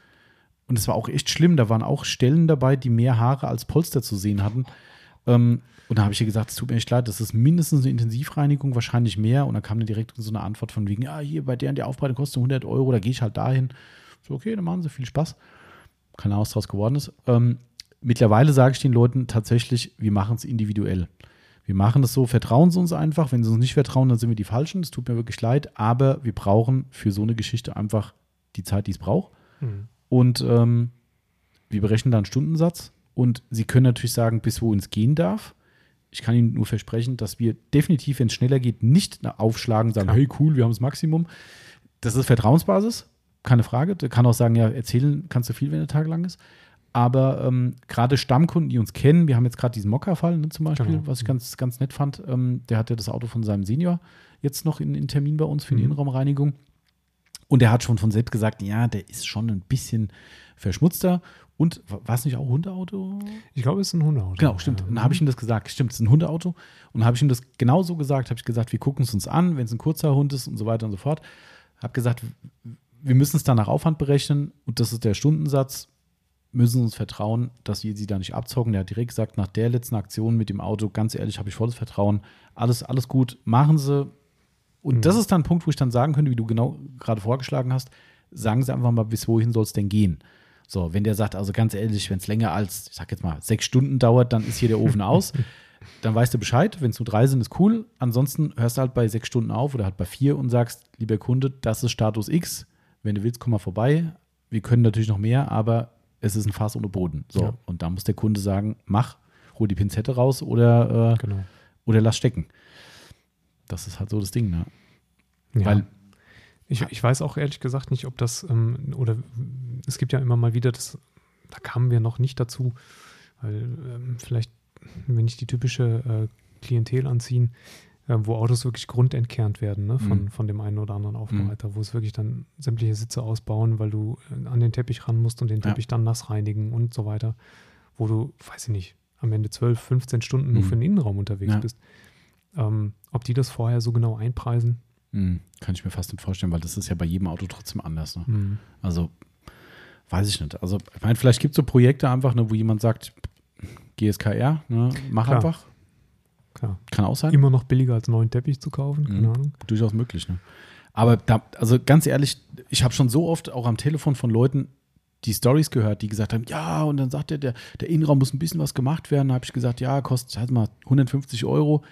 Und es war auch echt schlimm. Da waren auch Stellen dabei, die mehr Haare als Polster zu sehen hatten. Ähm, und da habe ich ihr gesagt, es tut mir echt leid, das ist mindestens eine Intensivreinigung, wahrscheinlich mehr. Und dann kam dann direkt so eine Antwort von wegen, ja, hier bei der und der Aufbereitung kostet 100 Euro, da gehe ich halt dahin. So, okay, dann machen sie viel Spaß. Keine Ahnung, was daraus geworden ist. Ähm, mittlerweile sage ich den Leuten tatsächlich, wir machen es individuell. Wir machen es so, vertrauen Sie uns einfach. Wenn Sie uns nicht vertrauen, dann sind wir die Falschen. Es tut mir wirklich leid, aber wir brauchen für so eine Geschichte einfach die Zeit, die es braucht. Mhm. Und ähm, wir berechnen da einen Stundensatz. Und Sie können natürlich sagen, bis wohin es gehen darf. Ich kann Ihnen nur versprechen, dass wir definitiv, wenn es schneller geht, nicht aufschlagen, sagen, Klar. hey cool, wir haben das Maximum. Das ist Vertrauensbasis, keine Frage. Der kann auch sagen, ja, erzählen kannst du viel, wenn der Tag lang ist. Aber ähm, gerade Stammkunden, die uns kennen, wir haben jetzt gerade diesen Mokka-Fall ne, zum Beispiel, genau. was ich ganz, ganz nett fand. Ähm, der hatte das Auto von seinem Senior jetzt noch in, in Termin bei uns für die mhm. Innenraumreinigung. Und der hat schon von selbst gesagt, ja, der ist schon ein bisschen verschmutzter. Und war es nicht auch ein Hundeauto? Ich glaube, es ist ein Hundeauto. Genau, stimmt. Und dann habe ich ihm das gesagt. Stimmt, es ist ein Hundeauto. Und dann habe ich ihm das genauso gesagt. Habe ich gesagt, wir gucken es uns an, wenn es ein kurzer Hund ist und so weiter und so fort. Habe gesagt, wir müssen es dann nach Aufwand berechnen und das ist der Stundensatz. Müssen uns vertrauen, dass wir sie da nicht abzocken. Der hat direkt gesagt, nach der letzten Aktion mit dem Auto, ganz ehrlich, habe ich volles Vertrauen. Alles, alles gut, machen Sie, und mhm. das ist dann ein Punkt, wo ich dann sagen könnte, wie du genau gerade vorgeschlagen hast, sagen Sie einfach mal, bis wohin soll es denn gehen? So, wenn der sagt, also ganz ehrlich, wenn es länger als, ich sag jetzt mal, sechs Stunden dauert, dann ist hier der Ofen aus. [laughs] Dann weißt du Bescheid, wenn es nur drei sind, ist cool. Ansonsten hörst du halt bei sechs Stunden auf oder halt bei vier und sagst, lieber Kunde, das ist Status X. Wenn du willst, komm mal vorbei. Wir können natürlich noch mehr, aber es ist ein Fass ohne Boden. So, ja. und da muss der Kunde sagen, mach, hol die Pinzette raus oder, äh, genau. oder lass stecken. Das ist halt so das Ding, ne? Ja. Weil ich, ich weiß auch ehrlich gesagt nicht, ob das, ähm, oder es gibt ja immer mal wieder das, da kamen wir noch nicht dazu, weil ähm, vielleicht, wenn ich die typische äh, Klientel anziehen, äh, wo Autos wirklich grundentkernt werden, ne, von, mhm. von dem einen oder anderen Aufbereiter, mhm. wo es wirklich dann sämtliche Sitze ausbauen, weil du äh, an den Teppich ran musst und den Teppich ja. dann nass reinigen und so weiter, wo du, weiß ich nicht, am Ende 12, 15 Stunden mhm. nur für den Innenraum unterwegs ja. bist. Ähm, ob die das vorher so genau einpreisen? Mhm, kann ich mir fast nicht vorstellen, weil das ist ja bei jedem Auto trotzdem anders. Ne? Mhm. Also, weiß ich nicht. Also, ich meine, vielleicht gibt es so Projekte einfach, ne, wo jemand sagt, GSKR, ne, mach Klar. einfach. Klar. Kann auch sein. Immer noch billiger als neuen Teppich zu kaufen, keine mhm. Ahnung. Durchaus möglich, ne? Aber da, also ganz ehrlich, ich habe schon so oft auch am Telefon von Leuten die Stories gehört, die gesagt haben, ja, und dann sagt er, der, der Innenraum muss ein bisschen was gemacht werden. Da habe ich gesagt, ja, kostet halt mal 150 Euro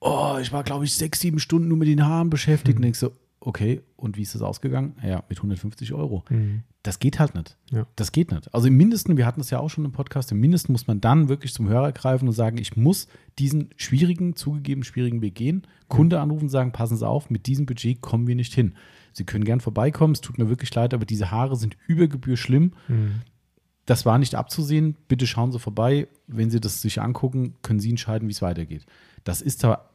oh, ich war, glaube ich, sechs, sieben Stunden nur mit den Haaren beschäftigt. Mhm. Und denkst so, okay, und wie ist das ausgegangen? Ja, mit 150 Euro. Mhm. Das geht halt nicht. Ja. Das geht nicht. Also im Mindesten, wir hatten das ja auch schon im Podcast, im Mindesten muss man dann wirklich zum Hörer greifen und sagen, ich muss diesen schwierigen, zugegeben schwierigen Weg gehen, Kunde anrufen und sagen, passen Sie auf, mit diesem Budget kommen wir nicht hin. Sie können gern vorbeikommen, es tut mir wirklich leid, aber diese Haare sind über Gebühr schlimm. Mhm. Das war nicht abzusehen. Bitte schauen Sie vorbei. Wenn Sie das sich angucken, können Sie entscheiden, wie es weitergeht. Das ist zwar,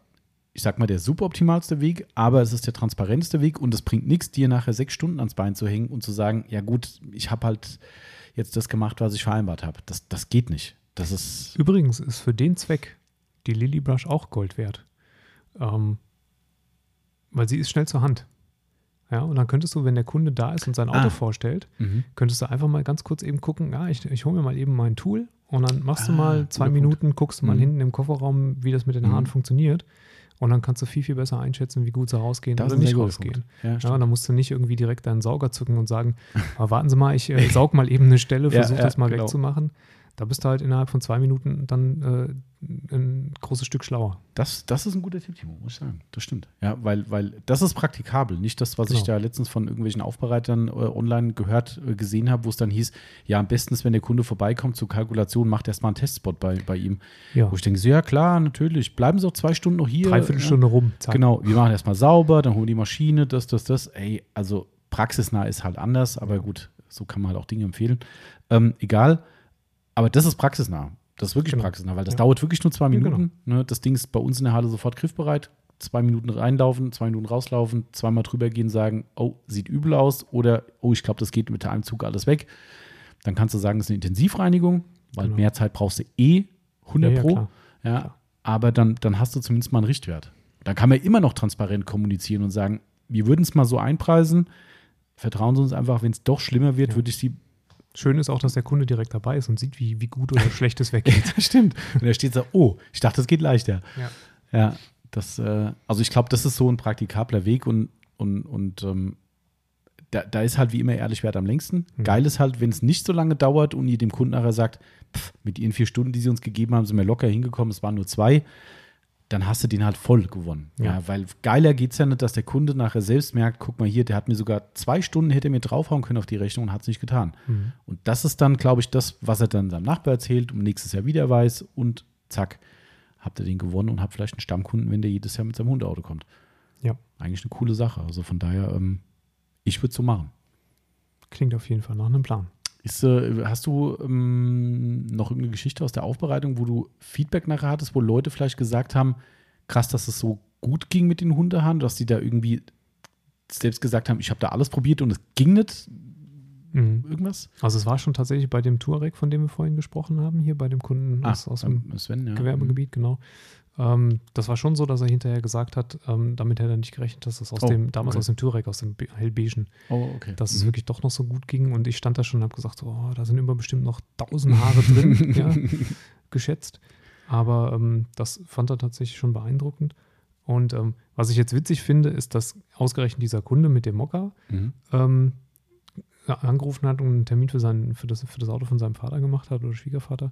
ich sag mal, der suboptimalste Weg, aber es ist der transparenteste Weg und es bringt nichts, dir nachher sechs Stunden ans Bein zu hängen und zu sagen, ja gut, ich habe halt jetzt das gemacht, was ich vereinbart habe. Das, das geht nicht. Das ist Übrigens ist für den Zweck die Lily Brush auch Gold wert. Ähm, weil sie ist schnell zur Hand. Ja, und dann könntest du, wenn der Kunde da ist und sein Auto ah. vorstellt, mhm. könntest du einfach mal ganz kurz eben gucken, ja, ich, ich hole mir mal eben mein Tool und dann machst ah, du mal zwei Minuten, Punkt. guckst du mal mhm. hinten im Kofferraum, wie das mit den Haaren mhm. funktioniert. Und dann kannst du viel, viel besser einschätzen, wie gut sie rausgehen das oder nicht rausgehen. Ja, ja, dann musst du nicht irgendwie direkt deinen Sauger zücken und sagen, [laughs] warten Sie mal, ich äh, saug mal eben eine Stelle, versuche ja, das mal genau. wegzumachen da bist du halt innerhalb von zwei Minuten dann äh, ein großes Stück schlauer. Das, das ist ein guter Tipp, Timo, muss ich sagen. Das stimmt. Ja, weil, weil das ist praktikabel. Nicht das, was genau. ich da letztens von irgendwelchen Aufbereitern äh, online gehört, äh, gesehen habe, wo es dann hieß, ja, am besten ist, wenn der Kunde vorbeikommt zur Kalkulation, macht erstmal einen Testspot bei, bei ihm. Ja. Wo ich denke, so, ja klar, natürlich. Bleiben Sie auch zwei Stunden noch hier. Dreiviertel Stunde rum. Zack. Genau, wir machen erstmal sauber, dann holen wir die Maschine, das, das, das. Ey, also praxisnah ist halt anders, aber gut, So kann man halt auch Dinge empfehlen. Ähm, egal. Aber das ist praxisnah. Das ist wirklich Genau. praxisnah, weil das Ja. dauert wirklich nur zwei Ja, Minuten. ne? Das Ding ist bei uns in der Halle sofort griffbereit. Zwei Minuten reinlaufen, zwei Minuten rauslaufen, zweimal drüber gehen, sagen, oh, sieht übel aus oder oh, ich glaube, das geht mit einem Zug alles weg. Dann kannst du sagen, es ist eine Intensivreinigung, weil Genau. mehr Zeit brauchst du eh 100 Ja, ja, Pro. Ja, Klar. aber dann, dann hast du zumindest mal einen Richtwert. Dann kann man immer noch transparent kommunizieren und sagen, wir würden es mal so einpreisen. Vertrauen Sie uns einfach, wenn es doch schlimmer wird, Ja. würde ich Sie. Schön ist auch, dass der Kunde direkt dabei ist und sieht, wie, wie gut oder [laughs] schlecht es weggeht. das stimmt. Und er steht so, oh, ich dachte, es geht leichter. Ja. Ja, das, äh, also ich glaube, das ist so ein praktikabler Weg und, und, und ähm, da, da ist halt wie immer ehrlich Wert am längsten. Mhm. Geil ist halt, wenn es nicht so lange dauert und ihr dem Kunden nachher sagt, pff, mit ihren vier Stunden, die sie uns gegeben haben, sind wir locker hingekommen, es waren nur zwei, dann hast du den halt voll gewonnen. Ja, Ja. weil geiler geht es ja nicht, dass der Kunde nachher selbst merkt, guck mal hier, der hat mir sogar zwei Stunden, hätte er mir draufhauen können auf die Rechnung und hat es nicht getan. Mhm. Und das ist dann, glaube ich, das, was er dann seinem Nachbar erzählt und nächstes Jahr wieder weiß und zack, habt ihr den gewonnen und habt vielleicht einen Stammkunden, wenn der jedes Jahr mit seinem Hundeauto kommt. Ja. Eigentlich eine coole Sache. Also von daher, ähm, ich würde es so machen. Klingt auf jeden Fall nach einem Plan. Ist, äh, hast du ähm, noch irgendeine Geschichte aus der Aufbereitung, wo du Feedback nachher hattest, wo Leute vielleicht gesagt haben, krass, dass es so gut ging mit den Hundehaaren, dass die da irgendwie selbst gesagt haben, ich habe da alles probiert und es ging nicht? Mhm. Irgendwas? Also es war schon tatsächlich bei dem Touareg, von dem wir vorhin gesprochen haben, hier bei dem Kunden aus, aus dem Sven, ja. Gewerbegebiet, genau. Ähm, das war schon so, dass er hinterher gesagt hat, ähm, damit hätte er nicht gerechnet, dass es aus Oh, dem, damals okay. aus dem Touareg, aus dem Be- hellbeigen, Oh, okay. dass es Mhm. wirklich doch noch so gut ging. Und ich stand da schon und habe gesagt, oh, da sind immer bestimmt noch tausend Haare drin, [laughs] ja, geschätzt. Aber ähm, das fand er tatsächlich schon beeindruckend. Und ähm, was ich jetzt witzig finde, ist, dass ausgerechnet dieser Kunde mit dem Mokka Mhm. ähm, angerufen hat und einen Termin für, seinen, für, das, für das Auto von seinem Vater gemacht hat oder Schwiegervater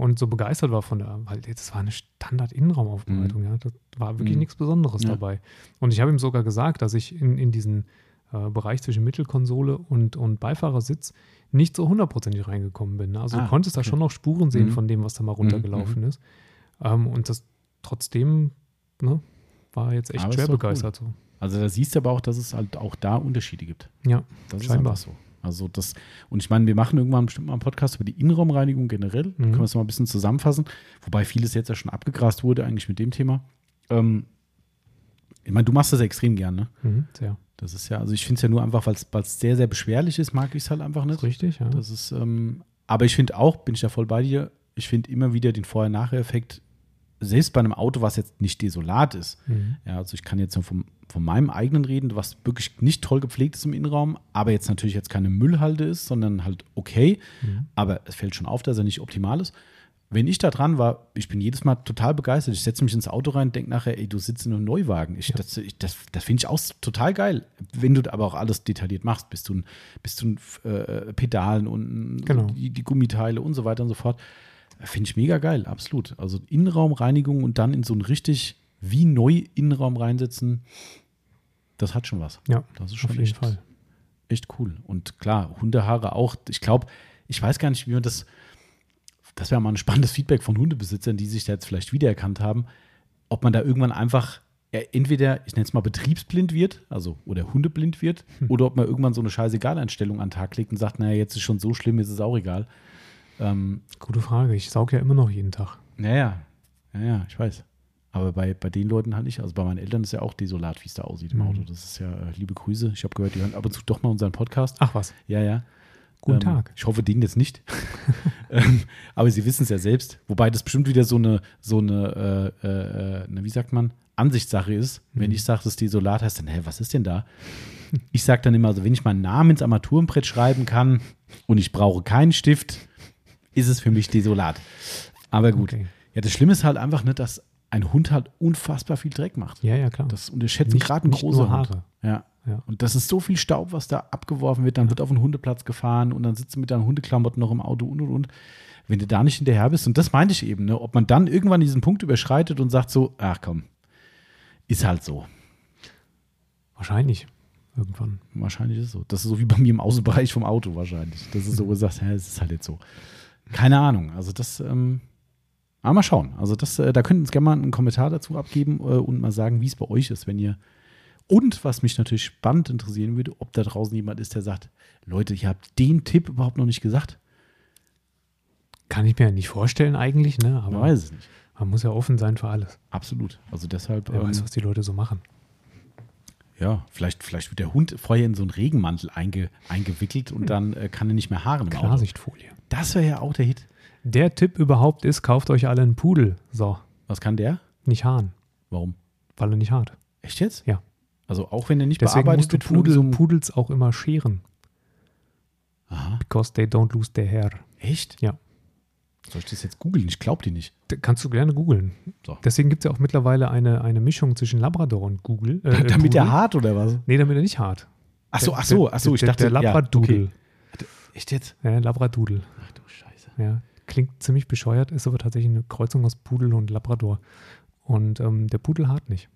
und so begeistert war von der, weil das war eine Standard-Innenraumaufbereitung, ja. Das war wirklich Mhm. nichts Besonderes Ja. dabei. Und ich habe ihm sogar gesagt, dass ich in, in diesen äh, Bereich zwischen Mittelkonsole und, und Beifahrersitz nicht so hundertprozentig reingekommen bin. ne? Also Ah, du konntest da okay. schon noch Spuren sehen Mhm. von dem, was da mal runtergelaufen mhm. ist. Ähm, und das trotzdem ne, war jetzt echt Aber ist schwer begeistert. So. Also da siehst du aber auch, dass es halt auch da Unterschiede gibt. Ja, Das ist Scheinbar. einfach so. Also das, und ich meine, wir machen irgendwann bestimmt mal einen Podcast über die Innenraumreinigung generell. Mhm. können wir es mal ein bisschen zusammenfassen. Wobei vieles jetzt ja schon abgegrast wurde, eigentlich mit dem Thema. Ähm, ich meine, du machst das ja extrem gern, ne? mhm, sehr. Das ist ja, also ich finde es ja nur einfach, weil es sehr, sehr beschwerlich ist, mag ich es halt einfach nicht. richtig, ja. Das ist, ähm, aber ich finde auch, bin ich da voll bei dir, ich finde immer wieder den Vorher-Nachher-Effekt, selbst bei einem Auto, was jetzt nicht desolat ist, Mhm. ja, also ich kann jetzt nur vom, von meinem eigenen reden, was wirklich nicht toll gepflegt ist im Innenraum, aber jetzt natürlich jetzt keine Müllhalde ist, sondern halt okay. Mhm. Aber es fällt schon auf, dass er nicht optimal ist. Wenn ich da dran war, ich bin jedes Mal total begeistert. Ich setze mich ins Auto rein, denke nachher, ey, du sitzt in einem Neuwagen. Ich, Ja. Das, ich, das, das finde ich auch total geil. Wenn du aber auch alles detailliert machst, bist du, ein- bist du ein, äh, Pedalen und Genau. die, die Gummiteile und so weiter und so fort. Finde ich mega geil, absolut. Also Innenraumreinigung und dann in so ein richtig wie neu Innenraum reinsetzen, das hat schon was. Ja, Das ist schon auf jeden echt, Fall. echt cool. Und klar, Hundehaare auch. Ich glaube, ich weiß gar nicht, wie man das. Das wäre mal ein spannendes Feedback von Hundebesitzern, die sich da jetzt vielleicht wiedererkannt haben, ob man da irgendwann einfach ja, entweder, ich nenne es mal, betriebsblind wird, also oder hundeblind wird, Hm. oder ob man irgendwann so eine Scheißegal-Einstellung an den Tag legt und sagt, naja, jetzt ist schon so schlimm, ist es auch egal. Ähm, Gute Frage. Ich saug ja immer noch jeden Tag. naja, ja, ja, ich weiß. Aber bei, bei den Leuten halt nicht. Also bei meinen Eltern ist ja auch desolat, wie es da aussieht im Mhm. Auto. Das ist ja, äh, liebe Grüße. Ich habe gehört, die hören ab und zu doch mal unseren Podcast. Ach was. Ja, ja. Guten Ähm, Tag. Ich hoffe, denen jetzt nicht. [laughs] ähm, aber sie wissen es ja selbst. Wobei das bestimmt wieder so eine, so eine, äh, äh, eine wie sagt man, Ansichtssache ist. Wenn Mhm. ich sage, das ist desolat, heißt dann, hä, was ist denn da? Ich sage dann immer, also wenn ich meinen Namen ins Armaturenbrett schreiben kann und ich brauche keinen Stift, ist es für mich desolat. Aber gut. Okay. Ja, das Schlimme ist halt einfach nicht, dass ein Hund halt unfassbar viel Dreck macht. Ja, ja, klar. Das unterschätzen gerade ein großer Hund. Haare. Ja. Ja. Und das ist so viel Staub, was da abgeworfen wird. Dann wird auf den Hundeplatz gefahren und dann sitzt du mit deinen Hundeklamotten noch im Auto und und und. Wenn du da nicht hinterher bist, und das meinte ich eben, ne, ob man dann irgendwann diesen Punkt überschreitet und sagt so, ach komm, ist halt so. Wahrscheinlich. Irgendwann. Wahrscheinlich ist es so. Das ist so wie bei mir im Außenbereich vom Auto wahrscheinlich. Das ist so gesagt, ja, es ist halt jetzt so. Keine Ahnung. Also das, ähm, aber mal schauen. Also das, äh, da könnt ihr uns gerne mal einen Kommentar dazu abgeben äh, und mal sagen, wie es bei euch ist, wenn ihr Und was mich natürlich spannend interessieren würde, ob da draußen jemand ist, der sagt, Leute, ihr habt den Tipp überhaupt noch nicht gesagt. Kann ich mir ja nicht vorstellen eigentlich, ne? Man Aber weiß es nicht. man muss ja offen sein für alles. Absolut. Also deshalb, Wer ähm, weiß, was die Leute so machen. ja, vielleicht, vielleicht wird der Hund vorher in so einen Regenmantel einge, eingewickelt und dann äh, kann er nicht mehr haaren Auto. Klarsichtfolie. Das wäre ja auch der Hit. Der Tipp überhaupt ist, kauft euch alle einen Pudel. So, Was kann der? nicht Hahn, Warum? weil er nicht hart. Echt jetzt? Ja. Also auch wenn er nicht Deswegen bearbeitet musst du Pudel, irgendeinem- Pudels auch immer scheren. Aha. Because they don't lose their hair. Echt? Ja. Soll ich das jetzt googeln? Ich glaube dir nicht. Da kannst du gerne googeln. So. Deswegen gibt es ja auch mittlerweile eine, eine Mischung zwischen Labrador und Google. Äh, [laughs] Damit Pudel. er hart oder was? Nee, damit er nicht hart. Ach so, ach so, der- ach so. Ich der, dachte, der Labradudel. Ja, okay. Echt jetzt? Ja, Labradudel. Ach du Scheiße. Ja, klingt ziemlich bescheuert, ist aber tatsächlich eine Kreuzung aus Pudel und Labrador. Und ähm, der Pudel hart nicht.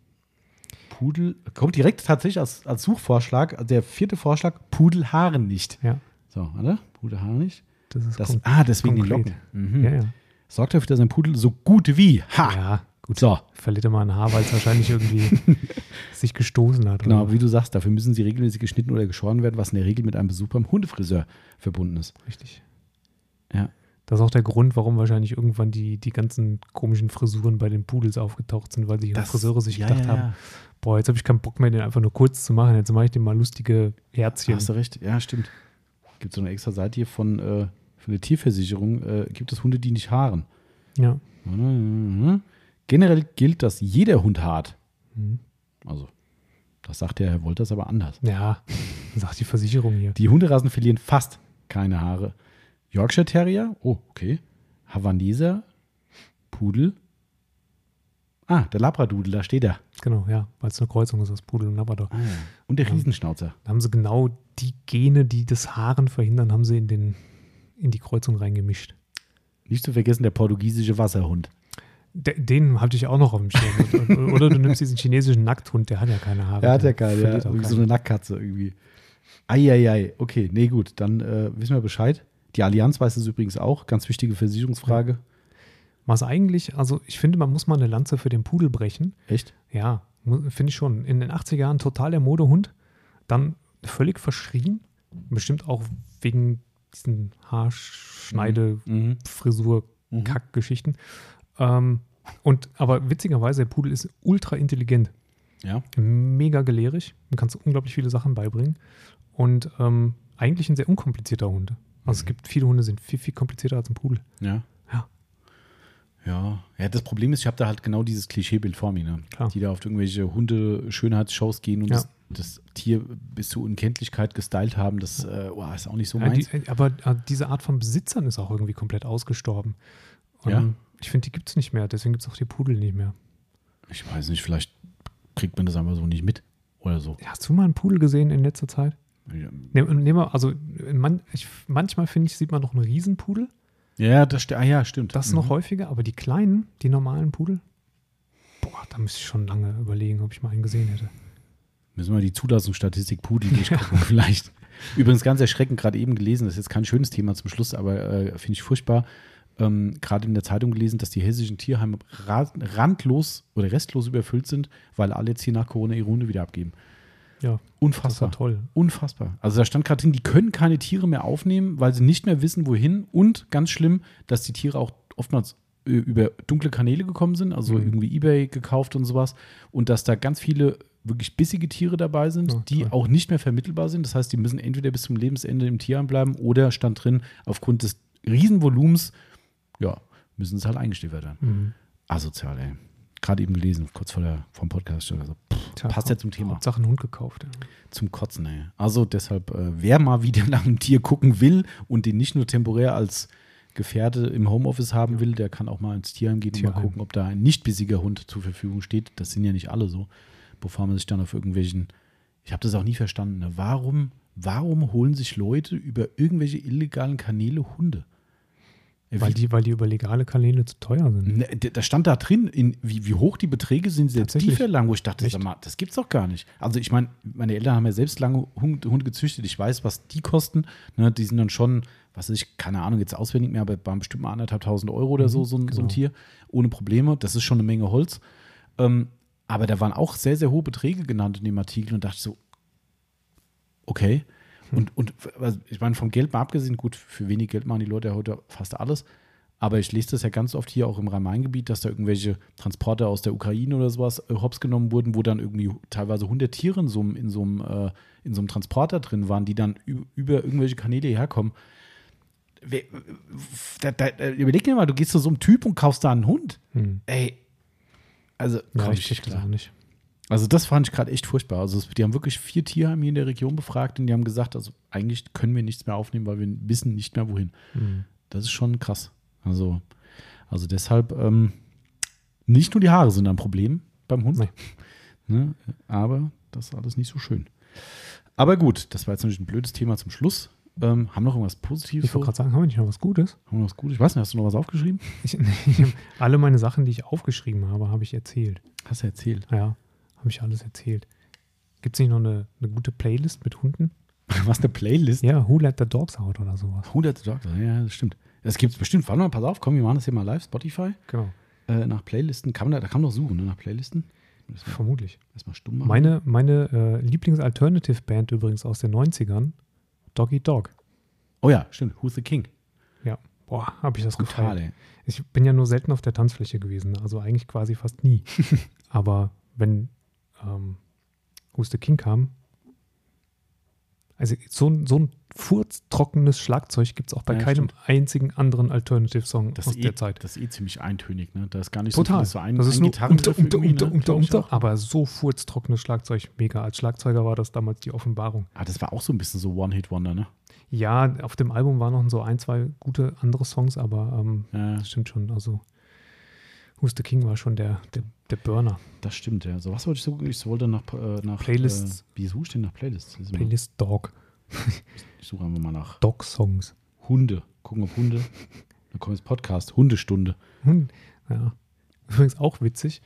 Pudel kommt direkt tatsächlich als, als Suchvorschlag. Der vierte Vorschlag: Pudelhaaren nicht. Ja, So, warte. Pudelhaare nicht. das ist Das, ah, deswegen die konkret. Locken. Mhm. Ja, ja. Sorgt dafür, dass ein Pudel so gut wie. Ha! Ja, gut. So, Verliert er mal ein Haar, weil es wahrscheinlich irgendwie [laughs] sich gestoßen hat. genau, oder? wie du sagst, dafür müssen sie regelmäßig geschnitten oder geschoren werden, was in der Regel mit einem Besuch beim Hundefriseur verbunden ist. Richtig. Ja. Das ist auch der Grund, warum wahrscheinlich irgendwann die, die ganzen komischen Frisuren bei den Pudels aufgetaucht sind, weil die Das- Friseure sich ja, gedacht ja, haben, ja. boah, jetzt habe ich keinen Bock mehr, den einfach nur kurz zu machen, jetzt mache ich dem mal lustige Herzchen. Hast du recht, ja, stimmt. Gibt so eine extra Seite hier von, äh, von der Tierversicherung. Äh, gibt es Hunde, die nicht haaren? Ja. Mhm. Generell gilt, dass jeder Hund hart. Mhm. Also, das sagt der Herr Wolters aber anders. Ja, [laughs] sagt die Versicherung hier. Die Hunderassen verlieren fast keine Haare. Yorkshire Terrier, oh, okay. Havaneser, Pudel. Ah, der Labradudel, da steht er. Genau, ja, weil es eine Kreuzung ist aus Pudel und Labrador. Ah, ja. Und der Ja. Riesenschnauzer. Da haben sie genau die Gene, die das Haaren verhindern, haben sie in, den, in die Kreuzung reingemischt. Nicht zu vergessen der portugiesische Wasserhund. De, den hatte ich auch noch auf dem Schirm. Oder du nimmst diesen chinesischen Nackthund, der hat ja keine Haare. Er hat ja der keine, ja. Irgendwie so eine Nackkatze irgendwie. Eieiei, okay, nee, gut, dann äh, wissen wir Bescheid. Die Allianz weiß es übrigens auch, ganz wichtige Versicherungsfrage. Was eigentlich, also ich finde, man muss mal eine Lanze für den Pudel brechen. Echt? Ja, finde ich schon. In den 80er Jahren total der Modehund, dann völlig verschrien. Bestimmt auch wegen diesen Haarschneide, Mhm. Mhm. Ähm, und aber witzigerweise, der Pudel ist ultra intelligent, Ja. mega gelehrig. Man kannst unglaublich viele Sachen beibringen. Und ähm, eigentlich ein sehr unkomplizierter Hund. Also es gibt viele Hunde, die sind viel, viel komplizierter als ein Pudel. Ja. Ja. Ja. Ja, das Problem ist, ich habe da halt genau dieses Klischeebild vor mir, ne? Klar. die da auf irgendwelche Hunde-Schönheitsshows gehen und Ja. das, das Tier bis zur Unkenntlichkeit gestylt haben. Das äh, oh, ist auch nicht so Ja, meins. die, aber äh, diese Art von Besitzern ist auch irgendwie komplett ausgestorben. Und Ja. Ich finde, die gibt es nicht mehr. Deswegen gibt es auch die Pudel nicht mehr. ich weiß nicht, vielleicht kriegt man das einfach so nicht mit oder so. Hast du mal einen Pudel gesehen in letzter Zeit? Ja, Nehm, nehm also man, ich, manchmal finde ich, sieht man noch einen Riesenpudel. Ja, das ah, ja, stimmt. Das Mhm. noch häufiger, aber die kleinen, die normalen Pudel, boah, da müsste ich schon lange überlegen, ob ich mal einen gesehen hätte. Müssen wir die Zulassungsstatistik Pudel [laughs] durchgucken, vielleicht. Übrigens ganz erschreckend, gerade eben gelesen, das ist jetzt kein schönes Thema zum Schluss, aber äh, finde ich furchtbar. Ähm, gerade in der Zeitung gelesen, dass die hessischen Tierheime ra randlos oder restlos überfüllt sind, weil alle jetzt hier nach Corona ihre Hunde wieder abgeben. Ja, das Unfassbar. war toll. Unfassbar. Also da stand gerade drin, die können keine Tiere mehr aufnehmen, weil sie nicht mehr wissen, wohin. Und ganz schlimm, dass die Tiere auch oftmals äh, über dunkle Kanäle gekommen sind, also Mhm. irgendwie Ebay gekauft und sowas. Und dass da ganz viele wirklich bissige Tiere dabei sind, Ja, die auch nicht mehr vermittelbar sind. Das heißt, die müssen entweder bis zum Lebensende im Tierheim bleiben oder stand drin, aufgrund des Riesenvolumens, ja, müssen sie halt eingestellt werden. Mhm. Asozial, ey. Gerade eben gelesen, kurz vor der, vom Podcast. Also, pff, Tja, passt ja zum Thema. Hauptsache einen Hund gekauft. Ja. Zum Kotzen, ey. Also deshalb, äh, wer mal wieder [laughs] nach einem Tier gucken will und den nicht nur temporär als Gefährte im Homeoffice haben will, der kann auch mal ins Tierheim gehen und mal Tierheim. gucken, ob da ein nicht bissiger Hund zur Verfügung steht. Das sind ja nicht alle so, bevor man sich dann auf irgendwelchen, ich habe das auch nie verstanden, ne? warum, warum holen sich Leute über irgendwelche illegalen Kanäle Hunde? Ja, Weil, die, weil die über legale Kanäle zu teuer sind. Ne, da stand da drin, in, wie, wie hoch die Beträge sind, selbst die verlangen, wo ich dachte, Echt? sag mal, das gibt's doch gar nicht. Also ich meine, meine Eltern haben ja selbst lange Hunde, Hunde gezüchtet, ich weiß, was die kosten. Ne, die sind dann schon, was weiß ich, keine Ahnung, jetzt auswendig mehr, aber waren bestimmt mal anderthalb tausend Euro oder so, so, ein- so ein genau. Tier, ohne Probleme. Das ist schon eine Menge Holz. Ähm, Aber da waren auch sehr, sehr hohe Beträge genannt in dem Artikel und dachte so, okay. Und, und also ich meine, vom Geld mal abgesehen, gut, für wenig Geld machen die Leute heute fast alles. Aber ich lese das ja ganz oft hier auch im Rhein-Main-Gebiet, dass da irgendwelche Transporter aus der Ukraine oder sowas äh, hops genommen wurden, wo dann irgendwie teilweise 100 Tiere in so einem, in so einem, äh, in so einem Transporter drin waren, die dann über irgendwelche Kanäle herkommen. Da, da, da, überleg dir mal, du gehst zu so einem Typ und kaufst da einen Hund. Hm. Ey, also Ja, komm ich das klar. nicht. Also das fand ich gerade echt furchtbar. Also die haben wirklich vier Tierheime hier in der Region befragt und die haben gesagt, also eigentlich können wir nichts mehr aufnehmen, weil wir wissen nicht mehr wohin. Hm. Das ist schon krass. Also, also deshalb, ähm, nicht nur die Haare sind ein Problem beim Hund, Nee. ne? aber das ist alles nicht so schön. Aber gut, das war jetzt natürlich ein blödes Thema zum Schluss. Ähm, haben wir noch irgendwas Positives? Ich wollte gerade sagen, haben wir nicht noch was Gutes? Haben wir noch was Gutes? Ich weiß nicht, hast du noch was aufgeschrieben? Ich, [laughs] ich alle meine Sachen, die ich aufgeschrieben habe, habe ich erzählt. Hast du erzählt. Ja, habe ich alles erzählt. Gibt es nicht noch eine, eine gute Playlist mit Hunden? [laughs] Was eine Playlist? Ja, Who Let the Dogs Out oder sowas. Hunderte Doktor, ja, das stimmt. Das gibt es bestimmt. Warte mal, pass auf, komm, wir machen das hier mal live, Spotify. Genau, Äh, nach Playlisten, kann man da, da kann man doch suchen, ne, nach Playlisten. Erstmal, vermutlich. erstmal stumm machen. Meine, meine äh, Lieblings-Alternative-Band übrigens aus den 90ern, Doggy Dog. Oh ja, stimmt. Who's the King? Ja, boah, habe ich das Brutal, gefallen. ey. Ich bin ja nur selten auf der Tanzfläche gewesen, also eigentlich quasi fast nie. [laughs] Aber wenn ähm, Who's the King kam, also so, ein- so ein furztrockenes Schlagzeug gibt es auch bei Ja, keinem stimmt. einzigen anderen Alternative-Song aus eh, der Zeit. das ist eh ziemlich eintönig, ne? Da ist gar nicht Total. so ein, das ist ein nur unter, unter, unter, ne, unter, unter, auch. aber so furztrockenes Schlagzeug, mega. Als Schlagzeuger war das damals die Offenbarung. Ah, das war auch so ein bisschen so One-Hit-Wonder, ne? Ja, auf dem Album waren noch so ein, zwei gute andere Songs, aber ähm, Ja, das stimmt schon. Also Who's the King war schon der, der, der Burner. das stimmt, ja. So, was wollte ich so? Ich wollte nach, äh, nach Playlists. Äh, wie suche ich denn nach Playlists? Playlist Dog. [laughs] Ich suche einfach mal nach Dog-Songs. Hunde. Gucken, ob Hunde. [laughs] Dann kommt jetzt Podcast. Hundestunde. Ja. Übrigens auch witzig.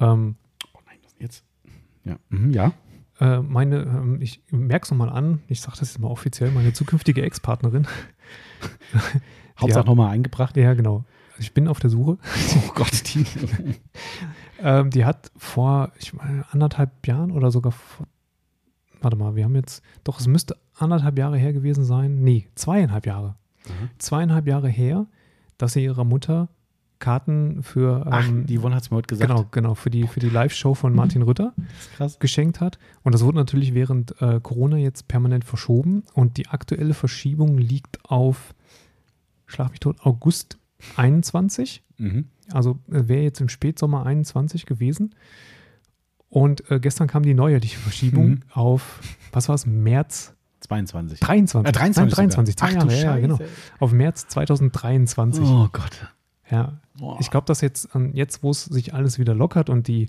Ähm, Oh nein, was jetzt? Ja. Mhm, ja. äh, meine, ähm, ich merke es nochmal an, ich sage das jetzt mal offiziell, meine zukünftige Ex-Partnerin. [laughs] Hauptsache nochmal eingebracht. Ja, genau. Ich bin auf der Suche. [laughs] Oh Gott, die. [laughs] Ähm, die hat vor, ich meine, anderthalb Jahren oder sogar vor, warte mal, wir haben jetzt, doch, es müsste anderthalb Jahre her gewesen sein. Nee, zweieinhalb Jahre. Mhm. Zweieinhalb Jahre her, dass sie ihrer Mutter Karten für, Ach, ähm, die Yvonne hat es mir heute gesagt. genau, genau, für die, für die Live-Show von Martin Rütter [laughs] geschenkt hat. Und das wurde natürlich während äh, Corona jetzt permanent verschoben. Und die aktuelle Verschiebung liegt auf, schlag mich tot, August 21. Mhm. Also äh, wäre jetzt im Spätsommer 21 gewesen. Und äh, gestern kam die neue, die Verschiebung Mhm. auf, was war es, März 22. 23. Äh, 23 Nein, 23, sogar. zwei Ach du Jahre, ja, Scheiße. genau. Auf März 2023. Oh Gott. Ja, Boah. ich glaube, dass jetzt, ähm, jetzt, wo es sich alles wieder lockert und die,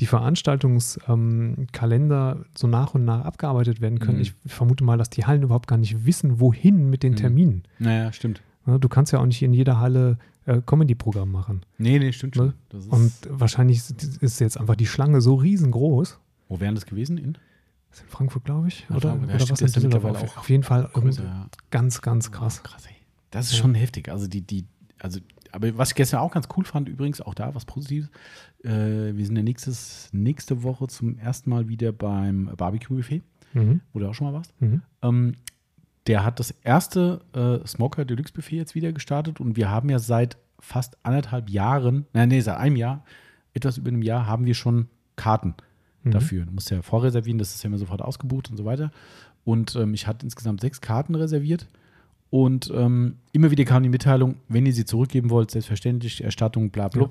die Veranstaltungskalender so nach und nach abgearbeitet werden können, Mhm. ich vermute mal, dass die Hallen überhaupt gar nicht wissen, wohin mit den Mhm. Terminen. Naja, stimmt. Ja, Du kannst ja auch nicht in jeder Halle äh, Comedy-Programm machen. Nee, nee, stimmt schon. Ne? Und wahrscheinlich ist jetzt einfach die Schlange so riesengroß. wo wären das gewesen? In? Das ist in Frankfurt, glaube ich. Ja, oder Frankfurt, ja, oder stimmt, was ist ja mittlerweile Auf, auch auf jeden Fall Größer, irgend- ja. ganz, ganz krass. Krass, ey. Das ist Ja. schon heftig. Also die, die, also, aber was ich gestern auch ganz cool fand, übrigens, auch da was Positives. Äh, wir sind ja nächstes, nächste Woche zum ersten Mal wieder beim Barbecue-Buffet, Mhm. wo du auch schon mal warst. Mhm. Ähm, der hat das erste äh, Smoker Deluxe Buffet jetzt wieder gestartet und wir haben ja seit fast anderthalb Jahren, nein, nee, seit einem Jahr, etwas über einem Jahr, haben wir schon Karten Mhm. dafür. Du musst ja vorreservieren, das ist ja immer sofort ausgebucht und so weiter. Und ähm, ich hatte insgesamt sechs Karten reserviert. Und ähm, immer wieder kam die Mitteilung, wenn ihr sie zurückgeben wollt, selbstverständlich, Erstattung, bla bla. Ja.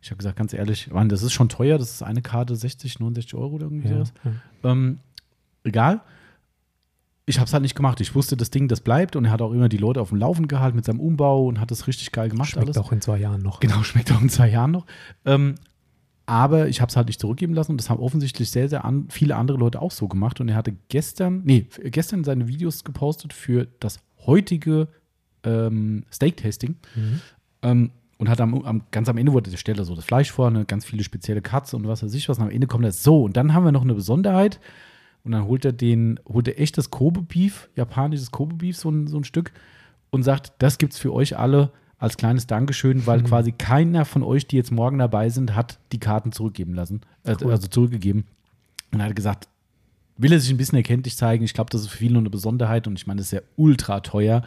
Ich habe gesagt, ganz ehrlich, Mann, das ist schon teuer, das ist eine Karte 60, 69 Euro oder irgendwie Ja, sowas. Ähm, egal. Ich habe es halt nicht gemacht. Ich wusste, das Ding, das bleibt. Und er hat auch immer die Leute auf dem Laufen gehalten mit seinem Umbau und hat das richtig geil gemacht Schmeckt alles. auch in zwei Jahren noch. Genau, [laughs] schmeckt auch in zwei Jahren noch. Ähm, aber ich habe es halt nicht zurückgeben lassen und das haben offensichtlich sehr, sehr an, viele andere Leute auch so gemacht. Und er hatte gestern, nee, gestern seine Videos gepostet für das heutige ähm, Steak-Tasting. Mhm. Ähm, und hat am, am, ganz am Ende wurde der stellt er so das Fleisch vor, ne, ganz viele spezielle Cuts und was weiß ich was. Und am Ende kommt er so. Und dann haben wir noch eine Besonderheit. Und dann holt er den, holt er echtes Kobe-Beef, japanisches Kobe-Beef, so ein, so ein Stück, und sagt, das gibt's für euch alle als kleines Dankeschön, weil Mhm. quasi keiner von euch, die jetzt morgen dabei sind, hat die Karten zurückgeben lassen, äh, Cool. also zurückgegeben. Und er hat gesagt, will er sich ein bisschen erkenntlich zeigen. Ich glaube, das ist für viele nur eine Besonderheit und ich meine, das ist ja ultra teuer.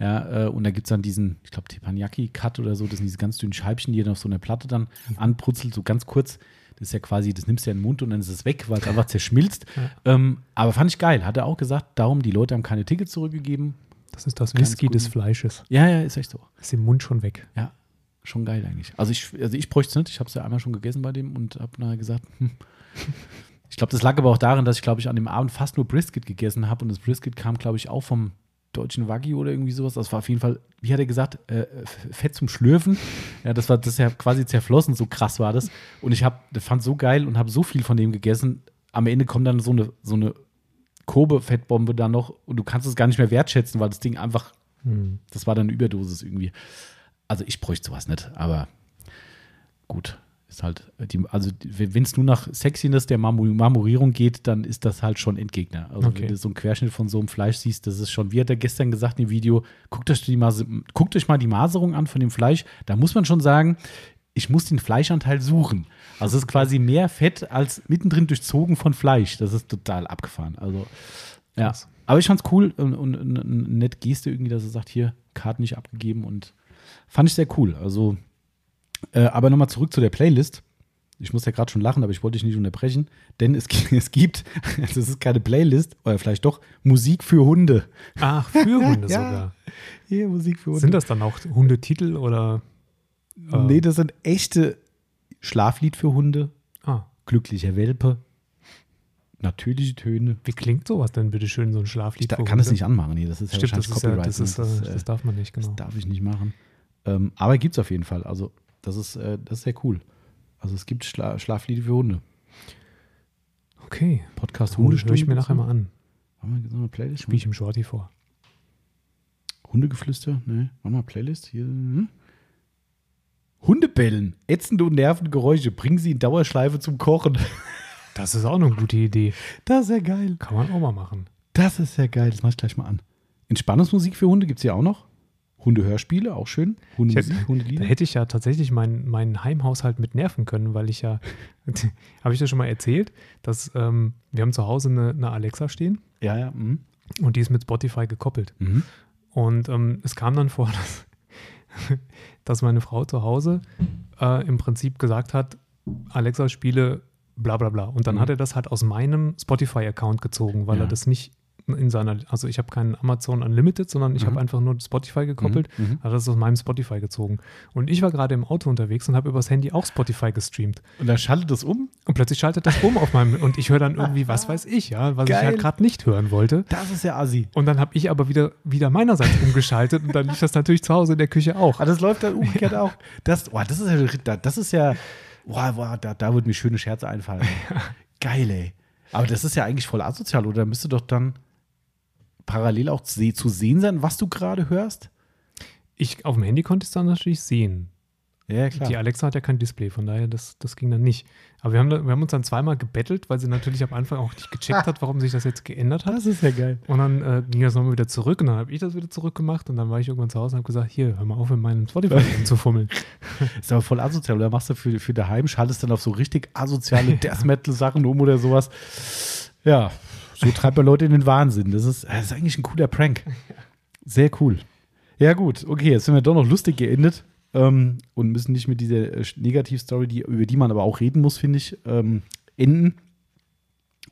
Ja, äh, und da gibt es dann diesen, ich glaube, Teppanyaki-Cut oder so, das sind diese ganz dünnen Scheibchen, die ihr auf so einer Platte dann anbrutzelt, so ganz kurz. Das ist ja quasi, das nimmst du ja in den Mund und dann ist es weg, weil es einfach zerschmilzt. Ähm, aber fand ich geil. Hat er auch gesagt, darum, die Leute haben keine Tickets zurückgegeben. Das ist das Ganz Whisky gut. des Fleisches. Ja, ja, ist echt so. Ist im Mund schon weg. Ja, schon geil eigentlich. Also ich, also ich bräuchte es nicht. Ich habe es ja einmal schon gegessen bei dem und habe nachher gesagt, hm. ich glaube, das lag aber auch daran, dass ich, glaube ich, an dem Abend fast nur Brisket gegessen habe und das Brisket kam, glaube ich, auch vom deutschen Wagyu oder irgendwie sowas. Das war auf jeden Fall, wie hat er gesagt, äh, Fett zum Schlürfen. Ja, das war das ist ja quasi zerflossen, so krass war das. Und ich habe, das fand so geil und habe so viel von dem gegessen. Am Ende kommt dann so eine, so eine Kobe-Fettbombe da noch und du kannst es gar nicht mehr wertschätzen, weil das Ding einfach Hm. das war dann eine Überdosis irgendwie. Also ich bräuchte sowas nicht, aber gut. Ist halt, die, also wenn es nur nach Sexiness der Marmor Marmorierung geht, dann ist das halt schon Endgegner. Also Okay. wenn du so einen Querschnitt von so einem Fleisch siehst, das ist schon, wie hat er gestern gesagt im Video, guckt euch, die Mas guckt euch mal die Maserung an von dem Fleisch. Da muss man schon sagen, ich muss den Fleischanteil suchen. Also es ist quasi mehr Fett als mittendrin durchzogen von Fleisch. Das ist total abgefahren. Also ja. Aber ich fand's cool und, und, und eine nette Geste irgendwie, dass er sagt, hier, Karten nicht abgegeben und fand ich sehr cool. Also, äh, aber nochmal zurück zu der Playlist. Ich muss ja gerade schon lachen, aber ich wollte dich nicht unterbrechen, denn es, [laughs] es gibt, also es ist keine Playlist, oder vielleicht doch, Musik für Hunde. Ach, für Hunde [laughs] Ja. sogar. Hier, Musik für Hunde. Sind das dann auch Hundetitel oder? äh, Nee, das sind echte Schlaflied für Hunde, Ah, glücklicher Welpe, natürliche Töne. wie klingt sowas denn bitte schön, so ein Schlaflied? Ich da, für kann es nicht anmachen, nee, das ist ja Stimmt, das wahrscheinlich ja, Copyright. das, ist, ne? äh, Das, äh, das darf man nicht, genau. Das darf ich nicht machen. Ähm, aber gibt es auf jeden Fall. Also, das ist, äh, das ist sehr cool. Also, es gibt Schla Schlaflieder für Hunde. Okay, Podcast Hunde höre ich mir nachher mal an. Haben wir so eine Playlist? Spiele ich im Shorty vor. Hundegeflüster? Ne, machen wir mal Playlist hier. Hm? Hundebellen. Ätzende und nervende Geräusche. Bringen sie in Dauerschleife zum Kochen. [laughs] Das ist auch eine gute Idee. Das ist ja geil. Kann man auch mal machen. Das ist ja geil. Das mach ich gleich mal an. Entspannungsmusik für Hunde gibt es ja auch noch. Hundehörspiele, auch schön. Ich hätte- Hundelieder. Da hätte ich ja tatsächlich meinen meinen Heimhaushalt mit nerven können, weil ich ja, [laughs] habe ich das schon mal erzählt, dass ähm, wir haben zu Hause eine, eine Alexa stehen Ja, ja. Mhm. und die ist mit Spotify gekoppelt. Mhm. Und ähm, es kam dann vor, [laughs] dass, dass meine Frau zu Hause äh, im Prinzip gesagt hat, Alexa spiele bla bla bla. Und dann Mhm. hat er das halt aus meinem Spotify-Account gezogen, weil Ja. er das nicht in seiner, also ich habe keinen Amazon Unlimited, sondern ich Mhm. habe einfach nur Spotify gekoppelt, Mhm. Mhm. hat das aus meinem Spotify gezogen. Und ich war gerade im Auto unterwegs und habe übers Handy auch Spotify gestreamt. Und dann schaltet das um. Und plötzlich schaltet das um auf meinem, und ich höre dann irgendwie, was weiß ich, ja, was ich Geil. halt gerade nicht hören wollte. Das ist ja assi. Und dann habe ich aber wieder, wieder meinerseits [laughs] umgeschaltet und dann lief das natürlich zu Hause in der Küche auch. Ah, das läuft dann [laughs] umgekehrt auch. Das, oh, das ist ja, das ist ja, boah, boah, da, da würden mir schöne Scherze einfallen. [laughs] Geil, ey. Aber das ist ja eigentlich voll asozial, oder? Müsste doch dann parallel auch zu sehen sein, was du gerade hörst? Ich, auf dem Handy konnte ich es dann natürlich sehen. Ja, Die Alexa hat ja kein Display, von daher, das, das ging dann nicht. Aber wir haben, wir haben uns dann zweimal gebettelt, weil sie natürlich am Anfang auch nicht gecheckt hat, warum sich das jetzt geändert hat. Das ist ja geil. Und dann äh, ging das nochmal wieder zurück und dann habe ich das wieder zurückgemacht und dann war ich irgendwann zu Hause und habe gesagt, hier, hör mal auf, in meinem Spotify [laughs] rumzufummeln. Ist aber voll asozial. Oder machst du für, für daheim, schaltest dann auf so richtig asoziale [laughs] Death Metal-Sachen um oder sowas. Ja, so treibt man Leute in den Wahnsinn. Das ist, das ist eigentlich ein cooler Prank. Sehr cool. Ja, gut, okay, jetzt sind wir doch noch lustig geendet ähm, und müssen nicht mit dieser äh, Negativstory, die, über die man aber auch reden muss, finde ich, ähm, enden.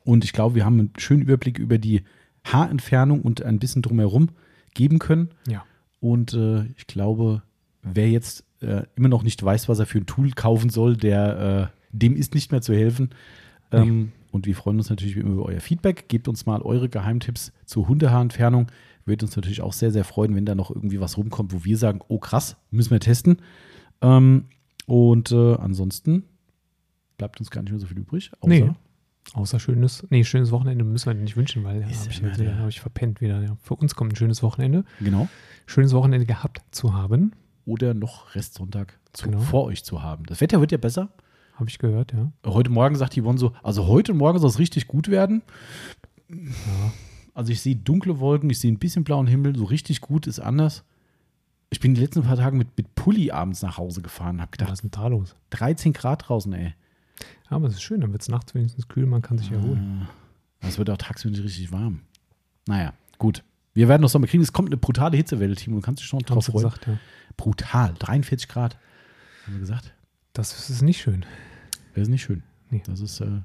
Und ich glaube, wir haben einen schönen Überblick über die Haarentfernung und ein bisschen drumherum geben können. Ja. Und äh, ich glaube, wer jetzt äh, immer noch nicht weiß, was er für ein Tool kaufen soll, der, äh, dem ist nicht mehr zu helfen. Ähm, Und wir freuen uns natürlich wie immer über euer Feedback. Gebt uns mal eure Geheimtipps zur Hundehaarentfernung. Würde uns natürlich auch sehr, sehr freuen, wenn da noch irgendwie was rumkommt, wo wir sagen, oh krass, müssen wir testen. Ähm, und äh, ansonsten bleibt uns gar nicht mehr so viel übrig. Außer, Nee. Außer schönes, nee, schönes Wochenende müssen wir nicht wünschen, weil ja, habe ich, hab ich verpennt wieder. Ja. Für uns kommt ein schönes Wochenende. Genau. Schönes Wochenende gehabt zu haben, Oder noch Restsonntag zu, Genau. vor euch zu haben. Das Wetter wird ja besser. Habe ich gehört, ja. Heute Morgen sagt Yvonne so, also heute morgen soll es richtig gut werden. ja. Also ich sehe dunkle Wolken, ich sehe ein bisschen blauen Himmel, so richtig gut ist anders. Ich bin die letzten paar Tage mit, mit Pulli abends nach Hause gefahren. Hab gedacht, Was ist denn da los? 13 Grad draußen, ey. Ja, aber es ist schön, dann wird es nachts wenigstens kühl, man kann sich erholen. Ah, Es wird auch tagsüber nicht richtig warm. Naja, gut. Wir werden noch Sommer kriegen. Es kommt eine brutale Hitzewelle, Timo. Du kannst dich schon drauf freuen. gesagt, ja. Brutal. 43 Grad. Haben wir gesagt. Das ist nicht schön. Das ist nicht schön. Nee. Das ist, äh,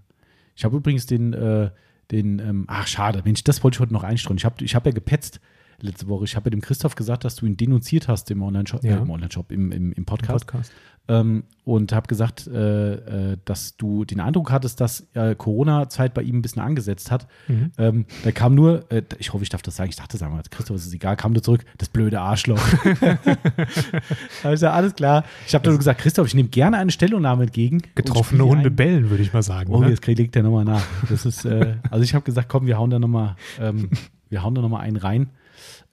ich habe übrigens den, äh, den, ähm, ach schade, Mensch, das wollte ich heute noch einstreuen. Ich habe ich hab ja gepetzt letzte Woche. Ich habe dem Christoph gesagt, dass du ihn denunziert hast im Online-Shop, Ja. äh, im, Online-Shop im, im, im Im Podcast. Podcast. Ähm, und habe gesagt, äh, äh, dass du den Eindruck hattest, dass äh, Corona-Zeit bei ihm ein bisschen angesetzt hat. Mhm. Ähm, da kam nur, äh, ich hoffe, ich darf das sagen, ich dachte, sagen wir, Christoph, ist es egal, kam nur zurück, das blöde Arschloch. [laughs] also alles klar. Ich habe nur gesagt, Christoph, ich nehme gerne eine Stellungnahme entgegen. Getroffene Hunde ein. bellen, würde ich mal sagen. Oh, ne? jetzt legt der nochmal nach. Das ist, äh, also ich habe gesagt, komm, wir hauen da nochmal, ähm, wir hauen da nochmal einen rein.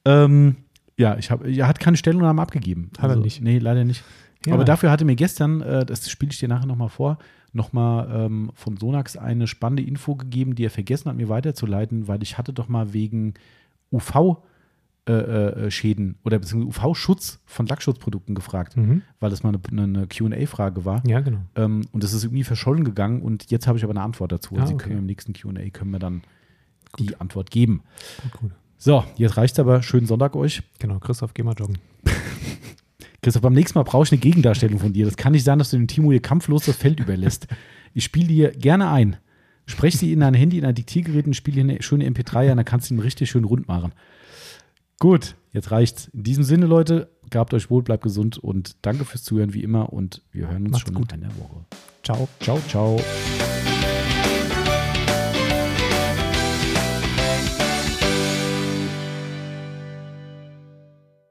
Ähm, ja, ich habe, er hat keine Stellungnahme abgegeben. Hat er nicht. Nee, leider nicht. Ja. Aber dafür hatte mir gestern, äh, das spiele ich dir nachher nochmal vor, nochmal ähm, von Sonax eine spannende Info gegeben, die er vergessen hat, mir weiterzuleiten, weil ich hatte doch mal wegen UV äh, äh, Schäden oder beziehungsweise UV-Schutz von Lackschutzprodukten gefragt, Mhm. weil das mal eine, eine QA-Frage war. Ja, genau. Ähm, und das ist irgendwie verschollen gegangen und jetzt habe ich aber eine Antwort dazu. Ah, Also okay. können im nächsten QA können wir dann die Antwort geben. Gut, gut. So, jetzt reicht's aber. Schönen Sonntag euch. Genau, Christoph, geh mal joggen. [laughs] Christoph, beim nächsten Mal brauche ich eine Gegendarstellung von dir. Das kann nicht sein, dass du dem Timo hier kampflos das Feld überlässt. Ich spiele dir gerne ein. Sprech sie in dein Handy, in dein Diktiergerät und spiele hier eine schöne MP3 an, dann kannst du ihn richtig schön rund machen. Gut, jetzt reicht's. In diesem Sinne, Leute, gehabt euch wohl, bleibt gesund und danke fürs Zuhören wie immer und wir hören uns Macht's schon gut. in einer Woche. Ciao. Ciao, ciao.